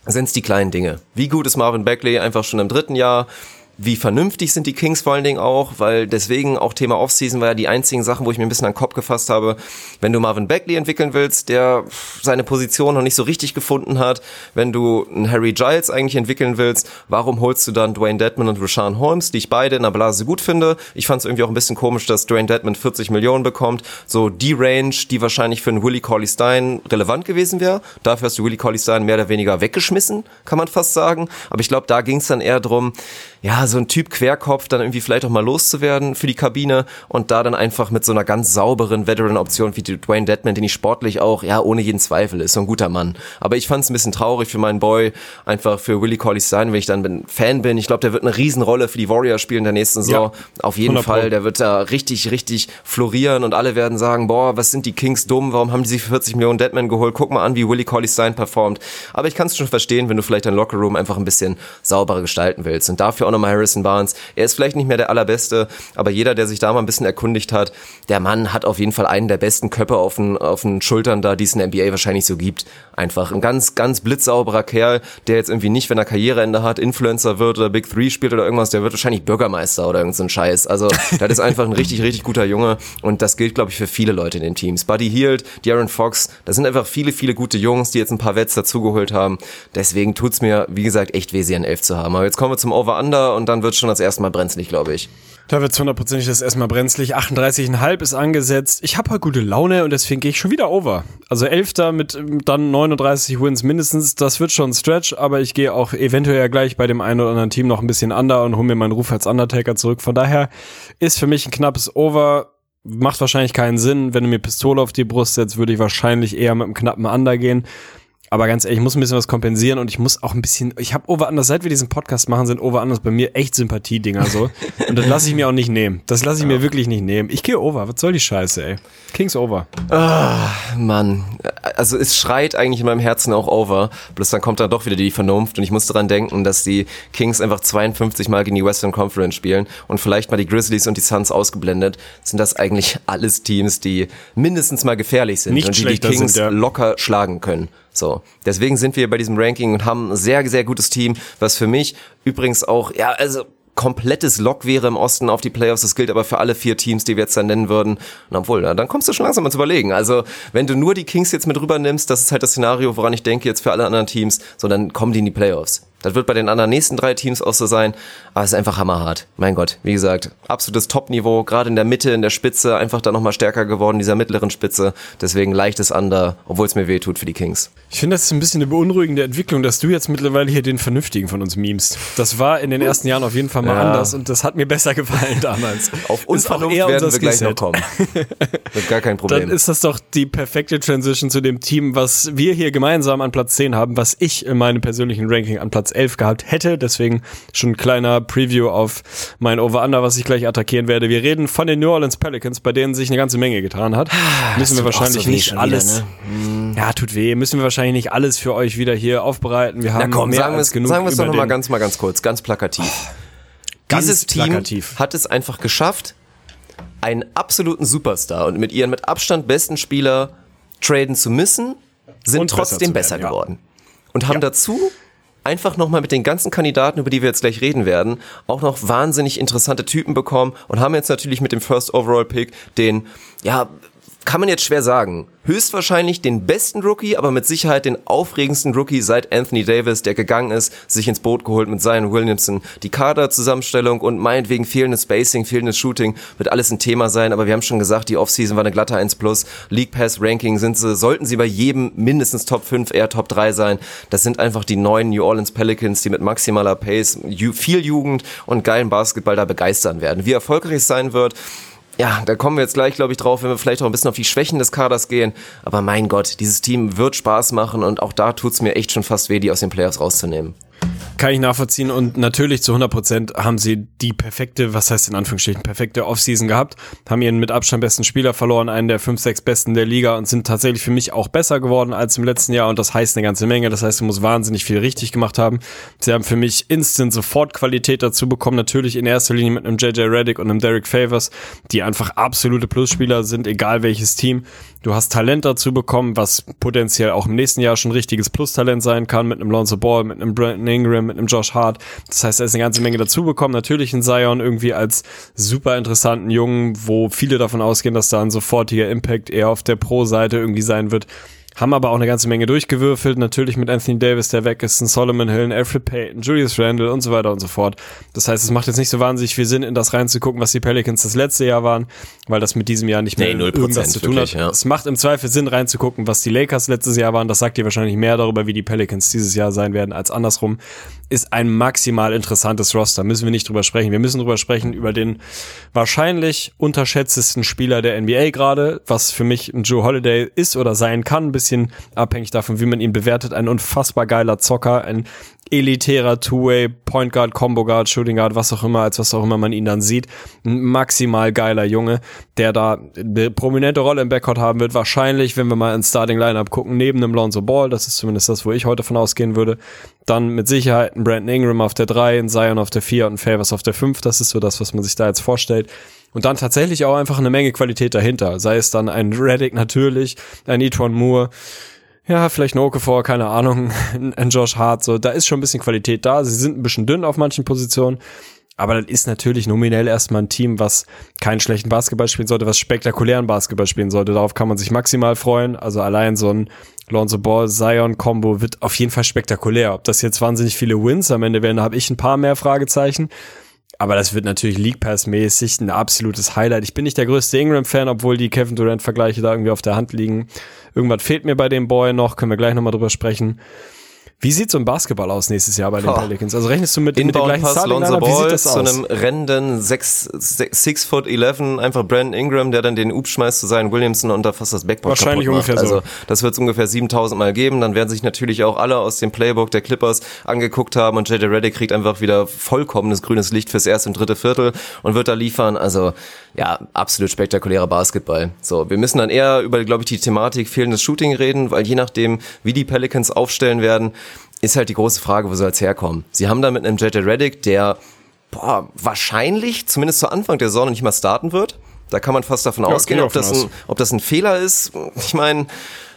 sind es die kleinen Dinge. Wie gut ist Marvin Beckley einfach schon im dritten Jahr? Wie vernünftig sind die Kings vor allen Dingen auch, weil deswegen auch Thema Offseason war ja die einzigen Sachen, wo ich mir ein bisschen an den Kopf gefasst habe. Wenn du Marvin Beckley entwickeln willst, der seine Position noch nicht so richtig gefunden hat, wenn du einen Harry Giles eigentlich entwickeln willst, warum holst du dann Dwayne Dedman und Rashawn Holmes, die ich beide in der Blase gut finde? Ich fand es irgendwie auch ein bisschen komisch, dass Dwayne Dedman 40 Millionen bekommt. So die Range, die wahrscheinlich für einen Willie Cauley Stein relevant gewesen wäre. Dafür hast du Willie Cauley Stein mehr oder weniger weggeschmissen, kann man fast sagen. Aber ich glaube, da ging es dann eher drum, ja, so ein Typ Querkopf dann irgendwie vielleicht auch mal loszuwerden für die Kabine und da dann einfach mit so einer ganz sauberen Veteran-Option wie Dwayne Deadman, den ich sportlich auch, ja, ohne jeden Zweifel ist, so ein guter Mann. Aber ich fand es ein bisschen traurig für meinen Boy, einfach für Willie Colley sein, wenn ich dann bin, Fan bin. Ich glaube, der wird eine Riesenrolle für die Warriors spielen in der nächsten Saison. Ja, Auf jeden Fall. Der wird da richtig, richtig florieren und alle werden sagen, boah, was sind die Kings dumm? Warum haben die sich 40 Millionen Deadman geholt? Guck mal an, wie Willie Colley Stein performt. Aber ich kann es schon verstehen, wenn du vielleicht dein Lockerroom einfach ein bisschen sauberer gestalten willst. Und dafür auch nochmal Harrison Barnes. Er ist vielleicht nicht mehr der allerbeste, aber jeder, der sich da mal ein bisschen erkundigt hat, der Mann hat auf jeden Fall einen der besten Köpfe auf den, auf den Schultern da, die es in der NBA wahrscheinlich so gibt. Einfach ein ganz, ganz blitzsauberer Kerl, der jetzt irgendwie nicht, wenn er Karriereende hat, Influencer wird oder Big Three spielt oder irgendwas, der wird wahrscheinlich Bürgermeister oder irgendein so Scheiß. Also, das ist einfach ein richtig, richtig guter Junge und das gilt, glaube ich, für viele Leute in den Teams. Buddy Hield, Darren Fox, das sind einfach viele, viele gute Jungs, die jetzt ein paar Wets dazugeholt haben. Deswegen tut's mir, wie gesagt, echt weh, sie an 11 zu haben. Aber jetzt kommen wir zum Over-Under und dann wird schon das erste Mal brenzlig, glaube ich. Da wird hundertprozentig das erstmal brenzlig. 38,5 ist angesetzt. Ich habe halt gute Laune und deswegen gehe ich schon wieder over. Also 11. mit dann 39 Wins mindestens. Das wird schon ein Stretch, aber ich gehe auch eventuell ja gleich bei dem einen oder anderen Team noch ein bisschen under und hole mir meinen Ruf als Undertaker zurück. Von daher ist für mich ein knappes Over. Macht wahrscheinlich keinen Sinn. Wenn du mir Pistole auf die Brust setzt, würde ich wahrscheinlich eher mit einem knappen Under gehen. Aber ganz ehrlich, ich muss ein bisschen was kompensieren und ich muss auch ein bisschen, ich habe Over-Anders, seit wir diesen Podcast machen, sind Over-Anders bei mir echt Sympathiedinger so. [laughs] und das lasse ich mir auch nicht nehmen. Das lasse ich mir wirklich nicht nehmen. Ich gehe Over. Was soll die Scheiße, ey? Kings Over. Ah, Mann. Also es schreit eigentlich in meinem Herzen auch Over. Bloß dann kommt da doch wieder die Vernunft und ich muss daran denken, dass die Kings einfach 52 Mal gegen die Western Conference spielen und vielleicht mal die Grizzlies und die Suns ausgeblendet, sind das eigentlich alles Teams, die mindestens mal gefährlich sind Nicht und die die Kings sind, ja. locker schlagen können. So, deswegen sind wir bei diesem Ranking und haben ein sehr, sehr gutes Team, was für mich übrigens auch, ja, also komplettes Lock wäre im Osten auf die Playoffs. Das gilt aber für alle vier Teams, die wir jetzt dann nennen würden. Und obwohl, na, dann kommst du schon langsam ins Überlegen. Also, wenn du nur die Kings jetzt mit rüber nimmst, das ist halt das Szenario, woran ich denke jetzt für alle anderen Teams, so dann kommen die in die Playoffs. Das wird bei den anderen nächsten drei Teams auch so sein, aber es ist einfach hammerhart. Mein Gott, wie gesagt, absolutes Top-Niveau, gerade in der Mitte, in der Spitze, einfach da nochmal stärker geworden, dieser mittleren Spitze. Deswegen leichtes Under, obwohl es mir weh tut für die Kings. Ich finde, das ist ein bisschen eine beunruhigende Entwicklung, dass du jetzt mittlerweile hier den Vernünftigen von uns memest. Das war in den ersten Jahren auf jeden Fall mal Ja. anders und das hat mir besser gefallen [laughs] damals. Auf Unvernunft eher werden wir gleich noch Skillset. kommen. Wird gar kein [laughs] Dann Problem. ist das doch die perfekte Transition zu dem Team, was wir hier gemeinsam an Platz 10 haben, was ich in meinem persönlichen Ranking an Platz 11 gehabt hätte. Deswegen schon ein kleiner Preview auf mein Over-Under, was ich gleich attackieren werde. Wir reden von den New Orleans Pelicans, bei denen sich eine ganze Menge getan hat. Müssen wir tut auch wahrscheinlich so nicht alles. wieder, ne? Ja, tut weh. Müssen wir wahrscheinlich nicht alles für euch wieder hier aufbereiten. Wir haben Na komm, mehr sagen wir als es genug sagen wir es doch über noch mal den- ganz mal ganz kurz, ganz plakativ. [sighs] Ganz Dieses Team plakativ. hat es einfach geschafft, einen absoluten Superstar und mit ihren mit Abstand besten Spieler traden zu müssen, sind Und besser trotzdem besser werden, ja. geworden. Und haben dazu einfach nochmal mit den ganzen Kandidaten, über die wir jetzt gleich reden werden, auch noch wahnsinnig interessante Typen bekommen und haben jetzt natürlich mit dem First Overall Pick den, ja, kann man jetzt schwer sagen, höchstwahrscheinlich den besten Rookie, aber mit Sicherheit den aufregendsten Rookie seit Anthony Davis, der gegangen ist, sich ins Boot geholt mit Zion Williamson. Die Kaderzusammenstellung und meinetwegen fehlendes Spacing, fehlendes Shooting wird alles ein Thema sein, aber wir haben schon gesagt, die Offseason war eine glatte 1 plus. League Pass Ranking sind sie, sollten sie bei jedem mindestens Top 5, eher Top 3 sein. Das sind einfach die neuen New Orleans Pelicans, die mit maximaler Pace, viel Jugend und geilen Basketball da begeistern werden. Wie erfolgreich es sein wird, ja, da kommen wir jetzt gleich, glaube ich, drauf, wenn wir vielleicht auch ein bisschen auf die Schwächen des Kaders gehen. Aber mein Gott, dieses Team wird Spaß machen und auch da tut's mir echt schon fast weh, die aus den Playoffs rauszunehmen. Kann ich nachvollziehen und natürlich zu 100% haben sie die perfekte, was heißt in Anführungsstrichen, perfekte Offseason gehabt, haben ihren mit Abstand besten Spieler verloren, einen der 5, 6 besten der Liga und sind tatsächlich für mich auch besser geworden als im letzten Jahr und das heißt eine ganze Menge, das heißt, du musst wahnsinnig viel richtig gemacht haben. Sie haben für mich instant sofort Qualität dazu bekommen, natürlich in erster Linie mit einem JJ Reddick und einem Derek Favors, die einfach absolute Plusspieler sind, egal welches Team. Du hast Talent dazu bekommen, was potenziell auch im nächsten Jahr schon richtiges Plus-Talent sein kann, mit einem Lonzo Ball, mit einem Brandon Ingram, mit einem Josh Hart. Das heißt, er ist eine ganze Menge dazu bekommen. Natürlich in Zion irgendwie als super interessanten Jungen, wo viele davon ausgehen, dass da ein sofortiger Impact eher auf der Pro-Seite irgendwie sein wird. Haben aber auch eine ganze Menge durchgewürfelt, natürlich mit Anthony Davis, der weg ist, ein Solomon Hill, Alfred Payton, Julius Randle und so weiter und so fort. Das heißt, es macht jetzt nicht so wahnsinnig viel Sinn, in das reinzugucken, was die Pelicans das letzte Jahr waren, weil das mit diesem Jahr nicht mehr Nee, 0% irgendwas zu tun wirklich, hat. ja. Es macht im Zweifel Sinn, reinzugucken, was die Lakers letztes Jahr waren. Das sagt dir wahrscheinlich mehr darüber, wie die Pelicans dieses Jahr sein werden, als andersrum. Ist ein maximal interessantes Roster. Müssen wir nicht drüber sprechen. Wir müssen drüber sprechen über den wahrscheinlich unterschätztesten Spieler der NBA gerade, was für mich ein Joe Holiday ist oder sein kann, ein bisschen abhängig davon, wie man ihn bewertet. Ein unfassbar geiler Zocker, ein elitärer Two-Way, Point Guard, Combo Guard, Shooting Guard, was auch immer, als was auch immer man ihn dann sieht. Ein maximal geiler Junge, der da eine prominente Rolle im Backcourt haben wird. Wahrscheinlich, wenn wir mal ins Starting Lineup gucken, neben dem Lonzo Ball, das ist zumindest das, wo ich heute von ausgehen würde. Dann mit Sicherheit ein Brandon Ingram auf der 3, ein Zion auf der 4 und ein Favors auf der 5. Das ist so das, was man sich da jetzt vorstellt. Und dann tatsächlich auch einfach eine Menge Qualität dahinter. Sei es dann ein Reddick natürlich, ein Etron Moore, ja, vielleicht ein Okafor, keine Ahnung, [laughs] ein Josh Hart, so, da ist schon ein bisschen Qualität da. Sie sind ein bisschen dünn auf manchen Positionen. Aber das ist natürlich nominell erstmal ein Team, was keinen schlechten Basketball spielen sollte, was spektakulären Basketball spielen sollte. Darauf kann man sich maximal freuen. Also allein so ein Lonzo Ball Zion Combo wird auf jeden Fall spektakulär. Ob das jetzt wahnsinnig viele Wins am Ende werden, da habe ich ein paar mehr Fragezeichen. Aber das wird natürlich League Pass mäßig ein absolutes Highlight. Ich bin nicht der größte Ingram-Fan, obwohl die Kevin Durant-Vergleiche da irgendwie auf der Hand liegen. Irgendwas fehlt mir bei dem Boy noch, können wir gleich nochmal drüber sprechen. Wie sieht so ein Basketball aus nächstes Jahr bei den Oh. Pelicans? Also rechnest du mit, mit dem Inbound gleichen Pass, Lonzo? Wie Ball das zu einem rennenden 6, 6 foot 11, einfach Brandon Ingram, der dann den Up schmeißt zu seinen Williamson und da fast das Backboard Wahrscheinlich ungefähr so. Also das wird es ungefähr 7000 Mal geben. Dann werden sich natürlich auch alle aus dem Playbook der Clippers angeguckt haben und JJ Redick kriegt einfach wieder vollkommenes grünes Licht fürs erste und dritte Viertel und wird da liefern. Also ja, absolut spektakulärer Basketball. So, wir müssen dann eher über, glaube ich, die Thematik fehlendes Shooting reden, weil je nachdem, wie die Pelicans aufstellen werden, ist halt die große Frage, wo soll es herkommen? Sie haben da mit einem JJ Redick, der boah, wahrscheinlich, zumindest zu Anfang der Saison, nicht mal starten wird. Da kann man fast davon Ja, ausgehen, gehe ob das, ein, ob das ein Fehler ist. Ich meine,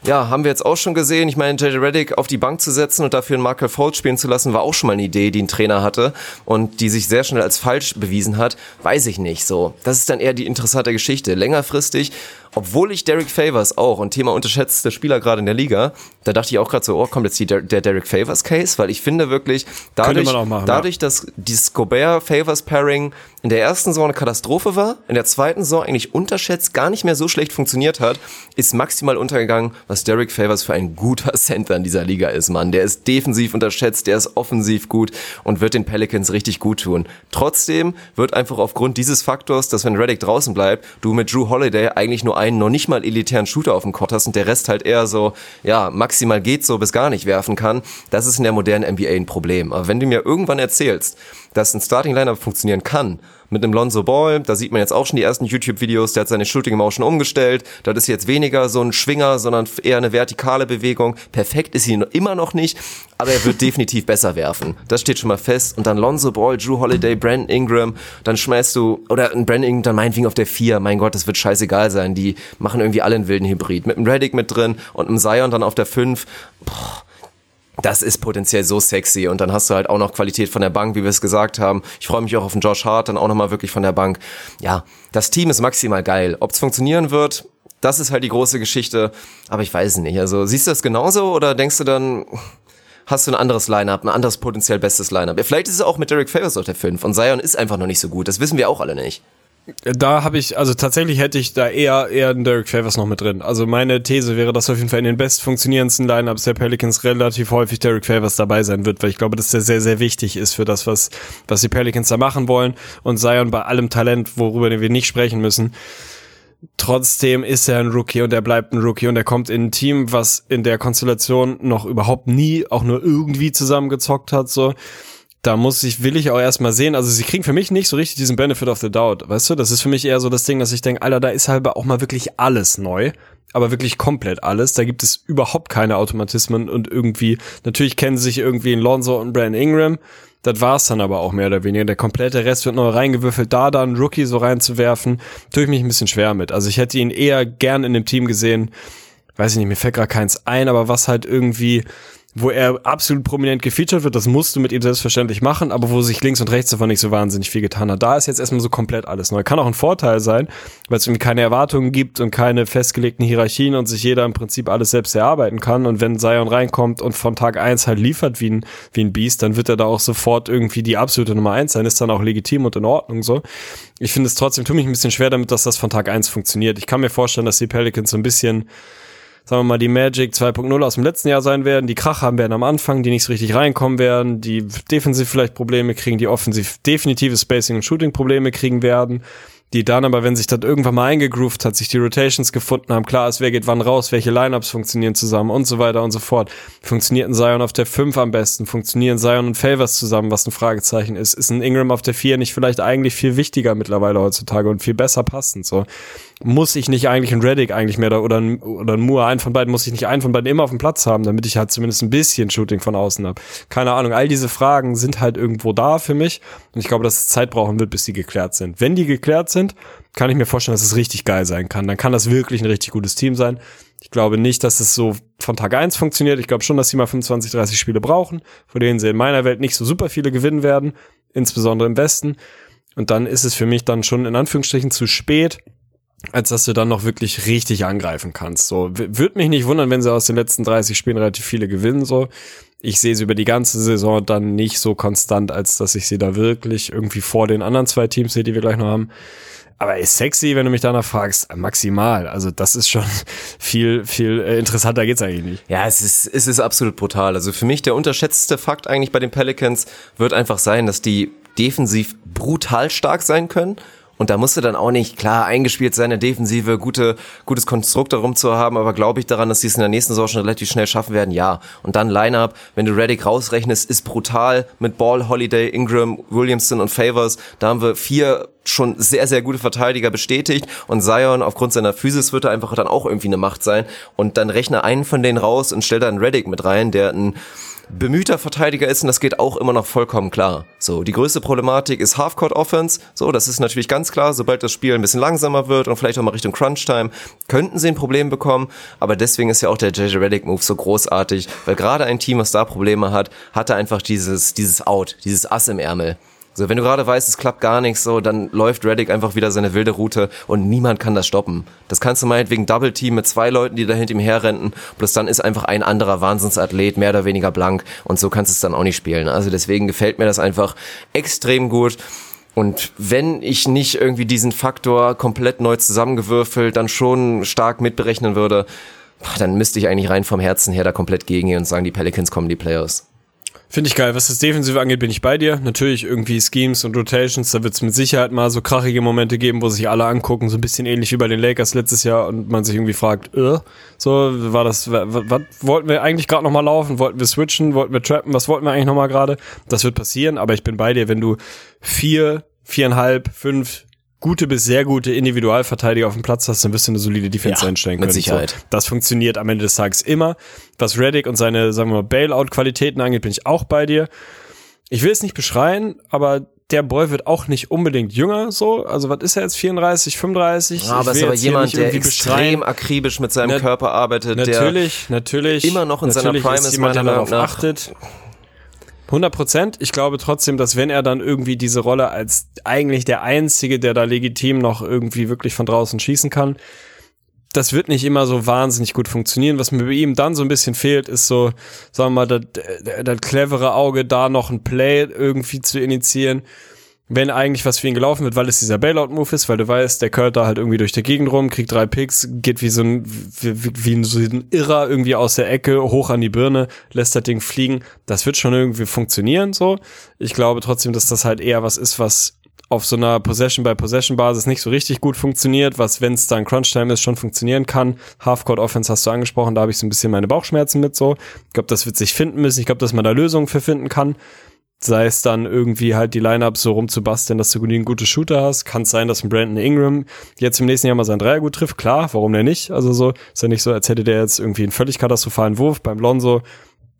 ja, haben wir jetzt auch schon gesehen. Ich meine, JJ Redick auf die Bank zu setzen und dafür einen Markel Fultz spielen zu lassen, war auch schon mal eine Idee, die ein Trainer hatte und die sich sehr schnell als falsch bewiesen hat. Weiß ich nicht so. Das ist dann eher die interessante Geschichte. Längerfristig, obwohl ich Derek Favors auch und Thema unterschätzte Spieler gerade in der Liga, da dachte ich auch gerade so, oh, kommt jetzt die, der Derek Favors Case, weil ich finde wirklich, dadurch, machen, dadurch dass dieses Gobert-Favors-Pairing in der ersten Saison eine Katastrophe war, in der zweiten Saison eigentlich unterschätzt, gar nicht mehr so schlecht funktioniert hat, ist maximal untergegangen, was Derek Favors für ein guter [laughs] Center in dieser Liga ist, Mann. Der ist defensiv unterschätzt, der ist offensiv gut und wird den Pelicans richtig gut tun. Trotzdem wird einfach aufgrund dieses Faktors, dass wenn Reddick draußen bleibt, du mit Drew Holiday eigentlich nur einen noch nicht mal elitären Shooter auf dem Court hast und der Rest halt eher so, ja, maximal geht so bis gar nicht werfen kann, das ist in der modernen NBA ein Problem. Aber wenn du mir irgendwann erzählst, dass ein Starting Lineup funktionieren kann, mit einem Lonzo Ball, da sieht man jetzt auch schon die ersten YouTube-Videos, der hat seine Shooting Motion umgestellt, das ist jetzt weniger so ein Schwinger, sondern eher eine vertikale Bewegung. Perfekt ist sie immer noch nicht, aber er wird [laughs] definitiv besser werfen. Das steht schon mal fest. Und dann Lonzo Ball, Drew Holiday, Brandon Ingram, dann schmeißt du, oder ein Brandon Ingram, dann meinetwegen auf der 4, mein Gott, das wird scheißegal sein, die machen irgendwie alle einen wilden Hybrid. Mit einem Reddick mit drin und einem Zion dann auf der 5, boah, das ist potenziell so sexy und dann hast du halt auch noch Qualität von der Bank, wie wir es gesagt haben. Ich freue mich auch auf den Josh Hart, dann auch nochmal wirklich von der Bank. Ja, das Team ist maximal geil. Ob es funktionieren wird, das ist halt die große Geschichte, aber ich weiß es nicht. Also siehst du das genauso oder denkst du dann, hast du ein anderes Lineup, ein anderes potenziell bestes Lineup? Vielleicht ist es auch mit Derek Favors auf der 5 und Zion ist einfach noch nicht so gut, das wissen wir auch alle nicht. Da habe ich, also tatsächlich hätte ich da eher, eher einen Derek Favors noch mit drin. Also meine These wäre, dass auf jeden Fall in den best funktionierendsten Lineups der Pelicans relativ häufig Derek Favors dabei sein wird, weil ich glaube, dass der sehr, sehr wichtig ist für das, was, was die Pelicans da machen wollen. Und Zion bei allem Talent, worüber wir nicht sprechen müssen. Trotzdem ist er ein Rookie und er bleibt ein Rookie und er kommt in ein Team, was in der Konstellation noch überhaupt nie auch nur irgendwie zusammengezockt hat, so da muss ich, will ich auch erstmal sehen. Also sie kriegen für mich nicht so richtig diesen Benefit of the Doubt, weißt du? Das ist für mich eher so das Ding, dass ich denke, Alter, da ist halt auch mal wirklich alles neu. Aber wirklich komplett alles. Da gibt es überhaupt keine Automatismen und irgendwie, natürlich kennen sich irgendwie ein Lonzo und Brandon Ingram. Das war's dann aber auch mehr oder weniger. Der komplette Rest wird neu reingewürfelt. Da dann Rookie so reinzuwerfen, tue ich mich ein bisschen schwer mit. Also ich hätte ihn eher gern in dem Team gesehen. Weiß ich nicht, mir fällt gerade keins ein, aber was halt irgendwie wo er absolut prominent gefeatured wird, das musst du mit ihm selbstverständlich machen, aber wo sich links und rechts davon nicht so wahnsinnig viel getan hat. Da ist jetzt erstmal so komplett alles neu. Kann auch ein Vorteil sein, weil es irgendwie keine Erwartungen gibt und keine festgelegten Hierarchien und sich jeder im Prinzip alles selbst erarbeiten kann. Und wenn Zion reinkommt und von Tag eins halt liefert wie ein, wie ein Biest, dann wird er da auch sofort irgendwie die absolute Nummer eins sein, ist dann auch legitim und in Ordnung so. Ich finde es trotzdem, tue mich ein bisschen schwer damit, dass das von Tag eins funktioniert. Ich kann mir vorstellen, dass die Pelicans so ein bisschen sagen wir mal, die Magic 2.0 aus dem letzten Jahr sein werden, die Krach haben werden am Anfang, die nicht so richtig reinkommen werden, die defensiv vielleicht Probleme kriegen, die offensiv definitive Spacing- und Shooting-Probleme kriegen werden die dann aber, wenn sich das irgendwann mal eingegroovt hat, sich die Rotations gefunden haben, klar ist, wer geht wann raus, welche Lineups funktionieren zusammen und so weiter und so fort. Funktioniert ein Zion auf der 5 am besten? Funktionieren Zion und Favors zusammen, was ein Fragezeichen ist? Ist ein Ingram auf der 4 nicht vielleicht eigentlich viel wichtiger mittlerweile heutzutage und viel besser passend? So muss ich nicht eigentlich ein Reddick eigentlich mehr da oder ein, oder ein Moore, einen von beiden, muss ich nicht einen von beiden immer auf dem Platz haben, damit ich halt zumindest ein bisschen Shooting von außen habe. Keine Ahnung, all diese Fragen sind halt irgendwo da für mich und ich glaube, dass es Zeit brauchen wird, bis die geklärt sind. Wenn die geklärt sind, kann ich mir vorstellen, dass es richtig geil sein kann. Dann kann das wirklich ein richtig gutes Team sein. Ich glaube nicht, dass es so von Tag eins funktioniert. Ich glaube schon, dass sie mal 25, 30 Spiele brauchen, von denen sie in meiner Welt nicht so super viele gewinnen werden, insbesondere im Westen. Und dann ist es für mich dann schon in Anführungsstrichen zu spät, als dass du dann noch wirklich richtig angreifen kannst. So, würde mich nicht wundern, wenn sie aus den letzten 30 Spielen relativ viele gewinnen, so. Ich sehe sie über die ganze Saison dann nicht so konstant, als dass ich sie da wirklich irgendwie vor den anderen zwei Teams sehe, die wir gleich noch haben. Aber ist sexy, wenn du mich danach fragst, maximal. Also das ist schon [laughs] viel, viel äh, interessanter geht's eigentlich nicht. Ja, es ist, es ist absolut brutal. Also für mich der unterschätzte Fakt eigentlich bei den Pelicans wird einfach sein, dass die defensiv brutal stark sein können und da musste dann auch nicht klar eingespielt sein, eine Defensive, gute, gutes Konstrukt darum zu haben, aber glaube ich daran, dass sie es in der nächsten Saison schon relativ schnell schaffen werden? Ja. Und dann Lineup, wenn du Reddick rausrechnest, ist brutal mit Ball, Holiday, Ingram, Williamson und Favors. Da haben wir vier schon sehr, sehr gute Verteidiger bestätigt und Zion aufgrund seiner Physis wird er einfach dann auch irgendwie eine Macht sein und dann rechne einen von denen raus und stell da einen Reddick mit rein, der ein bemühter Verteidiger ist und das geht auch immer noch vollkommen klar. So, die größte Problematik ist Halfcourt Offense. So, das ist natürlich ganz klar, sobald das Spiel ein bisschen langsamer wird und vielleicht auch mal Richtung Crunch Time, könnten sie ein Problem bekommen, aber deswegen ist ja auch der JJ Redick Move so großartig, weil gerade ein Team, was da Probleme hat, hatte einfach dieses dieses Out, dieses Ass im Ärmel. So, wenn du gerade weißt, es klappt gar nichts, so, dann läuft Reddick einfach wieder seine wilde Route und niemand kann das stoppen. Das kannst du meinetwegen Double Team mit zwei Leuten, die da hinter ihm herrennen, bloß dann ist einfach ein anderer Wahnsinnsathlet, mehr oder weniger blank und so kannst du es dann auch nicht spielen. Also deswegen gefällt mir das einfach extrem gut. Und wenn ich nicht irgendwie diesen Faktor komplett neu zusammengewürfelt dann schon stark mitberechnen würde, dann müsste ich eigentlich rein vom Herzen her da komplett gegen und sagen, die Pelicans kommen die Playoffs. Finde ich geil. Was das Defensive angeht, bin ich bei dir. Natürlich irgendwie Schemes und Rotations, da wird es mit Sicherheit mal so krachige Momente geben, wo sich alle angucken, so ein bisschen ähnlich wie bei den Lakers letztes Jahr und man sich irgendwie fragt, äh, so, war das, was wollten wir eigentlich gerade nochmal laufen? Wollten wir switchen? Wollten wir trappen? Was wollten wir eigentlich nochmal gerade? Das wird passieren, aber ich bin bei dir, wenn du vier, viereinhalb, fünf gute bis sehr gute Individualverteidiger auf dem Platz hast, dann wirst du eine solide Defense ja, einstellen können. Mit Sicherheit. So, das funktioniert am Ende des Tages immer. Was Reddick und seine, sagen wir mal, Bailout-Qualitäten angeht, bin ich auch bei dir. Ich will es nicht beschreien, aber der Boy wird auch nicht unbedingt jünger, so. Also, was ist er jetzt? 34, 35? Ja, aber ist aber jemand, der extrem akribisch mit seinem Na, Körper arbeitet, natürlich, der natürlich, immer noch in seiner Prime ist, jemand, der darauf achtet. 100 Prozent. Ich glaube trotzdem, dass wenn er dann irgendwie diese Rolle als eigentlich der Einzige, der da legitim noch irgendwie wirklich von draußen schießen kann, das wird nicht immer so wahnsinnig gut funktionieren. Was mir bei ihm dann so ein bisschen fehlt, ist so, sagen wir mal, das, das clevere Auge, da noch ein Play irgendwie zu initiieren wenn eigentlich was für ihn gelaufen wird, weil es dieser Bailout-Move ist, weil du weißt, der curlt da halt irgendwie durch die Gegend rum, kriegt drei Picks, geht wie so ein, wie, wie so ein Irrer irgendwie aus der Ecke hoch an die Birne, lässt das Ding fliegen. Das wird schon irgendwie funktionieren, so. Ich glaube trotzdem, dass das halt eher was ist, was auf so einer Possession-by-Possession-Basis nicht so richtig gut funktioniert, was, wenn es dann Crunch-Time ist, schon funktionieren kann. Half-Court-Offense hast du angesprochen, da habe ich so ein bisschen meine Bauchschmerzen mit so. Ich glaube, das wird sich finden müssen. Ich glaube, dass man da Lösungen für finden kann sei es dann irgendwie halt die Lineup so rumzubasteln, dass du einen guten Shooter hast. Kann es sein, dass ein Brandon Ingram jetzt im nächsten Jahr mal seinen Dreier gut trifft. Klar, warum denn nicht? Also so, ist ja nicht so, als hätte der jetzt irgendwie einen völlig katastrophalen Wurf. Beim Lonzo,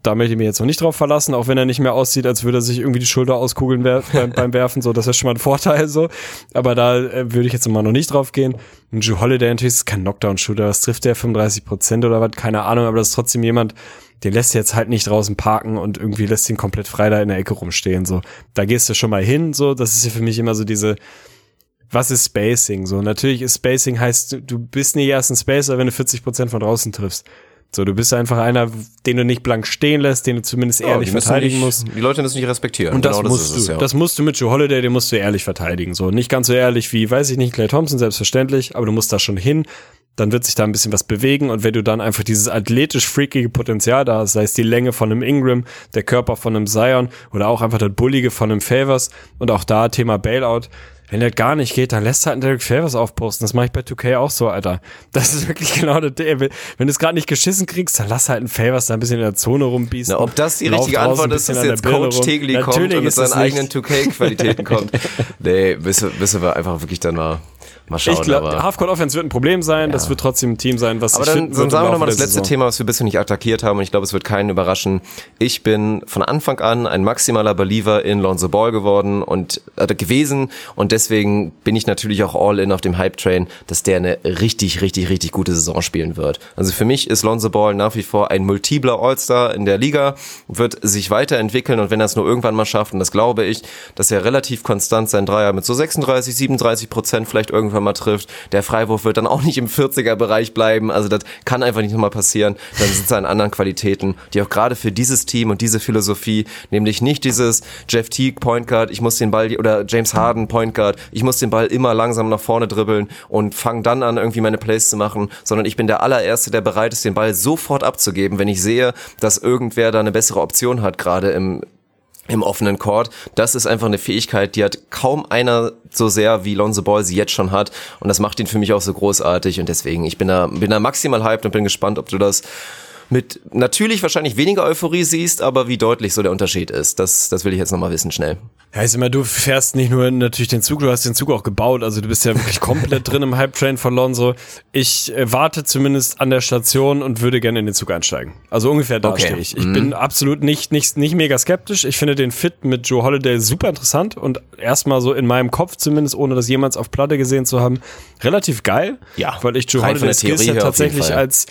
da möchte ich mich jetzt noch nicht drauf verlassen, auch wenn er nicht mehr aussieht, als würde er sich irgendwie die Schulter auskugeln wer [laughs] beim, beim, Werfen. So, das ist schon mal ein Vorteil so. Aber da äh, würde ich jetzt immer noch nicht drauf gehen. Und Joe Holiday natürlich ist kein Knockdown-Shooter. Das trifft der 35 Prozent oder was? Keine Ahnung, aber das ist trotzdem jemand, den lässt du jetzt halt nicht draußen parken und irgendwie lässt ihn komplett frei da in der Ecke rumstehen. So, da gehst du schon mal hin. So, das ist ja für mich immer so diese, was ist Spacing? So, natürlich ist Spacing heißt, du bist nie erst ein Spacer, wenn du 40 Prozent von draußen triffst. So, du bist einfach einer, den du nicht blank stehen lässt, den du zumindest Ja, ehrlich verteidigen nicht, musst. Die Leute müssen dich respektieren. Und das genau musst das du. es, ja. Das musst du mit Joe Holiday, den musst du ehrlich verteidigen. So, nicht ganz so ehrlich wie, weiß ich nicht, Clay Thompson, selbstverständlich, aber du musst da schon hin. Dann wird sich da ein bisschen was bewegen und wenn du dann einfach dieses athletisch freakige Potenzial da hast, sei es die Länge von einem Ingram, der Körper von einem Zion oder auch einfach das Bullige von einem Favors und auch da Thema Bailout, wenn der gar nicht geht, dann lässt halt einen Derek Favors aufposten. Das mache ich bei 2K auch so, Alter. Das ist wirklich genau das. Wenn wenn du es gerade nicht geschissen kriegst, dann lass halt einen Favors da ein bisschen in der Zone rumbießen. Na, ob das die richtige Antwort ist, dass jetzt Coach. Tegli kommt und mit seinen eigenen 2K-Qualitäten kommt. [laughs] Nee, wissen, wissen wir einfach wirklich dann mal, mal schauen. Ich glaube, Halfcourt Offense wird ein Problem sein. Das wird trotzdem ein Team sein, was aber sich dann, dann sagen wir nochmal das letzte Saison. Thema, was wir bisher nicht attackiert haben und ich glaube, es wird keinen überraschen. Ich bin von Anfang an ein maximaler Believer in Lonzo Ball geworden und äh, gewesen und deswegen bin ich natürlich auch all in auf dem Hype-Train, dass der eine richtig, richtig, richtig gute Saison spielen wird. Also für mich ist Lonzo Ball nach wie vor ein multipler All-Star in der Liga, wird sich weiterentwickeln und wenn er es nur irgendwann mal schafft, und das glaube ich, dass er relativ konstant sein Dreier mit so 36, 37 Prozent vielleicht irgendwann mal trifft, der Freiwurf wird dann auch nicht im 40er-Bereich bleiben, also das kann einfach nicht nochmal passieren, dann sind es an anderen Qualitäten, die auch gerade für dieses Team und diese Philosophie, nämlich nicht dieses Jeff Teague Point Guard, ich muss den Ball, oder James Harden Point Guard, ich muss den Ball immer langsam nach vorne dribbeln und fange dann an, irgendwie meine Plays zu machen, sondern ich bin der allererste, der bereit ist, den Ball sofort abzugeben, wenn ich sehe, dass irgendwer da eine bessere Option hat, gerade im, im offenen Court. Das ist einfach eine Fähigkeit, die hat kaum einer so sehr, wie Lonzo Ball sie jetzt schon hat. Und das macht ihn für mich auch so großartig. Und deswegen, ich bin da, bin da maximal hyped und bin gespannt, ob du das mit natürlich wahrscheinlich weniger Euphorie siehst, aber wie deutlich so der Unterschied ist. Das, das will ich jetzt nochmal wissen, schnell. Heißt immer, du fährst nicht nur natürlich den Zug, du hast den Zug auch gebaut. Also du bist ja wirklich komplett drin im Hype-Train von Lonzo. Ich äh, warte zumindest an der Station und würde gerne in den Zug einsteigen. Also ungefähr da Okay. stehe ich. Ich bin absolut nicht, nicht, nicht mega skeptisch. Ich finde den Fit mit Joe Holiday super interessant und erstmal so in meinem Kopf zumindest, ohne das jemals auf Platte gesehen zu haben, relativ geil. Ja, Weil ich Joe Holiday auf jeden tatsächlich als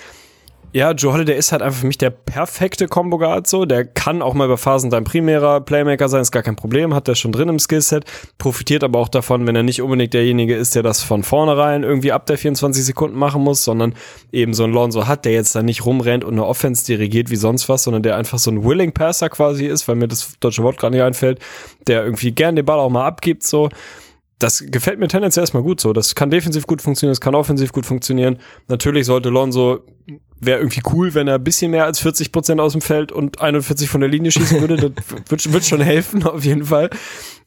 ja, Joe Holiday ist halt einfach für mich der perfekte Combo Guard so. Der kann auch mal über Phasen dein primärer Playmaker sein, ist gar kein Problem, hat der schon drin im Skillset. Profitiert aber auch davon, wenn er nicht unbedingt derjenige ist, der das von vornherein irgendwie ab der 24 Sekunden machen muss, sondern eben so ein Lonzo hat, der jetzt da nicht rumrennt und eine Offense dirigiert wie sonst was, sondern der einfach so ein Willing Passer quasi ist, weil mir das deutsche Wort gerade nicht einfällt, der irgendwie gern den Ball auch mal abgibt so das gefällt mir tendenziell erstmal gut so. Das kann defensiv gut funktionieren, das kann offensiv gut funktionieren. Natürlich sollte Lonzo, wäre irgendwie cool, wenn er ein bisschen mehr als 40 Prozent aus dem Feld und 41 von der Linie schießen würde. Das wird, wird schon helfen, [laughs] auf jeden Fall.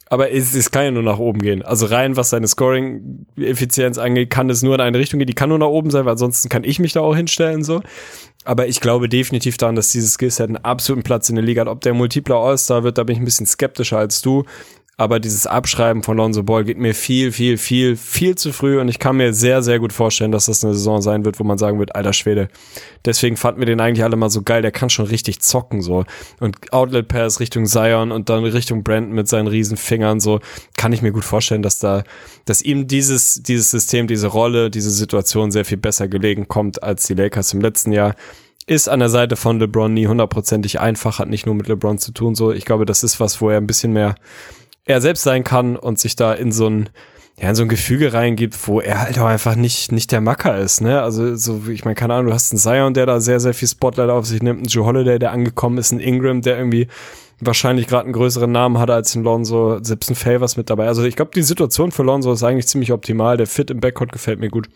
Aber es, es kann ja nur nach oben gehen. Also rein, was seine Scoring-Effizienz angeht, kann es nur in eine Richtung gehen. Die kann nur nach oben sein, weil ansonsten kann ich mich da auch hinstellen, so. Aber ich glaube definitiv daran, dass dieses Skillset einen absoluten Platz in der Liga hat. Ob der Multipler All-Star wird, da bin ich ein bisschen skeptischer als du. Aber dieses Abschreiben von Lonzo Ball geht mir viel, viel, viel, viel zu früh und ich kann mir sehr, sehr gut vorstellen, dass das eine Saison sein wird, wo man sagen wird, alter Schwede. Deswegen fanden wir den eigentlich alle mal so geil, der kann schon richtig zocken so. Und Outlet Pass Richtung Zion und dann Richtung Brandon mit seinen riesen Fingern so, kann ich mir gut vorstellen, dass da, dass ihm dieses, dieses System, diese Rolle, diese Situation sehr viel besser gelegen kommt als die Lakers im letzten Jahr ist an der Seite von LeBron nie hundertprozentig einfach, hat nicht nur mit LeBron zu tun. So, ich glaube, das ist was, wo er ein bisschen mehr er selbst sein kann und sich da in so ein ja, in so ein Gefüge reingibt, wo er halt auch einfach nicht, nicht der Macker ist, ne? Also, so, ich meine, keine Ahnung, du hast einen Zion, der da sehr, sehr viel Spotlight auf sich nimmt, einen Joe Holiday, der angekommen ist, ein Ingram, der irgendwie wahrscheinlich gerade einen größeren Namen hatte als ein Lonzo, selbst ein Favors mit dabei. Also, ich glaube, die Situation für Lonzo ist eigentlich ziemlich optimal. Der Fit im Backcourt gefällt mir gut.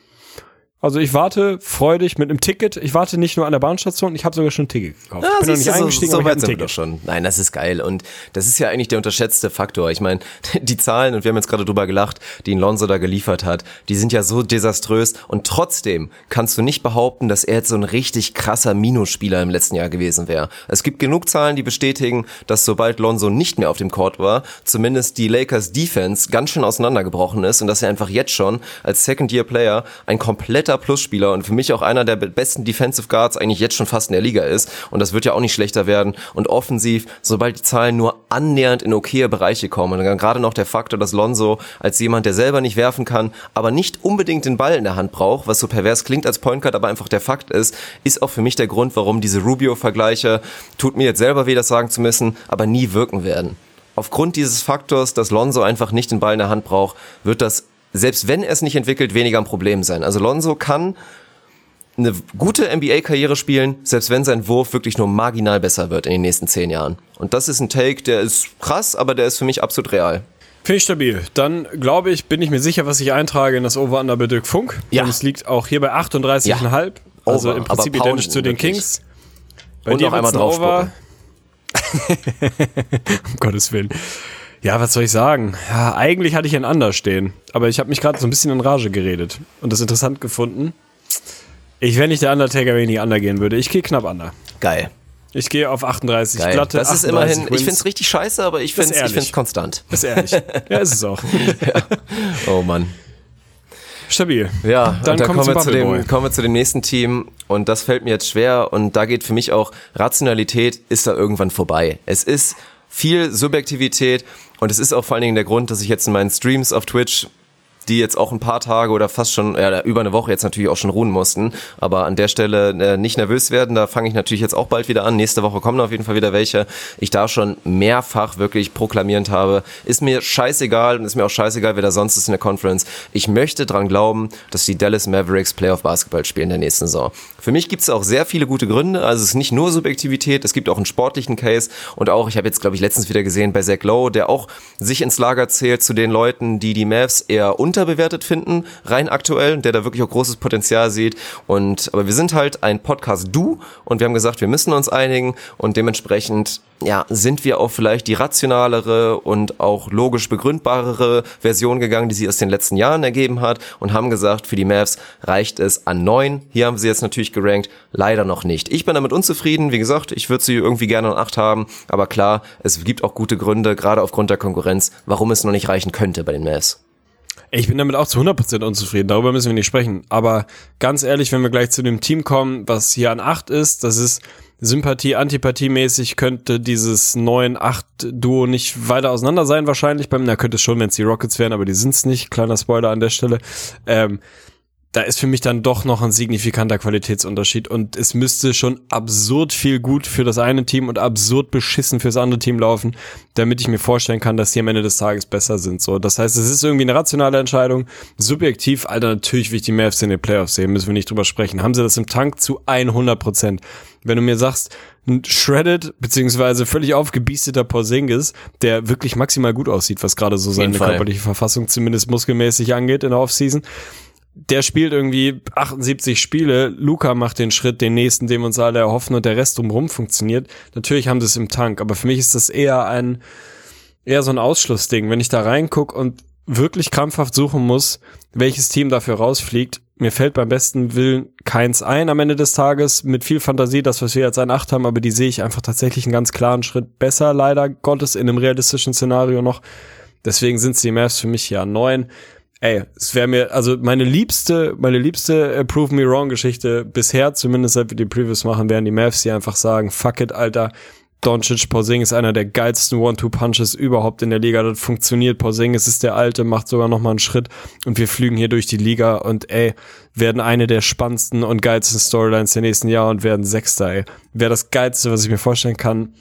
Also ich warte freudig mit einem Ticket. Ich warte nicht nur an der Bahnstation, ich habe sogar schon ein Ticket gekauft. ich bin noch nicht du, eingestiegen, so, so aber ich Ticket. schon. Nein, das ist geil. Und das ist ja eigentlich der unterschätzte Faktor. Ich meine, [laughs] die Zahlen, und wir haben jetzt gerade drüber gelacht, die ihn Lonzo da geliefert hat, die sind ja so desaströs. Und trotzdem kannst du nicht behaupten, dass er jetzt so ein richtig krasser Minusspieler im letzten Jahr gewesen wäre. Es gibt genug Zahlen, die bestätigen, dass sobald Lonzo nicht mehr auf dem Court war, zumindest die Lakers Defense ganz schön auseinandergebrochen ist und dass er einfach jetzt schon als Second-Year-Player ein kompletter kompletter Plusspieler und für mich auch einer der besten Defensive Guards eigentlich jetzt schon fast in der Liga ist. Und das wird ja auch nicht schlechter werden. Und offensiv, sobald die Zahlen nur annähernd in okaye Bereiche kommen, und dann gerade noch der Faktor, dass Lonzo als jemand, der selber nicht werfen kann, aber nicht unbedingt den Ball in der Hand braucht, was so pervers klingt als Point Guard, aber einfach der Fakt ist, ist auch für mich der Grund, warum diese Rubio-Vergleiche, tut mir jetzt selber weh, das sagen zu müssen, aber nie wirken werden. Aufgrund dieses Faktors, dass Lonzo einfach nicht den Ball in der Hand braucht, wird das, selbst wenn er es nicht entwickelt, weniger ein Problem sein. Also Lonzo kann eine gute NBA-Karriere spielen, selbst wenn sein Wurf wirklich nur marginal besser wird in den nächsten zehn Jahren. Und das ist ein Take, der ist krass, aber der ist für mich absolut real. Finde ich stabil. Dann glaube ich, bin ich mir sicher, was ich eintrage in das Over-Under bei Dirk Funk. Ja. Und es liegt auch hier bei 38,5. Ja. Also im Prinzip identisch zu den wirklich. Kings. Bei Und dir noch einmal wird's ein [laughs] um Gottes Willen. Ja, was soll ich sagen? Ja, eigentlich hatte ich ein Under stehen, aber ich habe mich gerade so ein bisschen in Rage geredet und das interessant gefunden. Ich wäre nicht der Undertaker, wenn ich nicht Under gehen würde. Ich gehe knapp Under. Geil. Ich gehe auf 38 Geil. glatte. das ist 38 immerhin, ich Wins. find's richtig scheiße, aber ich ehrlich. find's konstant. Ist ehrlich. ja, ist es auch. [laughs] Oh Mann. Stabil. Ja, dann, dann kommen wir zu dem, kommen wir zu dem nächsten Team und das fällt mir jetzt schwer und da geht für mich auch Rationalität ist da irgendwann vorbei. Es ist viel Subjektivität. Und es ist auch vor allen Dingen der Grund, dass ich jetzt in meinen Streams auf Twitch die jetzt auch ein paar Tage oder fast schon ja, über eine Woche jetzt natürlich auch schon ruhen mussten. Aber an der Stelle äh, nicht nervös werden, da fange ich natürlich jetzt auch bald wieder an. Nächste Woche kommen auf jeden Fall wieder welche. Ich da schon mehrfach wirklich proklamierend habe, ist mir scheißegal und ist mir auch scheißegal, wer da sonst ist in der Conference. Ich möchte dran glauben, dass die Dallas Mavericks Playoff Basketball spielen in der nächsten Saison. Für mich gibt es auch sehr viele gute Gründe. Also es ist nicht nur Subjektivität, es gibt auch einen sportlichen Case und auch, ich habe jetzt glaube ich letztens wieder gesehen bei Zach Lowe, der auch sich ins Lager zählt zu den Leuten, die die Mavs eher unterbewertet finden, rein aktuell, der da wirklich auch großes Potenzial sieht. Und aber wir sind halt ein Podcast Du und wir haben gesagt, wir müssen uns einigen und dementsprechend ja, sind wir auch vielleicht die rationalere und auch logisch begründbarere Version gegangen, die sie aus den letzten Jahren ergeben hat und haben gesagt, für die Mavs reicht es an neun. Hier haben sie jetzt natürlich gerankt, leider noch nicht. Ich bin damit unzufrieden, wie gesagt, ich würde sie irgendwie gerne an acht haben, aber klar, es gibt auch gute Gründe, gerade aufgrund der Konkurrenz, warum es noch nicht reichen könnte bei den Mavs. Ich bin damit auch zu 100% unzufrieden, darüber müssen wir nicht sprechen. Aber ganz ehrlich, wenn wir gleich zu dem Team kommen, was hier an 8 ist, das ist Sympathie, Antipathie-mäßig könnte dieses 9-8-Duo nicht weiter auseinander sein wahrscheinlich. Beim, na, könnte es schon, wenn es die Rockets wären, aber die sind's nicht. Kleiner Spoiler an der Stelle. Ähm, da ist für mich dann doch noch ein signifikanter Qualitätsunterschied und es müsste schon absurd viel gut für das eine Team und absurd beschissen fürs andere Team laufen, damit ich mir vorstellen kann, dass die am Ende des Tages besser sind. So, das heißt, es ist irgendwie eine rationale Entscheidung. Subjektiv, Alter, natürlich will ich die Mavs in den Playoffs sehen, müssen wir nicht drüber sprechen. Haben sie das im Tank zu 100 Prozent. Wenn du mir sagst, ein shredded beziehungsweise völlig aufgebiesteter Porzingis, der wirklich maximal gut aussieht, was gerade so seine körperliche Verfassung zumindest muskelmäßig angeht in der Offseason, der spielt irgendwie 78 Spiele, Luca macht den Schritt, den nächsten, den wir uns alle erhoffen und der Rest drumherum funktioniert. Natürlich haben sie es im Tank, aber für mich ist das eher ein, eher so ein Ausschlussding. Wenn ich da reinguck und wirklich krampfhaft suchen muss, welches Team dafür rausfliegt, mir fällt beim besten Willen keins ein am Ende des Tages. Mit viel Fantasie, das, was wir jetzt ein Acht haben, aber die sehe ich einfach tatsächlich einen ganz klaren Schritt besser, leider Gottes, in einem realistischen Szenario noch. Deswegen sind die Mavs für mich hier an neun. Ey, es wäre mir, also meine liebste, meine liebste äh, Prove Me Wrong Geschichte bisher, zumindest seit wir die Previews machen, wären die Mavs, die einfach sagen, fuck it, Alter, Doncic Porzingis ist einer der geilsten One-Two-Punches überhaupt in der Liga. Das funktioniert. Porzingis ist der Alte, macht sogar noch mal einen Schritt und wir flügen hier durch die Liga und ey, werden eine der spannendsten und geilsten Storylines der nächsten Jahre und werden Sechster, ey. Wäre das Geilste, was ich mir vorstellen kann.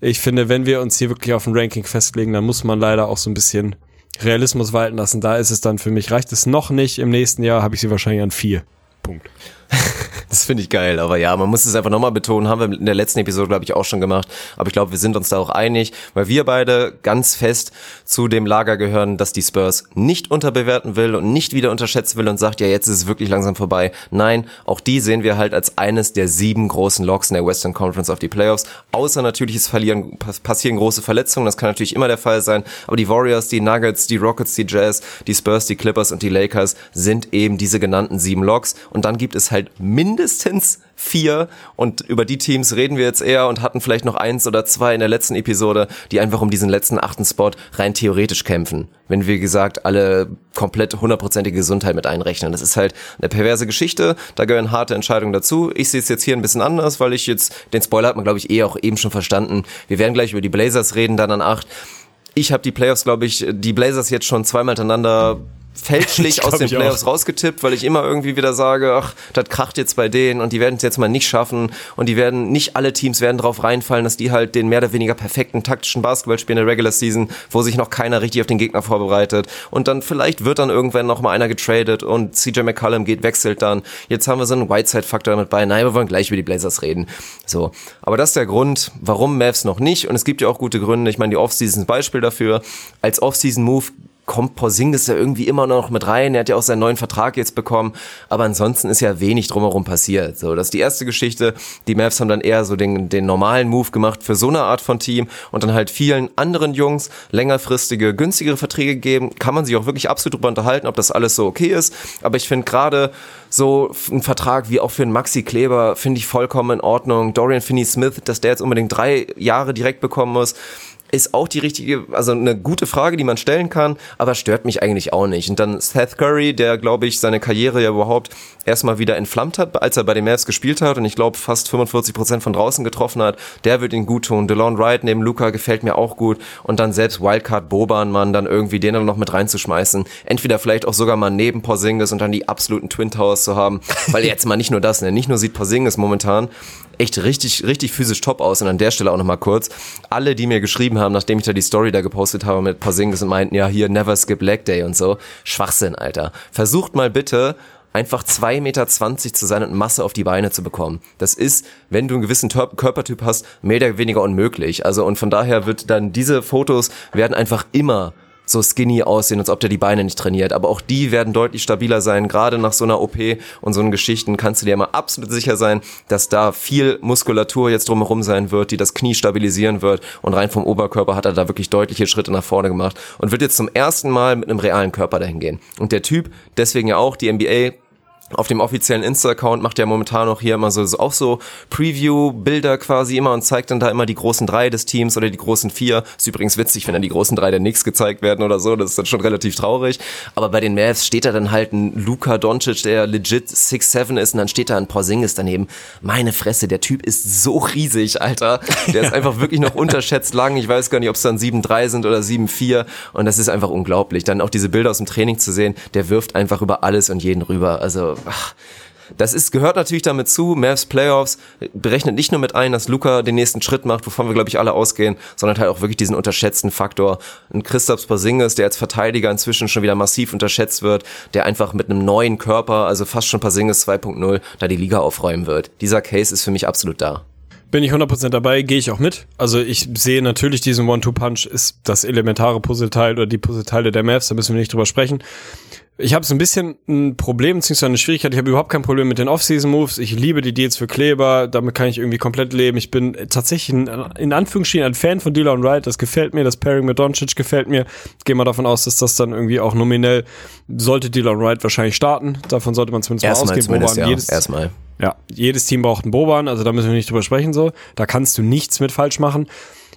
Ich finde, wenn wir uns hier wirklich auf ein Ranking festlegen, dann muss man leider auch so ein bisschen Realismus walten lassen. Da ist es dann für mich, reicht es noch nicht. Im nächsten Jahr habe ich sie wahrscheinlich an vier. Punkt. [laughs] Das finde ich geil, aber ja, man muss es einfach nochmal betonen, haben wir in der letzten Episode, glaube ich, auch schon gemacht, aber ich glaube, wir sind uns da auch einig, weil wir beide ganz fest zu dem Lager gehören, dass die Spurs nicht unterbewerten will und nicht wieder unterschätzen will und sagt, ja, jetzt ist es wirklich langsam vorbei. Nein, auch die sehen wir halt als eines der sieben großen Loks in der Western Conference auf die Playoffs, außer natürlich es verlieren, pass- passieren große Verletzungen, das kann natürlich immer der Fall sein, aber die Warriors, die Nuggets, die Rockets, die Jazz, die Spurs, die Clippers und die Lakers sind eben diese genannten sieben Loks und dann gibt es halt mindestens mindestens vier und über die Teams reden wir jetzt eher und hatten vielleicht noch eins oder zwei in der letzten Episode, die einfach um diesen letzten achten Spot rein theoretisch kämpfen. Wenn wir gesagt alle komplett hundertprozentige Gesundheit mit einrechnen. Das ist halt eine perverse Geschichte, da gehören harte Entscheidungen dazu. Ich sehe es jetzt hier ein bisschen anders, weil ich jetzt, den Spoiler hat man glaube ich eh auch eben schon verstanden. Wir werden gleich über die Blazers reden, dann an acht. Ich habe die Playoffs, glaube ich, die Blazers jetzt schon zweimal hintereinander fälschlich [laughs] aus den Playoffs auch. rausgetippt, weil ich immer irgendwie wieder sage, ach, das kracht jetzt bei denen und die werden es jetzt mal nicht schaffen und die werden, nicht alle Teams werden drauf reinfallen, dass die halt den mehr oder weniger perfekten taktischen Basketball spielen in der Regular Season, wo sich noch keiner richtig auf den Gegner vorbereitet und dann vielleicht wird dann irgendwann noch mal einer getradet und CJ McCollum geht, wechselt dann. Jetzt haben wir so einen Whiteside-Faktor damit bei. Nein, wir wollen gleich über die Blazers reden. So. Aber das ist der Grund, warum Mavs noch nicht und es gibt ja auch gute Gründe. Ich meine, die Offseason ist ein Beispiel dafür. Als Offseason-Move kommt Porzingis ja irgendwie immer noch mit rein. Er hat ja auch seinen neuen Vertrag jetzt bekommen. Aber ansonsten ist ja wenig drumherum passiert. So, das ist die erste Geschichte. Die Mavs haben dann eher so den, den normalen Move gemacht für so eine Art von Team und dann halt vielen anderen Jungs längerfristige, günstigere Verträge gegeben. Kann man sich auch wirklich absolut drüber unterhalten, ob das alles so okay ist. Aber ich finde gerade so ein Vertrag wie auch für einen Maxi Kleber finde ich vollkommen in Ordnung. Dorian Finney-Smith, dass der jetzt unbedingt drei Jahre direkt bekommen muss ist auch die richtige, also eine gute Frage, die man stellen kann, aber stört mich eigentlich auch nicht. Und dann Seth Curry, der, glaube ich, seine Karriere ja überhaupt erstmal wieder entflammt hat, als er bei den Mavs gespielt hat und ich glaube fast 45 Prozent von draußen getroffen hat, der wird ihn gut tun. DeLon Wright neben Luca gefällt mir auch gut und dann selbst Wildcard Boban, man dann irgendwie den dann noch mit reinzuschmeißen. Entweder vielleicht auch sogar mal neben Porzingis und dann die absoluten Twin Towers zu haben, weil [laughs] jetzt mal nicht nur das, ne? nicht nur sieht Porzingis momentan echt richtig, richtig physisch top aus. Und an der Stelle auch nochmal kurz, alle, die mir geschrieben haben, nachdem ich da die Story da gepostet habe mit Porzingis und meinten, ja, hier, never skip leg day und so. Schwachsinn, Alter. Versucht mal bitte, einfach zwei Meter zwanzig zu sein und Masse auf die Beine zu bekommen. Das ist, wenn du einen gewissen Körpertyp hast, mehr oder weniger unmöglich. Also, und von daher wird dann diese Fotos werden einfach immer so skinny aussehen, als ob der die Beine nicht trainiert. Aber auch die werden deutlich stabiler sein. Gerade nach so einer OP und so einen Geschichten kannst du dir immer absolut sicher sein, dass da viel Muskulatur jetzt drumherum sein wird, die das Knie stabilisieren wird. Und rein vom Oberkörper hat er da wirklich deutliche Schritte nach vorne gemacht und wird jetzt zum ersten Mal mit einem realen Körper dahin gehen. Und der Typ, deswegen ja auch die NBA auf dem offiziellen Insta-Account macht er momentan noch hier immer so, so auch so Preview-Bilder quasi immer und zeigt dann da immer die großen drei des Teams oder die großen vier. Ist übrigens witzig, wenn dann die großen drei der Nix gezeigt werden oder so. Das ist dann schon relativ traurig. Aber bei den Mavs steht da dann halt ein Luka Doncic, der legit 6'7 ist und dann steht da ein Porzingis daneben. Meine Fresse, der Typ ist so riesig, Alter. Der ist [laughs] einfach wirklich noch unterschätzt lang. Ich weiß gar nicht, ob es dann 7'3 sind oder 7'4 und das ist einfach unglaublich. Dann auch diese Bilder aus dem Training zu sehen, der wirft einfach über alles und jeden rüber. Also ach, das ist, gehört natürlich damit zu. Mavs Playoffs berechnet nicht nur mit ein, dass Luca den nächsten Schritt macht, wovon wir, glaube ich, alle ausgehen, sondern halt auch wirklich diesen unterschätzten Faktor. Ein Christoph Porzingis, der als Verteidiger inzwischen schon wieder massiv unterschätzt wird, der einfach mit einem neuen Körper, also fast schon Porzingis 2.0, da die Liga aufräumen wird. Dieser Case ist für mich absolut da. Bin ich 100% dabei, gehe ich auch mit. Also ich sehe natürlich diesen One-Two-Punch ist das elementare Puzzleteil oder die Puzzleteile der Mavs, da müssen wir nicht drüber sprechen. Ich habe so ein bisschen ein Problem, beziehungsweise eine Schwierigkeit. Ich habe überhaupt kein Problem mit den Off-Season-Moves. Ich liebe die Deals für Kleber. Damit kann ich irgendwie komplett leben. Ich bin tatsächlich ein, in Anführungsstrichen ein Fan von Dylan Wright. Das gefällt mir. Das Pairing mit Doncic gefällt mir. Gehe mal davon aus, dass das dann irgendwie auch nominell sollte Dylan Wright wahrscheinlich starten. Davon sollte man zumindest Erstmal mal ausgehen. zumindest, Boban, ja. jedes, Erstmal. ja, jedes Team braucht einen Boban. Also da müssen wir nicht drüber sprechen so. Da kannst du nichts mit falsch machen.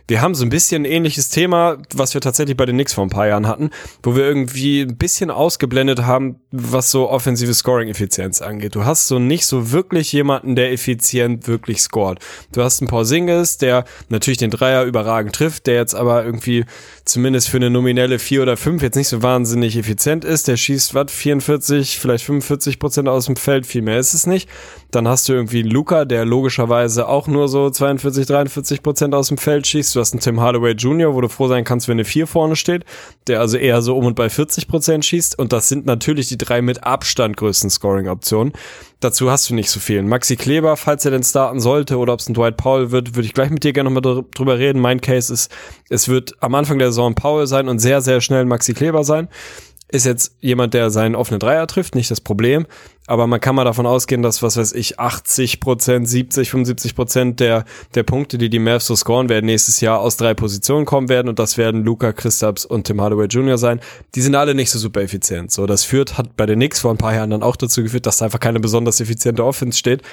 Wir haben so ein bisschen ein ähnliches Thema, was wir tatsächlich bei den Knicks vor ein paar Jahren hatten, wo wir irgendwie ein bisschen ausgeblendet haben, was so offensive Scoring-Effizienz angeht. Du hast so nicht so wirklich jemanden, der effizient wirklich scored. Du hast einen Porzingis, der natürlich den Dreier überragend trifft, der jetzt aber irgendwie zumindest für eine nominelle 4 oder 5 jetzt nicht so wahnsinnig effizient ist. Der schießt, was, 44, vielleicht 45 Prozent aus dem Feld, viel mehr ist es nicht. Dann hast du irgendwie einen Luca, der logischerweise auch nur so 42, 43 Prozent aus dem Feld schießt. Du hast einen Tim Hardaway Jr., wo du froh sein kannst, wenn eine 4 vorne steht, der also eher so um und bei 40 Prozent schießt. Und das sind natürlich die drei mit Abstand größten Scoring-Optionen. Dazu hast du nicht so viel. Maxi Kleber, falls er denn starten sollte oder ob es ein Dwight Powell wird, würde ich gleich mit dir gerne nochmal drüber reden. Mein Case ist, es wird am Anfang der Saison Powell sein und sehr, sehr schnell Maxi Kleber sein ist jetzt jemand, der seinen offenen Dreier trifft, nicht das Problem. Aber man kann mal davon ausgehen, dass, was weiß ich, 80 Prozent, 70, 75 Prozent der, der Punkte, die die Mavs so scoren werden, nächstes Jahr aus drei Positionen kommen werden. Und das werden Luca Christaps und Tim Hardaway Jr. sein. Die sind alle nicht so super effizient. So, das führt, hat bei den Knicks vor ein paar Jahren dann auch dazu geführt, dass da einfach keine besonders effiziente Offense steht.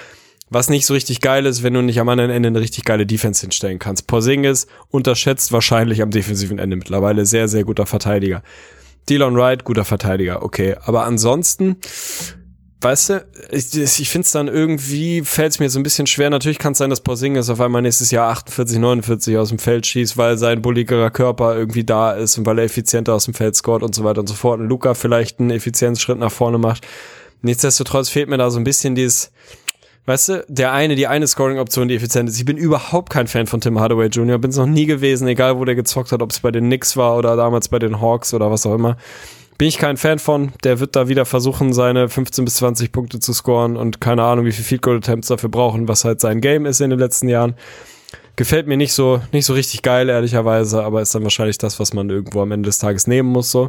Was nicht so richtig geil ist, wenn du nicht am anderen Ende eine richtig geile Defense hinstellen kannst. Porzingis unterschätzt wahrscheinlich am defensiven Ende mittlerweile. Sehr, sehr guter Verteidiger. Dylan Wright, guter Verteidiger, okay. Aber ansonsten, weißt du, ich, ich finde es dann irgendwie, fällt es mir so ein bisschen schwer. Natürlich kann es sein, dass Porzingis auf einmal nächstes Jahr 48, 49 aus dem Feld schießt, weil sein bulligerer Körper irgendwie da ist und weil er effizienter aus dem Feld scoret und so weiter und so fort. Und Luca vielleicht einen Effizienzschritt nach vorne macht. Nichtsdestotrotz fehlt mir da so ein bisschen dieses, Weißt du, der eine, die eine Scoring-Option, die effizient ist. Ich bin überhaupt kein Fan von Tim Hardaway Jr., bin es noch nie gewesen, egal wo der gezockt hat, ob es bei den Knicks war oder damals bei den Hawks oder was auch immer. Bin ich kein Fan von. Der wird da wieder versuchen, seine 15 bis 20 Punkte zu scoren und keine Ahnung, wie viel Field Goal Attempts dafür brauchen, was halt sein Game ist in den letzten Jahren. Gefällt mir nicht so, nicht so richtig geil, ehrlicherweise, aber ist dann wahrscheinlich das, was man irgendwo am Ende des Tages nehmen muss, so.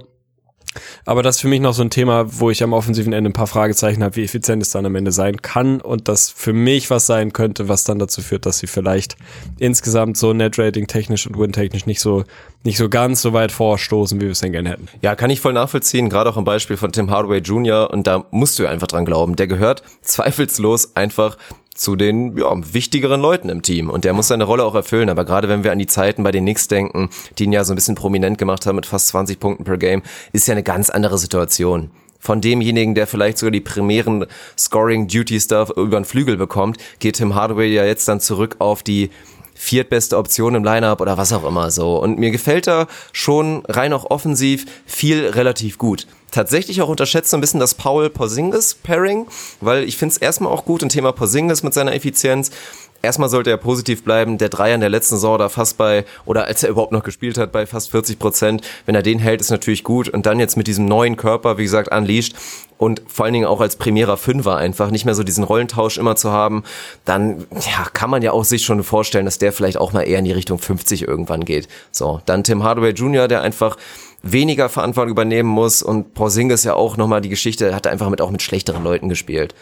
Aber das ist für mich noch so ein Thema, wo ich am offensiven Ende ein paar Fragezeichen habe, wie effizient es dann am Ende sein kann und das für mich was sein könnte, was dann dazu führt, dass sie vielleicht insgesamt so Net-Rating technisch und Win-technisch nicht so, nicht so ganz so weit vorstoßen, wie wir es denn gerne hätten. Ja, kann ich voll nachvollziehen, gerade auch im Beispiel von Tim Hardaway Jr. und da musst du einfach dran glauben. Der gehört [laughs] zweifellos einfach zu den ja, wichtigeren Leuten im Team und der muss seine Rolle auch erfüllen. Aber gerade wenn wir an die Zeiten bei den Knicks denken, die ihn ja so ein bisschen prominent gemacht haben mit fast 20 Punkten per Game, ist ja eine ganz andere Situation. Von demjenigen, der vielleicht sogar die primären Scoring Duty Stuff über den Flügel bekommt, geht Tim Hardaway ja jetzt dann zurück auf die viertbeste Option im Lineup oder was auch immer so. Und mir gefällt da schon rein auch offensiv viel relativ gut. Tatsächlich auch unterschätzt so ein bisschen das Paul-Porzingis-Pairing, weil ich finde es erstmal auch gut, ein Thema Porzingis mit seiner Effizienz erstmal sollte er positiv bleiben. Der Dreier in der letzten Saison da fast bei, oder als er überhaupt noch gespielt hat, bei fast 40 Prozent. Wenn er den hält, ist natürlich gut. Und dann jetzt mit diesem neuen Körper, wie gesagt, unleashed und vor allen Dingen auch als primärer Fünfer einfach nicht mehr so diesen Rollentausch immer zu haben, dann ja, kann man ja auch sich schon vorstellen, dass der vielleicht auch mal eher in die Richtung 50 irgendwann geht. So, dann Tim Hardaway Jr., der einfach weniger Verantwortung übernehmen muss und Porzingis ja auch nochmal die Geschichte, hat einfach mit auch mit schlechteren Leuten gespielt.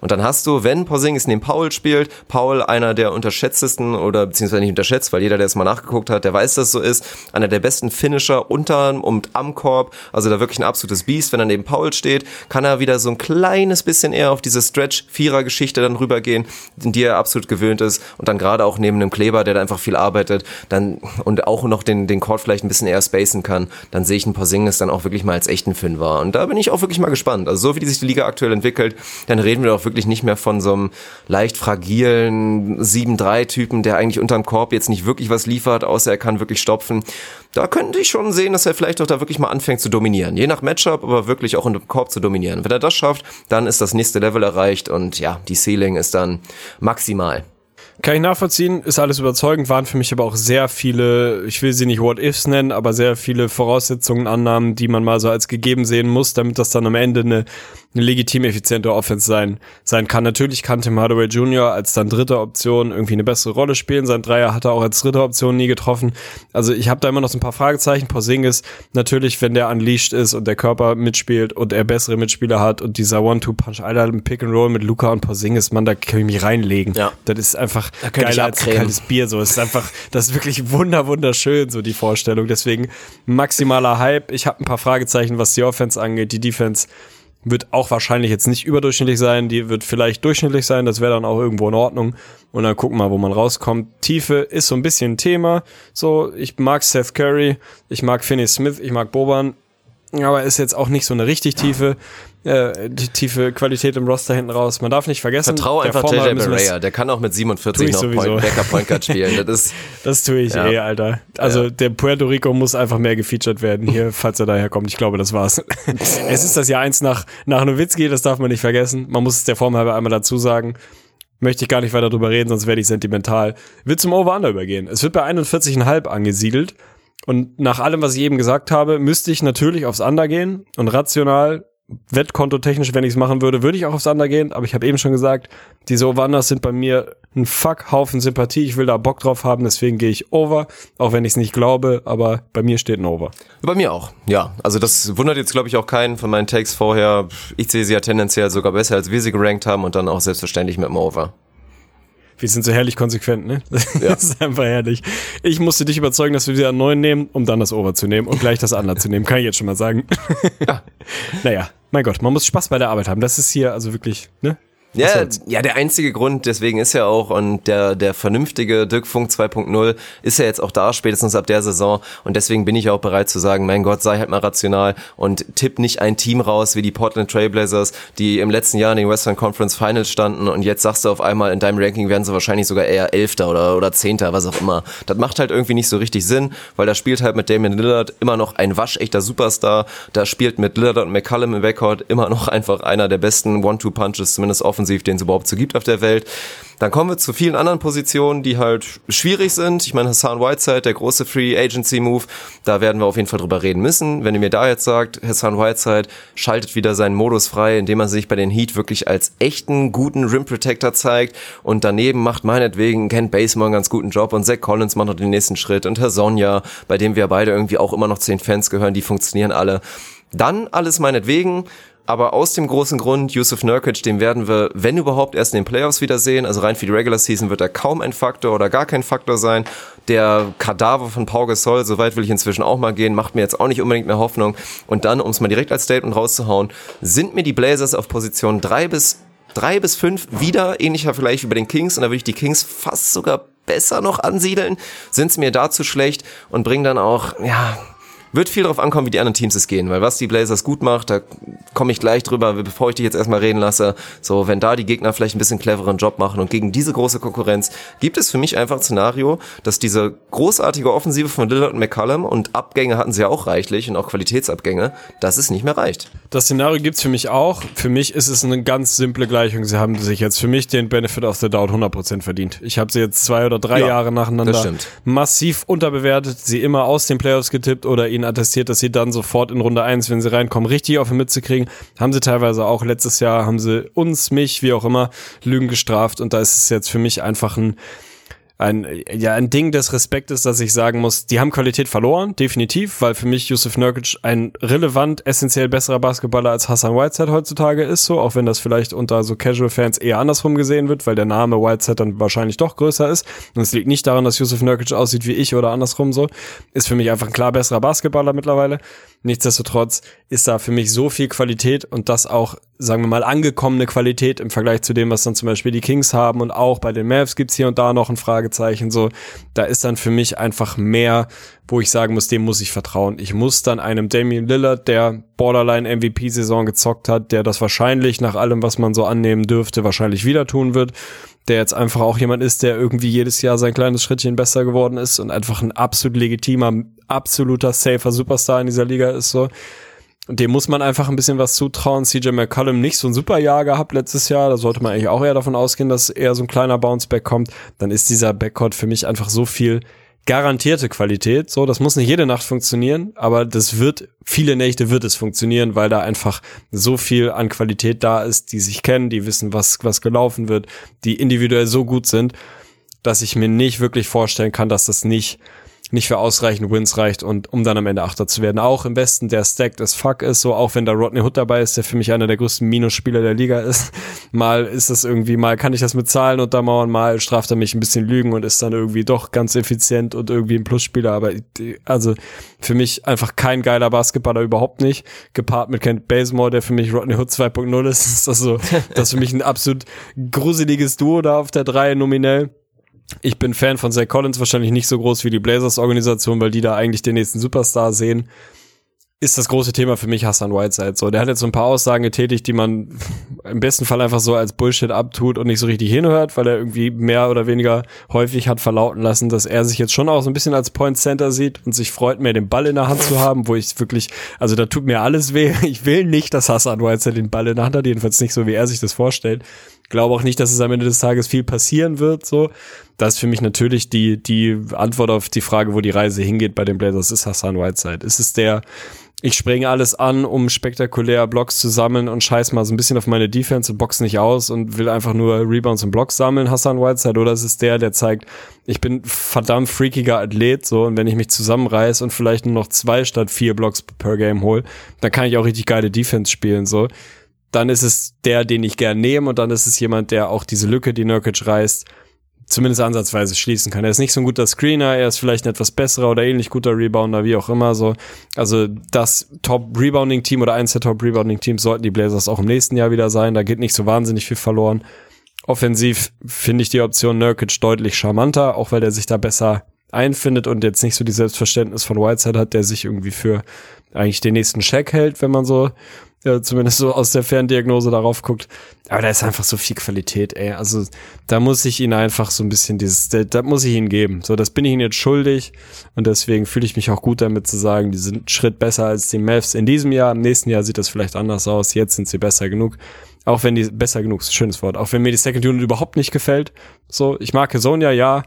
Und dann hast du, wenn Porzingis neben Paul spielt, Paul einer der unterschätztesten oder beziehungsweise nicht unterschätzt, weil jeder, der es mal nachgeguckt hat, der weiß, dass so ist, einer der besten Finisher unter und am Korb, also da wirklich ein absolutes Biest. Wenn er neben Paul steht, kann er wieder so ein kleines bisschen eher auf diese Stretch-Vierer-Geschichte dann rübergehen, in die er absolut gewöhnt ist und dann gerade auch neben einem Kleber, der da einfach viel arbeitet, dann und auch noch den, den Court vielleicht ein bisschen eher spacen kann, dann sehe ich einen Porzingis dann auch wirklich mal als echten Fünfer. Und da bin ich auch wirklich mal gespannt. Also so wie sich die Liga aktuell entwickelt, dann reden wir doch wirklich wirklich nicht mehr von so einem leicht fragilen 7-3-Typen, der eigentlich unterm Korb jetzt nicht wirklich was liefert, außer er kann wirklich stopfen. Da könnte ich schon sehen, dass er vielleicht auch da wirklich mal anfängt zu dominieren. Je nach Matchup, aber wirklich auch unterm Korb zu dominieren. Wenn er das schafft, dann ist das nächste Level erreicht und ja, die Ceiling ist dann maximal. Kann ich nachvollziehen, ist alles überzeugend, waren für mich aber auch sehr viele, ich will sie nicht What-Ifs nennen, aber sehr viele Voraussetzungen, Annahmen, die man mal so als gegeben sehen muss, damit das dann am Ende eine eine legitim effiziente Offense sein, sein kann. Natürlich kann Tim Hardaway Jr. als dann dritte Option irgendwie eine bessere Rolle spielen. Sein Dreier hat er auch als dritte Option nie getroffen. Also ich habe da immer noch so ein paar Fragezeichen. Porzingis, natürlich, wenn der unleashed ist und der Körper mitspielt und er bessere Mitspieler hat und dieser One-Two-Punch, Alter, im Pick and Roll mit Luca und Porzingis, man, da kann ich mich reinlegen. Ja. Das ist einfach geiler als kaltes Bier. So, es ist einfach, das ist wirklich wunder, wunderschön, so die Vorstellung. Deswegen maximaler Hype. Ich habe ein paar Fragezeichen, was die Offense angeht. Die Defense wird auch wahrscheinlich jetzt nicht überdurchschnittlich sein, die wird vielleicht durchschnittlich sein, das wäre dann auch irgendwo in Ordnung. Und dann gucken wir mal, wo man rauskommt. Tiefe ist so ein bisschen ein Thema. So, ich mag Seth Curry, ich mag Finney Smith, ich mag Boban, aber ist jetzt auch nicht so eine richtig tiefe äh, die tiefe Qualität im Roster hinten raus. Man darf nicht vergessen. Vertrau einfach JJ Barea, der kann auch mit 47 noch Point, Backup Point Guard spielen. Das, ist, [laughs] das tue ich ja. eh, Alter. Also ja. der Puerto Rico muss einfach mehr gefeatured werden hier, falls er daher kommt. Ich glaube, das war's. [laughs] es ist das Jahr eins nach, nach Nowitzki, das darf man nicht vergessen. Man muss es der Form halber einmal dazu sagen. Möchte ich gar nicht weiter drüber reden, sonst werde ich sentimental. Wird zum Over-Under übergehen. Es wird bei 41,5 angesiedelt. Und nach allem, was ich eben gesagt habe, müsste ich natürlich aufs Under gehen und rational Wettkonto technisch, wenn ich es machen würde, würde ich auch aufs Under gehen. Aber ich habe eben schon gesagt, diese Over-Unders sind bei mir ein Fuck-Haufen Sympathie. Ich will da Bock drauf haben, deswegen gehe ich Over, auch wenn ich es nicht glaube, aber bei mir steht ein Over. Bei mir auch, ja. Also das wundert jetzt, glaube ich, auch keinen von meinen Takes vorher. Ich sehe sie ja tendenziell sogar besser, als wir sie gerankt haben und dann auch selbstverständlich mit dem Over. Wir sind so herrlich konsequent, ne? [laughs] Ja. Das ist einfach herrlich. Ich musste dich überzeugen, dass wir wieder einen neuen nehmen, um dann das Over zu nehmen und gleich das andere zu nehmen. Kann ich jetzt schon mal sagen. Ja. [laughs] naja, mein Gott, man muss Spaß bei der Arbeit haben. Das ist hier also wirklich, ne? Ja, ja, der einzige Grund, deswegen ist ja auch, und der, der vernünftige Dirk Funk 2.0 ist ja jetzt auch da, spätestens ab der Saison. Und deswegen bin ich auch bereit zu sagen, mein Gott, sei halt mal rational und tipp nicht ein Team raus wie die Portland Trailblazers, die im letzten Jahr in den Western Conference Finals standen und jetzt sagst du auf einmal, in deinem Ranking werden sie wahrscheinlich sogar eher Elfter oder, oder Zehnter, was auch immer. Das macht halt irgendwie nicht so richtig Sinn, weil da spielt halt mit Damian Lillard immer noch ein waschechter Superstar. Da spielt mit Lillard und McCallum im Backcourt immer noch einfach einer der besten One-Two-Punches, zumindest offen offensiv, den es überhaupt so gibt auf der Welt. Dann kommen wir zu vielen anderen Positionen, die halt schwierig sind. Ich meine, Hassan Whiteside, der große Free Agency Move, da werden wir auf jeden Fall drüber reden müssen. Wenn ihr mir da jetzt sagt, Hassan Whiteside schaltet wieder seinen Modus frei, indem er sich bei den Heat wirklich als echten, guten Rim Protector zeigt und daneben macht meinetwegen Ken Basemore einen ganz guten Job und Zach Collins macht noch den nächsten Schritt und Herr Sonja, bei dem wir beide irgendwie auch immer noch zehn Fans gehören, die funktionieren alle. Dann alles meinetwegen aber aus dem großen Grund, Yusuf Nurkic, den werden wir, wenn überhaupt, erst in den Playoffs wiedersehen. Also rein für die Regular Season wird er kaum ein Faktor oder gar kein Faktor sein. Der Kadaver von Pau Gasol, so weit will ich inzwischen auch mal gehen, macht mir jetzt auch nicht unbedingt mehr Hoffnung. Und dann, um es mal direkt als Statement rauszuhauen, sind mir die Blazers auf Position drei bis drei bis fünf wieder ähnlicher vielleicht wie bei den Kings und da würde ich die Kings fast sogar besser noch ansiedeln. Sind es mir dazu schlecht und bringen dann auch, ja, wird viel darauf ankommen, wie die anderen Teams es gehen, weil was die Blazers gut macht, da komme ich gleich drüber, bevor ich dich jetzt erstmal reden lasse. So, wenn da die Gegner vielleicht ein bisschen cleveren Job machen und gegen diese große Konkurrenz gibt es für mich einfach ein Szenario, dass diese großartige Offensive von Lillard und McCallum und Abgänge hatten sie ja auch reichlich und auch Qualitätsabgänge, dass es nicht mehr reicht. Das Szenario gibt's für mich auch. Für mich ist es eine ganz simple Gleichung. Sie haben sich jetzt für mich den Benefit of the Doubt 100% verdient. Ich habe sie jetzt zwei oder drei ja, Jahre nacheinander massiv unterbewertet, sie immer aus den Playoffs getippt oder ihnen attestiert, dass sie dann sofort in Runde eins, wenn sie reinkommen, richtig auf ihn mitzukriegen. Haben sie teilweise auch letztes Jahr, haben sie uns, mich, wie auch immer, Lügen gestraft und da ist es jetzt für mich einfach ein ein, ja, ein Ding des Respektes, dass ich sagen muss, die haben Qualität verloren, definitiv, weil für mich Yusuf Nurkic ein relevant, essentiell besserer Basketballer als Hassan Whiteside heutzutage ist, so, auch wenn das vielleicht unter so Casual-Fans eher andersrum gesehen wird, weil der Name Whiteside dann wahrscheinlich doch größer ist. Und es liegt nicht daran, dass Yusuf Nurkic aussieht wie ich oder andersrum so. Ist für mich einfach ein klar besserer Basketballer mittlerweile. Nichtsdestotrotz ist da für mich so viel Qualität und das auch, sagen wir mal, angekommene Qualität im Vergleich zu dem, was dann zum Beispiel die Kings haben und auch bei den Mavs gibt's hier und da noch ein Fragezeichen. So, da ist dann für mich einfach mehr, wo ich sagen muss, dem muss ich vertrauen. Ich muss dann einem Damian Lillard, der Borderline MVP-Saison gezockt hat, der das wahrscheinlich nach allem, was man so annehmen dürfte, wahrscheinlich wieder tun wird der jetzt einfach auch jemand ist, der irgendwie jedes Jahr sein kleines Schrittchen besser geworden ist und einfach ein absolut legitimer, absoluter safer Superstar in dieser Liga ist so. Dem muss man einfach ein bisschen was zutrauen. CJ McCollum nicht so ein super Jahr gehabt letztes Jahr. Da sollte man eigentlich auch eher davon ausgehen, dass eher so ein kleiner Bounceback kommt. Dann ist dieser Backcourt für mich einfach so viel garantierte Qualität. So, das muss nicht jede Nacht funktionieren, aber das wird, viele Nächte wird es funktionieren, weil da einfach so viel an Qualität da ist, die sich kennen, die wissen, was, was gelaufen wird, die individuell so gut sind, dass ich mir nicht wirklich vorstellen kann, dass das nicht nicht für ausreichend Wins reicht und um dann am Ende Achter zu werden. Auch im Westen, der stacked as fuck ist, so auch wenn da Rodney Hood dabei ist, der für mich einer der größten Minusspieler der Liga ist. [laughs] Mal ist das irgendwie, mal kann ich das mit Zahlen untermauern, mal straft er mich ein bisschen Lügen und ist dann irgendwie doch ganz effizient und irgendwie ein Plusspieler. Aber also für mich einfach kein geiler Basketballer überhaupt nicht. Gepaart mit Kent Bazemore, der für mich Rodney Hood 2.0 ist, [laughs] ist das so, das ist für mich ein absolut gruseliges Duo da auf der 3 nominell ich bin Fan von Zach Collins, wahrscheinlich nicht so groß wie die Blazers-Organisation, weil die da eigentlich den nächsten Superstar sehen. Ist das große Thema für mich Hassan Whiteside. So, der hat jetzt so ein paar Aussagen getätigt, die man [laughs] im besten Fall einfach so als Bullshit abtut und nicht so richtig hinhört, weil er irgendwie mehr oder weniger häufig hat verlauten lassen, dass er sich jetzt schon auch so ein bisschen als Point Center sieht und sich freut, mehr den Ball in der Hand zu haben, wo ich wirklich, also da tut mir alles weh. [laughs] Ich will nicht, dass Hassan Whiteside den Ball in der Hand hat, jedenfalls nicht so, wie er sich das vorstellt. Glaube auch nicht, dass es am Ende des Tages viel passieren wird, so das ist für mich natürlich die, die Antwort auf die Frage, wo die Reise hingeht bei den Blazers, ist Hassan Whiteside. Ist es der, ich springe alles an, um spektakulär Blocks zu sammeln und scheiß mal so ein bisschen auf meine Defense und box nicht aus und will einfach nur Rebounds und Blocks sammeln, Hassan Whiteside, oder es ist der, der zeigt, ich bin verdammt freakiger Athlet, so, und wenn ich mich zusammenreiß und vielleicht nur noch zwei statt vier Blocks per Game hole, dann kann ich auch richtig geile Defense spielen, so. Dann ist es der, den ich gern nehme und dann ist es jemand, der auch diese Lücke, die Nurkic reißt, zumindest ansatzweise schließen kann. Er ist nicht so ein guter Screener, er ist vielleicht ein etwas besserer oder ähnlich guter Rebounder, wie auch immer so. Also das Top-Rebounding-Team oder eins der Top-Rebounding-Teams sollten die Blazers auch im nächsten Jahr wieder sein. Da geht nicht so wahnsinnig viel verloren. Offensiv finde ich die Option Nurkic deutlich charmanter, auch weil der sich da besser einfindet und jetzt nicht so die Selbstverständnis von Whiteside hat, der sich irgendwie für eigentlich den nächsten Check hält, wenn man so ja, zumindest so aus der Ferndiagnose darauf guckt. Aber da ist einfach so viel Qualität, ey. Also da muss ich ihn einfach so ein bisschen dieses, da, da muss ich ihn geben. So, das bin ich ihnen jetzt schuldig und deswegen fühle ich mich auch gut damit zu sagen, die sind einen Schritt besser als die Mavs in diesem Jahr. Im nächsten Jahr sieht das vielleicht anders aus. Jetzt sind sie besser genug. Auch wenn die, besser genug, ist ein schönes Wort. Auch wenn mir die Second Unit überhaupt nicht gefällt. So, ich mag Sonja, ja.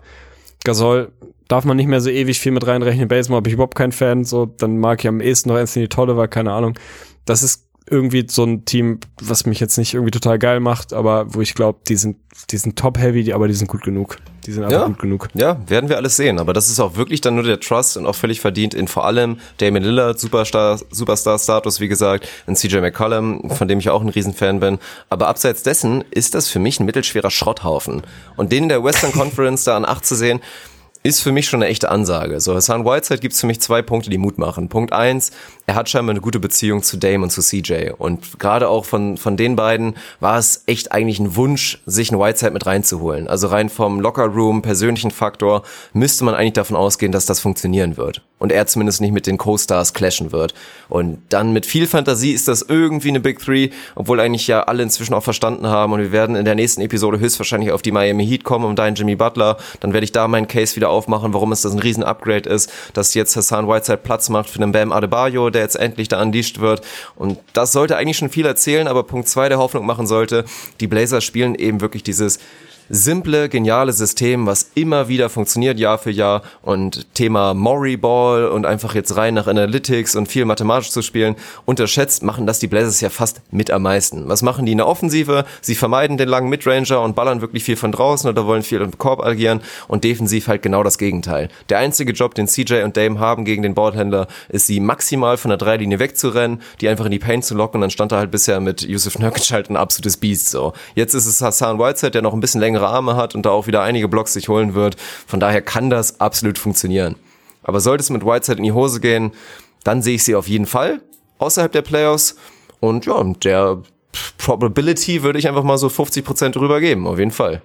Gasol darf man nicht mehr so ewig viel mit reinrechnen. Baseball habe ich überhaupt keinen Fan. So, dann mag ich am ehesten noch Anthony Tolliver, keine Ahnung. Das ist irgendwie so ein Team, was mich jetzt nicht irgendwie total geil macht, aber wo ich glaube, die sind, die sind top-heavy, die, aber die sind gut genug. Die sind einfach ja, gut genug. Ja, werden wir alles sehen. Aber das ist auch wirklich dann nur der Trust und auch völlig verdient in vor allem Damon Lillard, Superstar, Superstar-Status, wie gesagt, in CJ McCollum, von dem ich auch ein Riesenfan bin. Aber abseits dessen ist das für mich ein mittelschwerer Schrotthaufen. Und den in der Western Conference da an acht zu sehen, ist für mich schon eine echte Ansage. So, Hassan Whiteside gibt es für mich zwei Punkte, die Mut machen. Punkt eins, er hat scheinbar eine gute Beziehung zu Dame und zu CJ. Und gerade auch von, von den beiden war es echt eigentlich ein Wunsch, sich einen Whiteside mit reinzuholen. Also rein vom Lockerroom, persönlichen Faktor, müsste man eigentlich davon ausgehen, dass das funktionieren wird. Und er zumindest nicht mit den Co-Stars clashen wird. Und dann mit viel Fantasie ist das irgendwie eine Big Three, obwohl eigentlich ja alle inzwischen auch verstanden haben. Und wir werden in der nächsten Episode höchstwahrscheinlich auf die Miami Heat kommen, um deinen Jimmy Butler. Dann werde ich da meinen Case wieder aufmachen, warum es das ein Riesen-Upgrade ist, dass jetzt Hassan Whiteside Platz macht für einen Bam Adebayo, der jetzt endlich da unleashed wird. Und das sollte eigentlich schon viel erzählen, aber Punkt zwei der Hoffnung machen sollte, die Blazers spielen eben wirklich dieses simple, geniale System, was immer wieder funktioniert Jahr für Jahr und Thema Maury Ball und einfach jetzt rein nach Analytics und viel mathematisch zu spielen, unterschätzt machen das die Blazers ja fast mit am meisten. Was machen die in der Offensive? Sie vermeiden den langen Midranger und ballern wirklich viel von draußen oder wollen viel im Korb agieren und defensiv halt genau das Gegenteil. Der einzige Job, den CJ und Dame haben gegen den Ballhändler, ist sie maximal von der Dreilinie wegzurennen, die einfach in die Paint zu locken und dann stand er halt bisher mit Yusuf Nurkic halt ein absolutes Biest so. Jetzt ist es Hassan Whiteside, der noch ein bisschen länger längere Arme hat und da auch wieder einige Blocks sich holen wird. Von daher kann das absolut funktionieren. Aber sollte es mit Whiteside in die Hose gehen, dann sehe ich sie auf jeden Fall außerhalb der Playoffs. Und ja, der Probability würde ich einfach mal so 50% drüber geben, auf jeden Fall.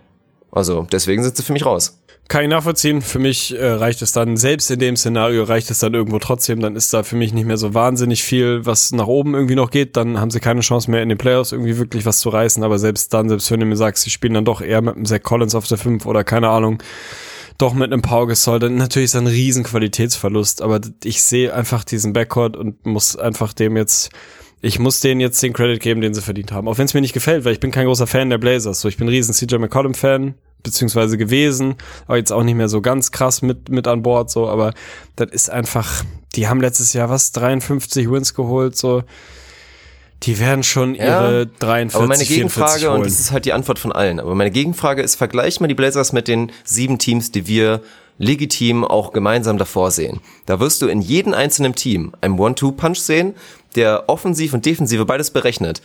Also deswegen sind sie für mich raus. Kann ich nachvollziehen. Für mich äh, reicht es dann, selbst in dem Szenario reicht es dann irgendwo trotzdem. Dann ist da für mich nicht mehr so wahnsinnig viel, was nach oben irgendwie noch geht. Dann haben sie keine Chance mehr in den Playoffs irgendwie wirklich was zu reißen. Aber selbst dann, selbst wenn du mir sagst, sie spielen dann doch eher mit einem Zach Collins auf der 5 oder keine Ahnung, doch mit einem Pau Gasol, dann natürlich ist ein riesen Qualitätsverlust. Aber ich sehe einfach diesen Backcourt und muss einfach dem jetzt ich muss denen jetzt den Credit geben, den sie verdient haben. Auch wenn es mir nicht gefällt, weil ich bin kein großer Fan der Blazers. So, ich bin ein riesen CJ McCollum-Fan, beziehungsweise gewesen, aber jetzt auch nicht mehr so ganz krass mit, mit an Bord, so, aber das ist einfach, die haben letztes Jahr was, 53 Wins geholt, so. Die werden schon Ja, ihre 43, Aber meine 44 Gegenfrage, und das ist halt die Antwort von allen, aber meine Gegenfrage ist, vergleich mal die Blazers mit den sieben Teams, die wir legitim auch gemeinsam davor sehen. Da wirst du in jedem einzelnen Team einen One-Two-Punch sehen, der offensiv und defensive beides berechnet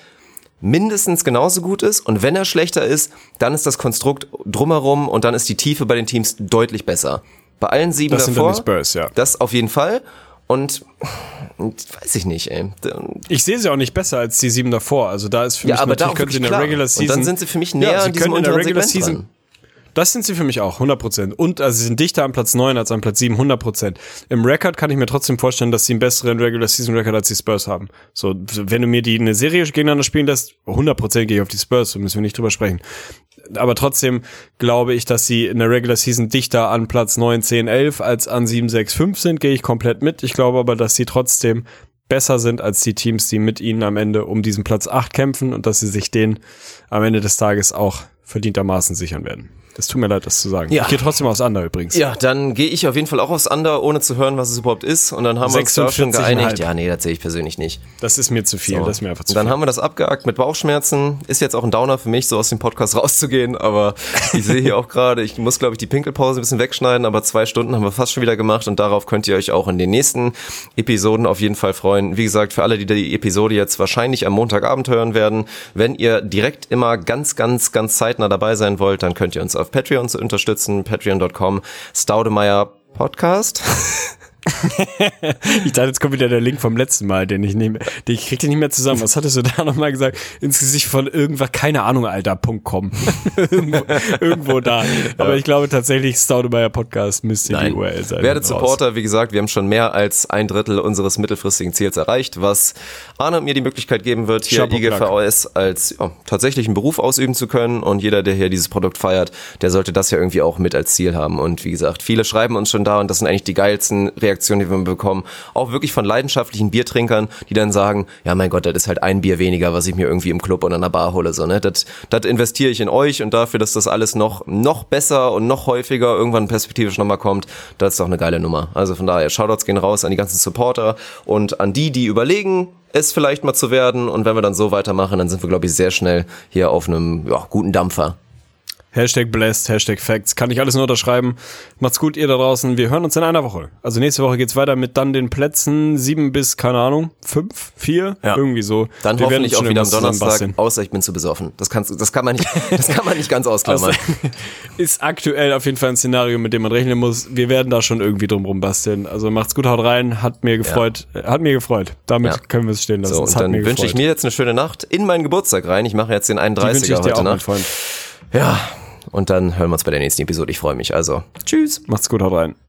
mindestens genauso gut ist und wenn er schlechter ist, dann ist das Konstrukt drumherum und dann ist die Tiefe bei den Teams deutlich besser. Bei allen sieben Das sind dann davor, die Spurs, ja. das auf jeden Fall und weiß ich nicht, ey. Ich sehe sie auch nicht besser als die sieben davor. Also da ist für mich Ja, aber da natürlich sie in der. Regular Und Season. dann sind sie für mich näher ja, sie können in der Regular Season. dran. Das sind sie für mich auch, 100%. Und also sie sind dichter an Platz 9 als an Platz 7, 100%. Im Record kann ich mir trotzdem vorstellen, dass sie einen besseren Regular Season Record als die Spurs haben. So, wenn du mir die eine Serie gegeneinander spielen lässt, 100% gehe ich auf die Spurs, so müssen wir nicht drüber sprechen. Aber trotzdem glaube ich, dass sie in der Regular Season dichter an Platz 9, 10, 11 als an 7, 6, 5 sind, gehe ich komplett mit. Ich glaube aber, dass sie trotzdem besser sind als die Teams, die mit ihnen am Ende um diesen Platz 8 kämpfen und dass sie sich den am Ende des Tages auch verdientermaßen sichern werden. Es tut mir leid, das zu sagen. Ja. Ich gehe trotzdem aufs Under übrigens. Ja, dann gehe ich auf jeden Fall auch aufs Under, ohne zu hören, was es überhaupt ist. Und dann haben wir uns da schon 46,5. geeinigt. Ja, nee, das sehe ich persönlich nicht. Das ist mir zu viel. So. Das ist mir einfach zu dann viel. haben wir das abgehakt mit Bauchschmerzen. Ist jetzt auch ein Downer für mich, so aus dem Podcast [laughs] rauszugehen. Aber ich sehe hier auch gerade, ich muss, glaube ich, die Pinkelpause ein bisschen wegschneiden. Aber zwei Stunden haben wir fast schon wieder gemacht. Und darauf könnt ihr euch auch in den nächsten Episoden auf jeden Fall freuen. Wie gesagt, für alle, die die Episode jetzt wahrscheinlich am Montagabend hören werden, wenn ihr direkt immer ganz, ganz, ganz zeitnah dabei sein wollt, dann könnt ihr uns auf Patreon unterstützen. Patreon.com Staudemeyer Podcast. [laughs] [laughs] Ich dachte, jetzt kommt wieder der Link vom letzten Mal, den ich nicht mehr, den ich krieg den nicht mehr zusammen. Was hattest du da nochmal gesagt? Ins Gesicht von irgendwas, keine Ahnung, Alter, Punkt com. [laughs] irgendwo, irgendwo da. Aber ich glaube tatsächlich, Staudemeyer Podcast müsste die URL sein. Werdet. Supporter, wie gesagt, wir haben schon mehr als ein Drittel unseres mittelfristigen Ziels erreicht, was Arne und mir die Möglichkeit geben wird, hier IGVS als ja, tatsächlichen Beruf ausüben zu können. Und jeder, der hier dieses Produkt feiert, der sollte das ja irgendwie auch mit als Ziel haben. Und wie gesagt, viele schreiben uns schon da und das sind eigentlich die geilsten Reaktionen, die wir bekommen. Auch wirklich von leidenschaftlichen Biertrinkern, die dann sagen, ja mein Gott, das ist halt ein Bier weniger, was ich mir irgendwie im Club oder in einer Bar hole. So, ne? Das, das investiere ich in euch und dafür, dass das alles noch, noch besser und noch häufiger irgendwann perspektivisch nochmal kommt, das ist doch eine geile Nummer. Also von daher, Shoutouts gehen raus an die ganzen Supporter und an die, die überlegen, es vielleicht mal zu werden. Und wenn wir dann so weitermachen, dann sind wir, glaube ich, sehr schnell hier auf einem ja, guten Dampfer. Hashtag blessed, Hashtag Facts. Kann ich alles nur unterschreiben. Macht's gut, ihr da draußen. Wir hören uns in einer Woche. Also nächste Woche geht's weiter mit dann den Plätzen sieben bis, keine Ahnung, fünf, vier, Ja. irgendwie so. Dann Wir werden uns auch wieder am Donnerstag, außer ich bin zu besoffen. Das, kannst, das, kann, man nicht, [laughs] das kann man nicht ganz ausklammern. Also, [laughs] ist aktuell auf jeden Fall ein Szenario, mit dem man rechnen muss. Wir werden da schon irgendwie drum rum basteln. Also macht's gut, haut rein. Hat mir gefreut. äh, Hat mir gefreut. Damit Ja. können wir es stehen lassen. So, und dann wünsche ich mir jetzt eine schöne Nacht in meinen Geburtstag rein. Ich mache jetzt den Die wünsche 31er ich dir heute Nacht. Ja, und dann hören wir uns bei der nächsten Episode. Ich freue mich. Also, tschüss. Macht's gut, haut rein.